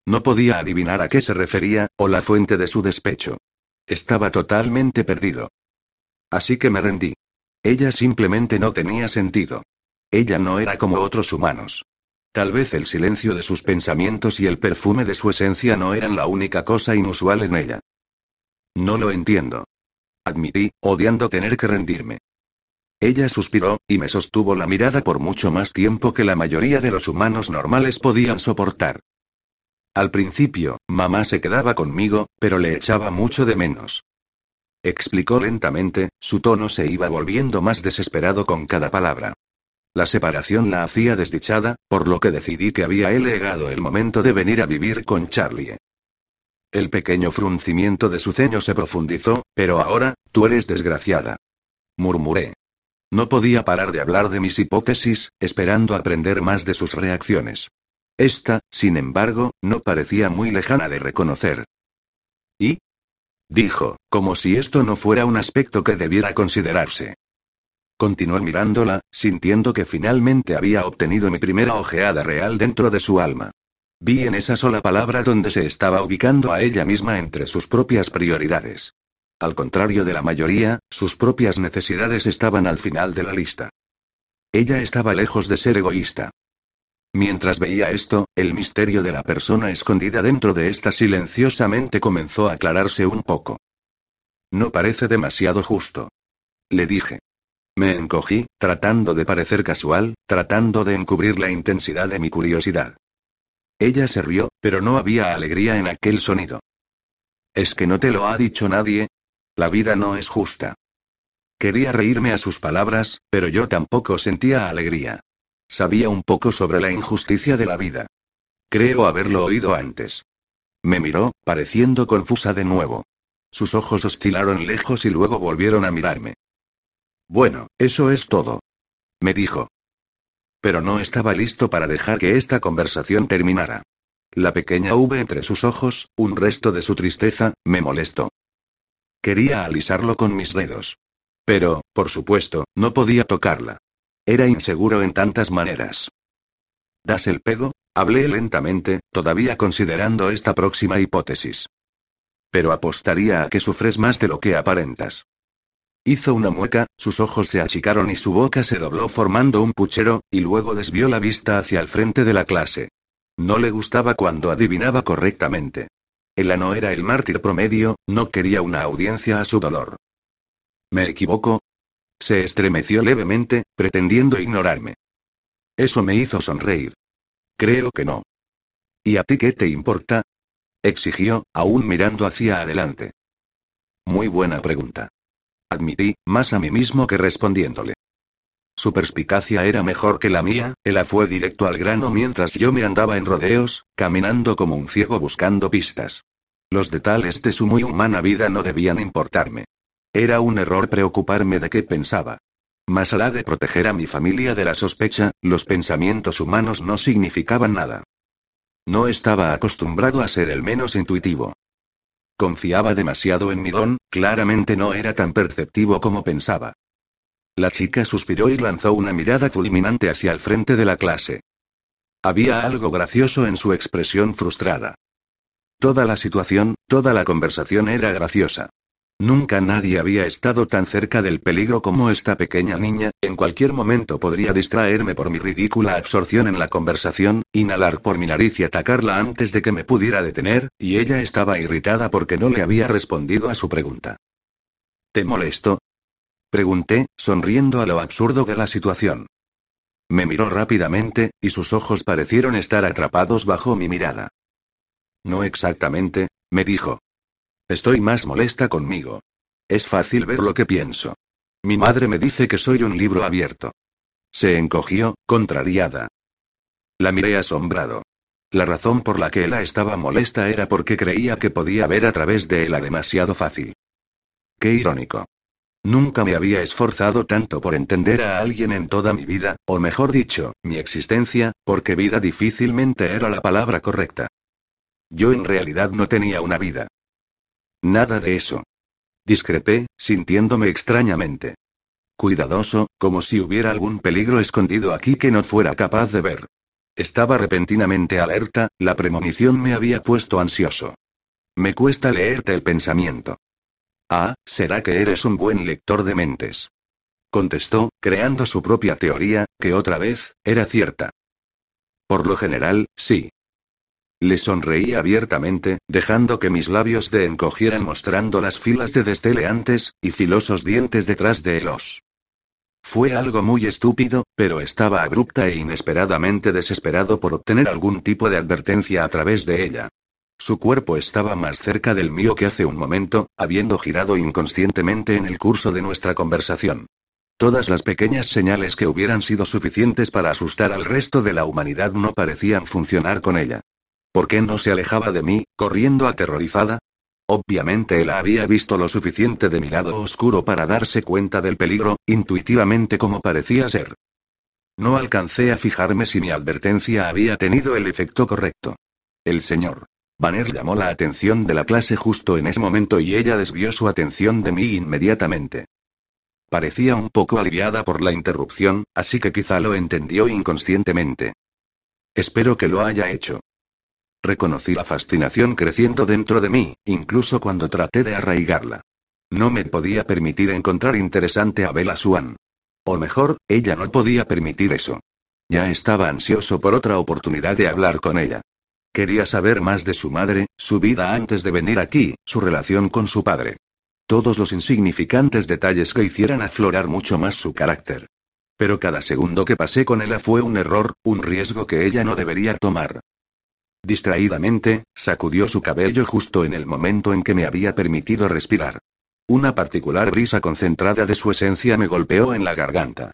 No podía adivinar a qué se refería, o la fuente de su despecho. Estaba totalmente perdido. Así que me rendí. Ella simplemente no tenía sentido. Ella no era como otros humanos. Tal vez el silencio de sus pensamientos y el perfume de su esencia no eran la única cosa inusual en ella. No lo entiendo. Admití, odiando tener que rendirme. Ella suspiró, y me sostuvo la mirada por mucho más tiempo que la mayoría de los humanos normales podían soportar. Al principio, mamá se quedaba conmigo, pero le echaba mucho de menos. Explicó lentamente, su tono se iba volviendo más desesperado con cada palabra. La separación la hacía desdichada, por lo que decidí que había llegado el momento de venir a vivir con Charlie. El pequeño fruncimiento de su ceño se profundizó, pero ahora, tú eres desgraciada. Murmuré. No podía parar de hablar de mis hipótesis, esperando aprender más de sus reacciones. Esta, sin embargo, no parecía muy lejana de reconocer. ¿Y? Dijo, como si esto no fuera un aspecto que debiera considerarse. Continué mirándola, sintiendo que finalmente había obtenido mi primera ojeada real dentro de su alma. Vi en esa sola palabra donde se estaba ubicando a ella misma entre sus propias prioridades. Al contrario de la mayoría, sus propias necesidades estaban al final de la lista. Ella estaba lejos de ser egoísta. Mientras veía esto, el misterio de la persona escondida dentro de esta silenciosamente comenzó a aclararse un poco. No parece demasiado justo. Le dije. Me encogí, tratando de parecer casual, tratando de encubrir la intensidad de mi curiosidad. Ella se rió, pero no había alegría en aquel sonido. ¿Es que no te lo ha dicho nadie? La vida no es justa. Quería reírme a sus palabras, pero yo tampoco sentía alegría. Sabía un poco sobre la injusticia de la vida. Creo haberlo oído antes. Me miró, pareciendo confusa de nuevo. Sus ojos oscilaron lejos y luego volvieron a mirarme. Bueno, eso es todo. Me dijo. Pero no estaba listo para dejar que esta conversación terminara. La pequeña V entre sus ojos, un resto de su tristeza, me molestó. Quería alisarlo con mis dedos. Pero, por supuesto, no podía tocarla. Era inseguro en tantas maneras. ¿Das el pego? Hablé lentamente, todavía considerando esta próxima hipótesis. Pero apostaría a que sufres más de lo que aparentas. Hizo una mueca, sus ojos se achicaron y su boca se dobló formando un puchero, y luego desvió la vista hacia el frente de la clase. No le gustaba cuando adivinaba correctamente. Ella no era el mártir promedio, no quería una audiencia a su dolor. ¿Me equivoco? Se estremeció levemente, pretendiendo ignorarme. Eso me hizo sonreír. Creo que no. ¿Y a ti qué te importa? exigió, aún mirando hacia adelante. Muy buena pregunta. Admití, más a mí mismo que respondiéndole. Su perspicacia era mejor que la mía, él fue directo al grano mientras yo me andaba en rodeos, caminando como un ciego buscando pistas. Los detalles de su muy humana vida no debían importarme. Era un error preocuparme de qué pensaba. Más allá de proteger a mi familia de la sospecha, los pensamientos humanos no significaban nada. No estaba acostumbrado a ser el menos intuitivo. Confiaba demasiado en mi don, claramente no era tan perceptivo como pensaba. La chica suspiró y lanzó una mirada fulminante hacia el frente de la clase. Había algo gracioso en su expresión frustrada. Toda la situación, toda la conversación era graciosa. Nunca nadie había estado tan cerca del peligro como esta pequeña niña, en cualquier momento podría distraerme por mi ridícula absorción en la conversación, inhalar por mi nariz y atacarla antes de que me pudiera detener, y ella estaba irritada porque no le había respondido a su pregunta. ¿Te molesto? Pregunté, sonriendo a lo absurdo de la situación. Me miró rápidamente, y sus ojos parecieron estar atrapados bajo mi mirada. No exactamente, me dijo. Estoy más molesta conmigo. Es fácil ver lo que pienso. Mi madre me dice que soy un libro abierto. Se encogió, contrariada. La miré asombrado. La razón por la que ella estaba molesta era porque creía que podía ver a través de ella demasiado fácil. Qué irónico. Nunca me había esforzado tanto por entender a alguien en toda mi vida, o mejor dicho, mi existencia, porque vida difícilmente era la palabra correcta. Yo en realidad no tenía una vida. Nada de eso. Discrepé, sintiéndome extrañamente. Cuidadoso, como si hubiera algún peligro escondido aquí que no fuera capaz de ver. Estaba repentinamente alerta, la premonición me había puesto ansioso. Me cuesta leerte el pensamiento. Ah, será que eres un buen lector de mentes. Contestó, creando su propia teoría, que otra vez, era cierta. Por lo general, sí. Le sonreí abiertamente, dejando que mis labios de encogieran mostrando las filas de desteleantes y filosos dientes detrás de ellos. Fue algo muy estúpido, pero estaba abrupta e inesperadamente desesperado por obtener algún tipo de advertencia a través de ella. Su cuerpo estaba más cerca del mío que hace un momento, habiendo girado inconscientemente en el curso de nuestra conversación. Todas las pequeñas señales que hubieran sido suficientes para asustar al resto de la humanidad no parecían funcionar con ella. ¿Por qué no se alejaba de mí, corriendo aterrorizada? Obviamente él había visto lo suficiente de mi lado oscuro para darse cuenta del peligro, intuitivamente como parecía ser. No alcancé a fijarme si mi advertencia había tenido el efecto correcto. El señor Banner llamó la atención de la clase justo en ese momento y ella desvió su atención de mí inmediatamente. Parecía un poco aliviada por la interrupción, así que quizá lo entendió inconscientemente. Espero que lo haya hecho. Reconocí la fascinación creciendo dentro de mí, incluso cuando traté de arraigarla. No me podía permitir encontrar interesante a Bella Swan. O mejor, ella no podía permitir eso. Ya estaba ansioso por otra oportunidad de hablar con ella. Quería saber más de su madre, su vida antes de venir aquí, su relación con su padre. Todos los insignificantes detalles que hicieran aflorar mucho más su carácter. Pero cada segundo que pasé con ella fue un error, un riesgo que ella no debería tomar. Distraídamente, sacudió su cabello justo en el momento en que me había permitido respirar. Una particular brisa concentrada de su esencia me golpeó en la garganta.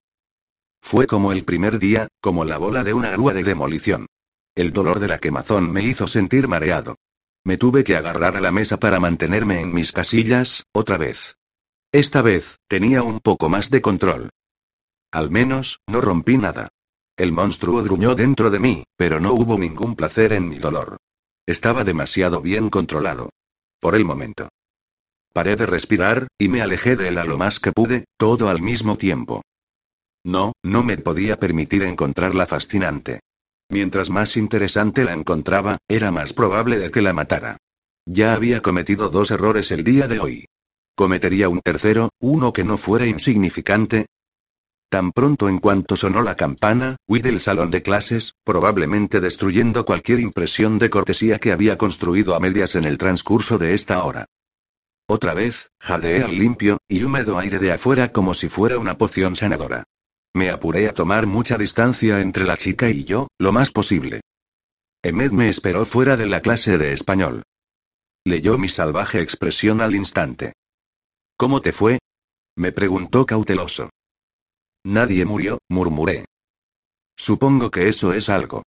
Fue como el primer día, como la bola de una grúa de demolición. El dolor de la quemazón me hizo sentir mareado. Me tuve que agarrar a la mesa para mantenerme en mis casillas, otra vez. Esta vez, tenía un poco más de control. Al menos, no rompí nada. El monstruo gruñó dentro de mí, pero no hubo ningún placer en mi dolor. Estaba demasiado bien controlado. Por el momento. Paré de respirar, y me alejé de él a lo más que pude, todo al mismo tiempo. No, no me podía permitir encontrarla fascinante. Mientras más interesante la encontraba, era más probable de que la matara. Ya había cometido dos errores el día de hoy. Cometería un tercero, uno que no fuera insignificante, Tan pronto en cuanto sonó la campana, huí del salón de clases, probablemente destruyendo cualquier impresión de cortesía que había construido a medias en el transcurso de esta hora. Otra vez, jadeé al limpio y húmedo aire de afuera como si fuera una poción sanadora. Me apuré a tomar mucha distancia entre la chica y yo, lo más posible. Emed me esperó fuera de la clase de español. Leyó mi salvaje expresión al instante. ¿Cómo te fue? me preguntó cauteloso. Nadie murió, murmuré. Supongo que eso es algo.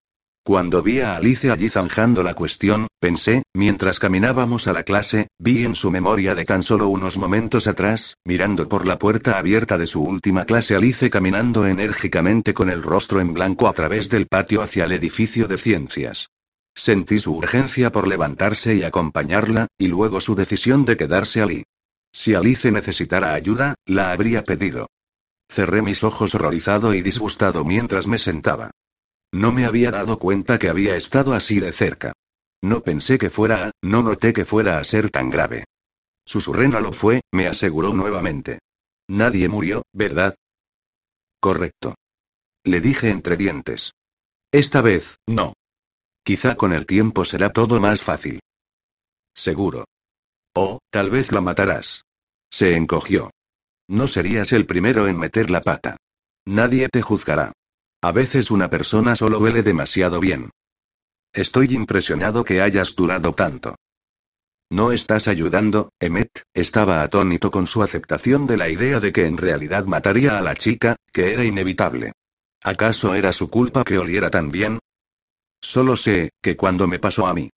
Cuando vi a Alice allí zanjando la cuestión, pensé, mientras caminábamos a la clase, vi en su memoria de tan solo unos momentos atrás, mirando por la puerta abierta de su última clase Alice caminando enérgicamente con el rostro en blanco a través del patio hacia el edificio de ciencias. Sentí su urgencia por levantarse y acompañarla, y luego su decisión de quedarse allí. Si Alice necesitara ayuda, la habría pedido. Cerré mis ojos horrorizado y disgustado mientras me sentaba. No me había dado cuenta que había estado así de cerca. No pensé que fuera a, no noté que fuera a ser tan grave. Susurré lo fue, me aseguró nuevamente. Nadie murió, ¿verdad? Correcto. Le dije entre dientes. Esta vez, no. Quizá con el tiempo será todo más fácil. Seguro. O, tal vez la matarás. Se encogió. No serías el primero en meter la pata. Nadie te juzgará. A veces una persona solo huele demasiado bien. Estoy impresionado que hayas durado tanto. No estás ayudando, Emmet, estaba atónito con su aceptación de la idea de que en realidad mataría a la chica, que era inevitable. ¿Acaso era su culpa que oliera tan bien? Solo sé, que cuando me pasó a mí,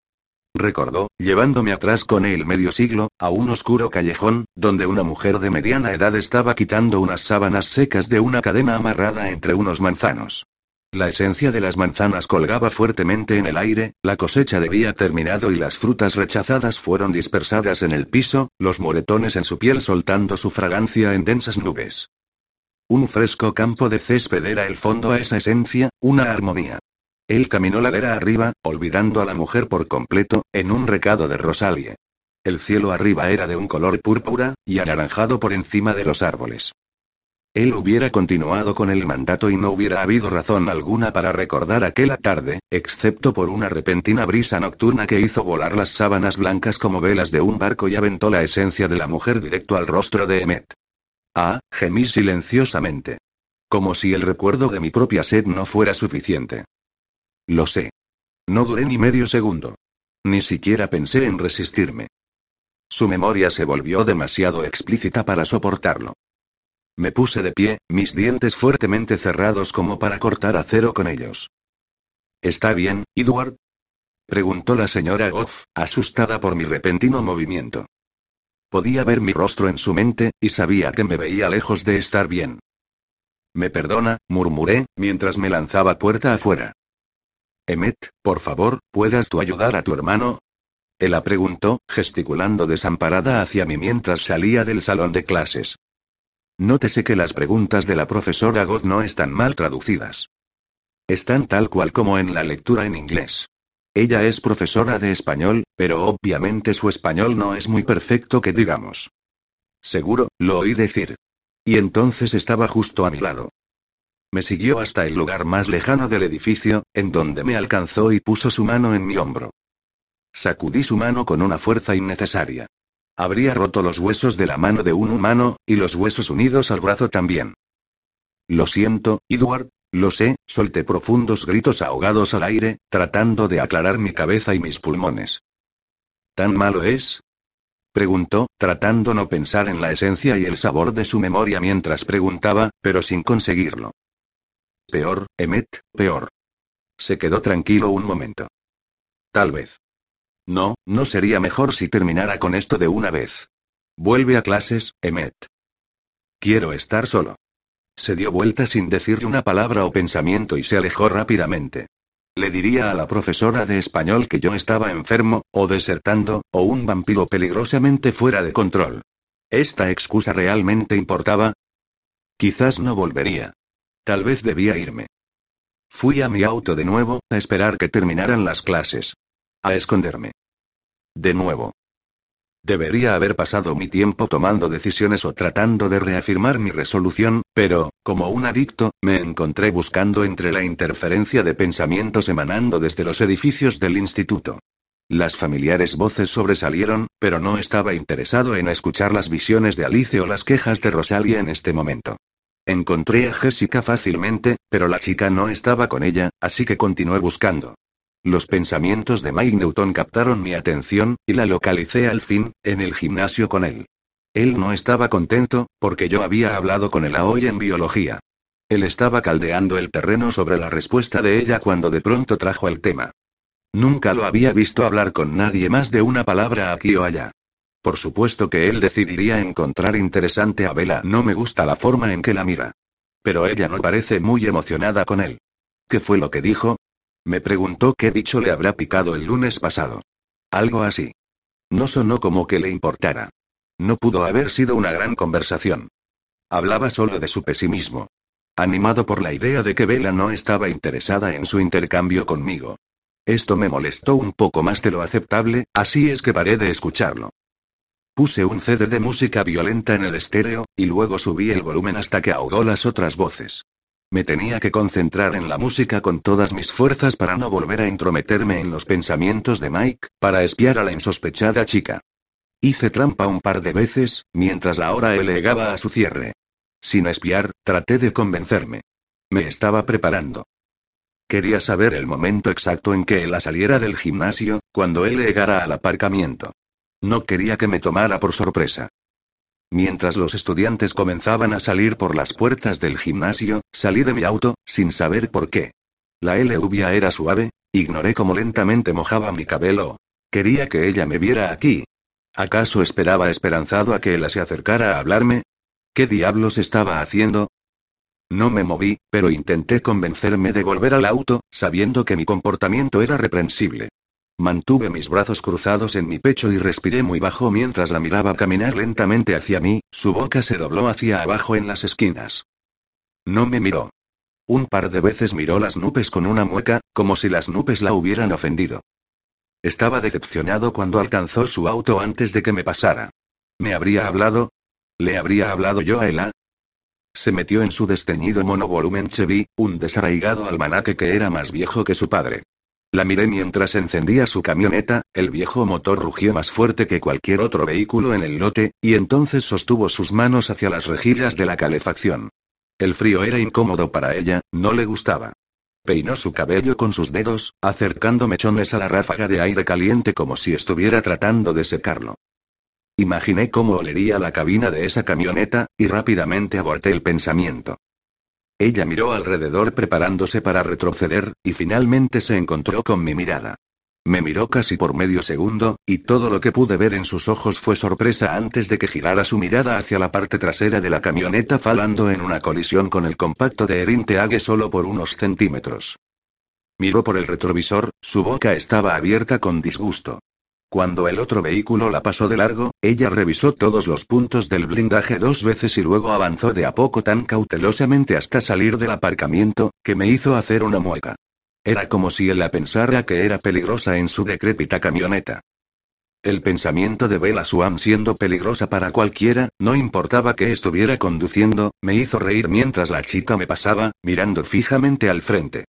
recordó, llevándome atrás con él medio siglo, a un oscuro callejón, donde una mujer de mediana edad estaba quitando unas sábanas secas de una cadena amarrada entre unos manzanos. La esencia de las manzanas colgaba fuertemente en el aire, la cosecha debía terminado y las frutas rechazadas fueron dispersadas en el piso, los moretones en su piel soltando su fragancia en densas nubes. Un fresco campo de césped era el fondo a esa esencia, una armonía. Él caminó ladera arriba, olvidando a la mujer por completo, en un recado de Rosalie. El cielo arriba era de un color púrpura, y anaranjado por encima de los árboles. Él hubiera continuado con el mandato y no hubiera habido razón alguna para recordar aquella tarde, excepto por una repentina brisa nocturna que hizo volar las sábanas blancas como velas de un barco y aventó la esencia de la mujer directo al rostro de Emmet. Ah, gemí silenciosamente. Como si el recuerdo de mi propia sed no fuera suficiente. Lo sé. No duré ni medio segundo. Ni siquiera pensé en resistirme. Su memoria se volvió demasiado explícita para soportarlo. Me puse de pie, mis dientes fuertemente cerrados como para cortar acero con ellos. ¿Está bien, Edward? Preguntó la señora Goff, asustada por mi repentino movimiento. Podía ver mi rostro en su mente, y sabía que me veía lejos de estar bien. Me perdona, murmuré, mientras me lanzaba puerta afuera. Emmet, por favor, ¿puedas tú ayudar a tu hermano? Ella preguntó, gesticulando desamparada hacia mí mientras salía del salón de clases. Nótese que las preguntas de la profesora Goth no están mal traducidas. Están tal cual como en la lectura en inglés. Ella es profesora de español, pero obviamente su español no es muy perfecto que digamos. Seguro, lo oí decir. Y entonces estaba justo a mi lado. Me siguió hasta el lugar más lejano del edificio, en donde me alcanzó y puso su mano en mi hombro. Sacudí su mano con una fuerza innecesaria. Habría roto los huesos de la mano de un humano, y los huesos unidos al brazo también. Lo siento, Edward, lo sé, solté profundos gritos ahogados al aire, tratando de aclarar mi cabeza y mis pulmones. ¿Tan malo es? Preguntó, tratando no pensar en la esencia y el sabor de su memoria mientras preguntaba, pero sin conseguirlo. Peor, Emmet, peor. Se quedó tranquilo un momento. Tal vez. No, no sería mejor si terminara con esto de una vez. Vuelve a clases, Emmet. Quiero estar solo. Se dio vuelta sin decirle una palabra o pensamiento y se alejó rápidamente. Le diría a la profesora de español que yo estaba enfermo, o desertando, o un vampiro peligrosamente fuera de control. ¿Esta excusa realmente importaba? Quizás no volvería. Tal vez debía irme. Fui a mi auto de nuevo, a esperar que terminaran las clases. A esconderme. De nuevo. Debería haber pasado mi tiempo tomando decisiones o tratando de reafirmar mi resolución, pero, como un adicto, me encontré buscando entre la interferencia de pensamientos emanando desde los edificios del instituto. Las familiares voces sobresalieron, pero no estaba interesado en escuchar las visiones de Alice o las quejas de Rosalia en este momento. Encontré a Jessica fácilmente, pero la chica no estaba con ella, así que continué buscando. Los pensamientos de Mike Newton captaron mi atención, y la localicé al fin, en el gimnasio con él. Él no estaba contento, porque yo había hablado con él hoy en biología. Él estaba caldeando el terreno sobre la respuesta de ella cuando de pronto trajo el tema. Nunca lo había visto hablar con nadie más de una palabra aquí o allá. Por supuesto que él decidiría encontrar interesante a Bella. No me gusta la forma en que la mira. Pero ella no parece muy emocionada con él. ¿Qué fue lo que dijo? Me preguntó qué dicho le habrá picado el lunes pasado. Algo así. No sonó como que le importara. No pudo haber sido una gran conversación. Hablaba solo de su pesimismo. Animado por la idea de que Vela no estaba interesada en su intercambio conmigo. Esto me molestó un poco más de lo aceptable, así es que paré de escucharlo. Puse un CD de música violenta en el estéreo, y luego subí el volumen hasta que ahogó las otras voces. Me tenía que concentrar en la música con todas mis fuerzas para no volver a entrometerme en los pensamientos de Mike, para espiar a la insospechada chica. Hice trampa un par de veces, mientras la hora llegaba a su cierre. Sin espiar, traté de convencerme. Me estaba preparando. Quería saber el momento exacto en que ella saliera del gimnasio, cuando él llegara al aparcamiento. No quería que me tomara por sorpresa. Mientras los estudiantes comenzaban a salir por las puertas del gimnasio, salí de mi auto, sin saber por qué. La lluvia era suave, ignoré cómo lentamente mojaba mi cabello. Quería que ella me viera aquí. ¿Acaso esperaba esperanzado a que ella se acercara a hablarme? ¿Qué diablos estaba haciendo? No me moví, pero intenté convencerme de volver al auto, sabiendo que mi comportamiento era reprensible. Mantuve mis brazos cruzados en mi pecho y respiré muy bajo mientras la miraba caminar lentamente hacia mí, su boca se dobló hacia abajo en las esquinas. No me miró. Un par de veces miró las nubes con una mueca, como si las nubes la hubieran ofendido. Estaba decepcionado cuando alcanzó su auto antes de que me pasara. ¿Me habría hablado? ¿Le habría hablado yo a Ela? Se metió en su desteñido monovolumen Chevy, un desarraigado almanaque que era más viejo que su padre. La miré mientras encendía su camioneta, el viejo motor rugió más fuerte que cualquier otro vehículo en el lote, y entonces sostuvo sus manos hacia las rejillas de la calefacción. El frío era incómodo para ella, no le gustaba. Peinó su cabello con sus dedos, acercando mechones a la ráfaga de aire caliente como si estuviera tratando de secarlo. Imaginé cómo olería la cabina de esa camioneta, y rápidamente aborté el pensamiento. Ella miró alrededor preparándose para retroceder, y finalmente se encontró con mi mirada. Me miró casi por medio segundo, y todo lo que pude ver en sus ojos fue sorpresa antes de que girara su mirada hacia la parte trasera de la camioneta falando en una colisión con el compacto de Erin Teague solo por unos centímetros. Miró por el retrovisor, su boca estaba abierta con disgusto. Cuando el otro vehículo la pasó de largo, ella revisó todos los puntos del blindaje dos veces y luego avanzó de a poco tan cautelosamente hasta salir del aparcamiento, que me hizo hacer una mueca. Era como si él la pensara que era peligrosa en su decrépita camioneta. El pensamiento de Bella Swan siendo peligrosa para cualquiera, no importaba que estuviera conduciendo, me hizo reír mientras la chica me pasaba, mirando fijamente al frente.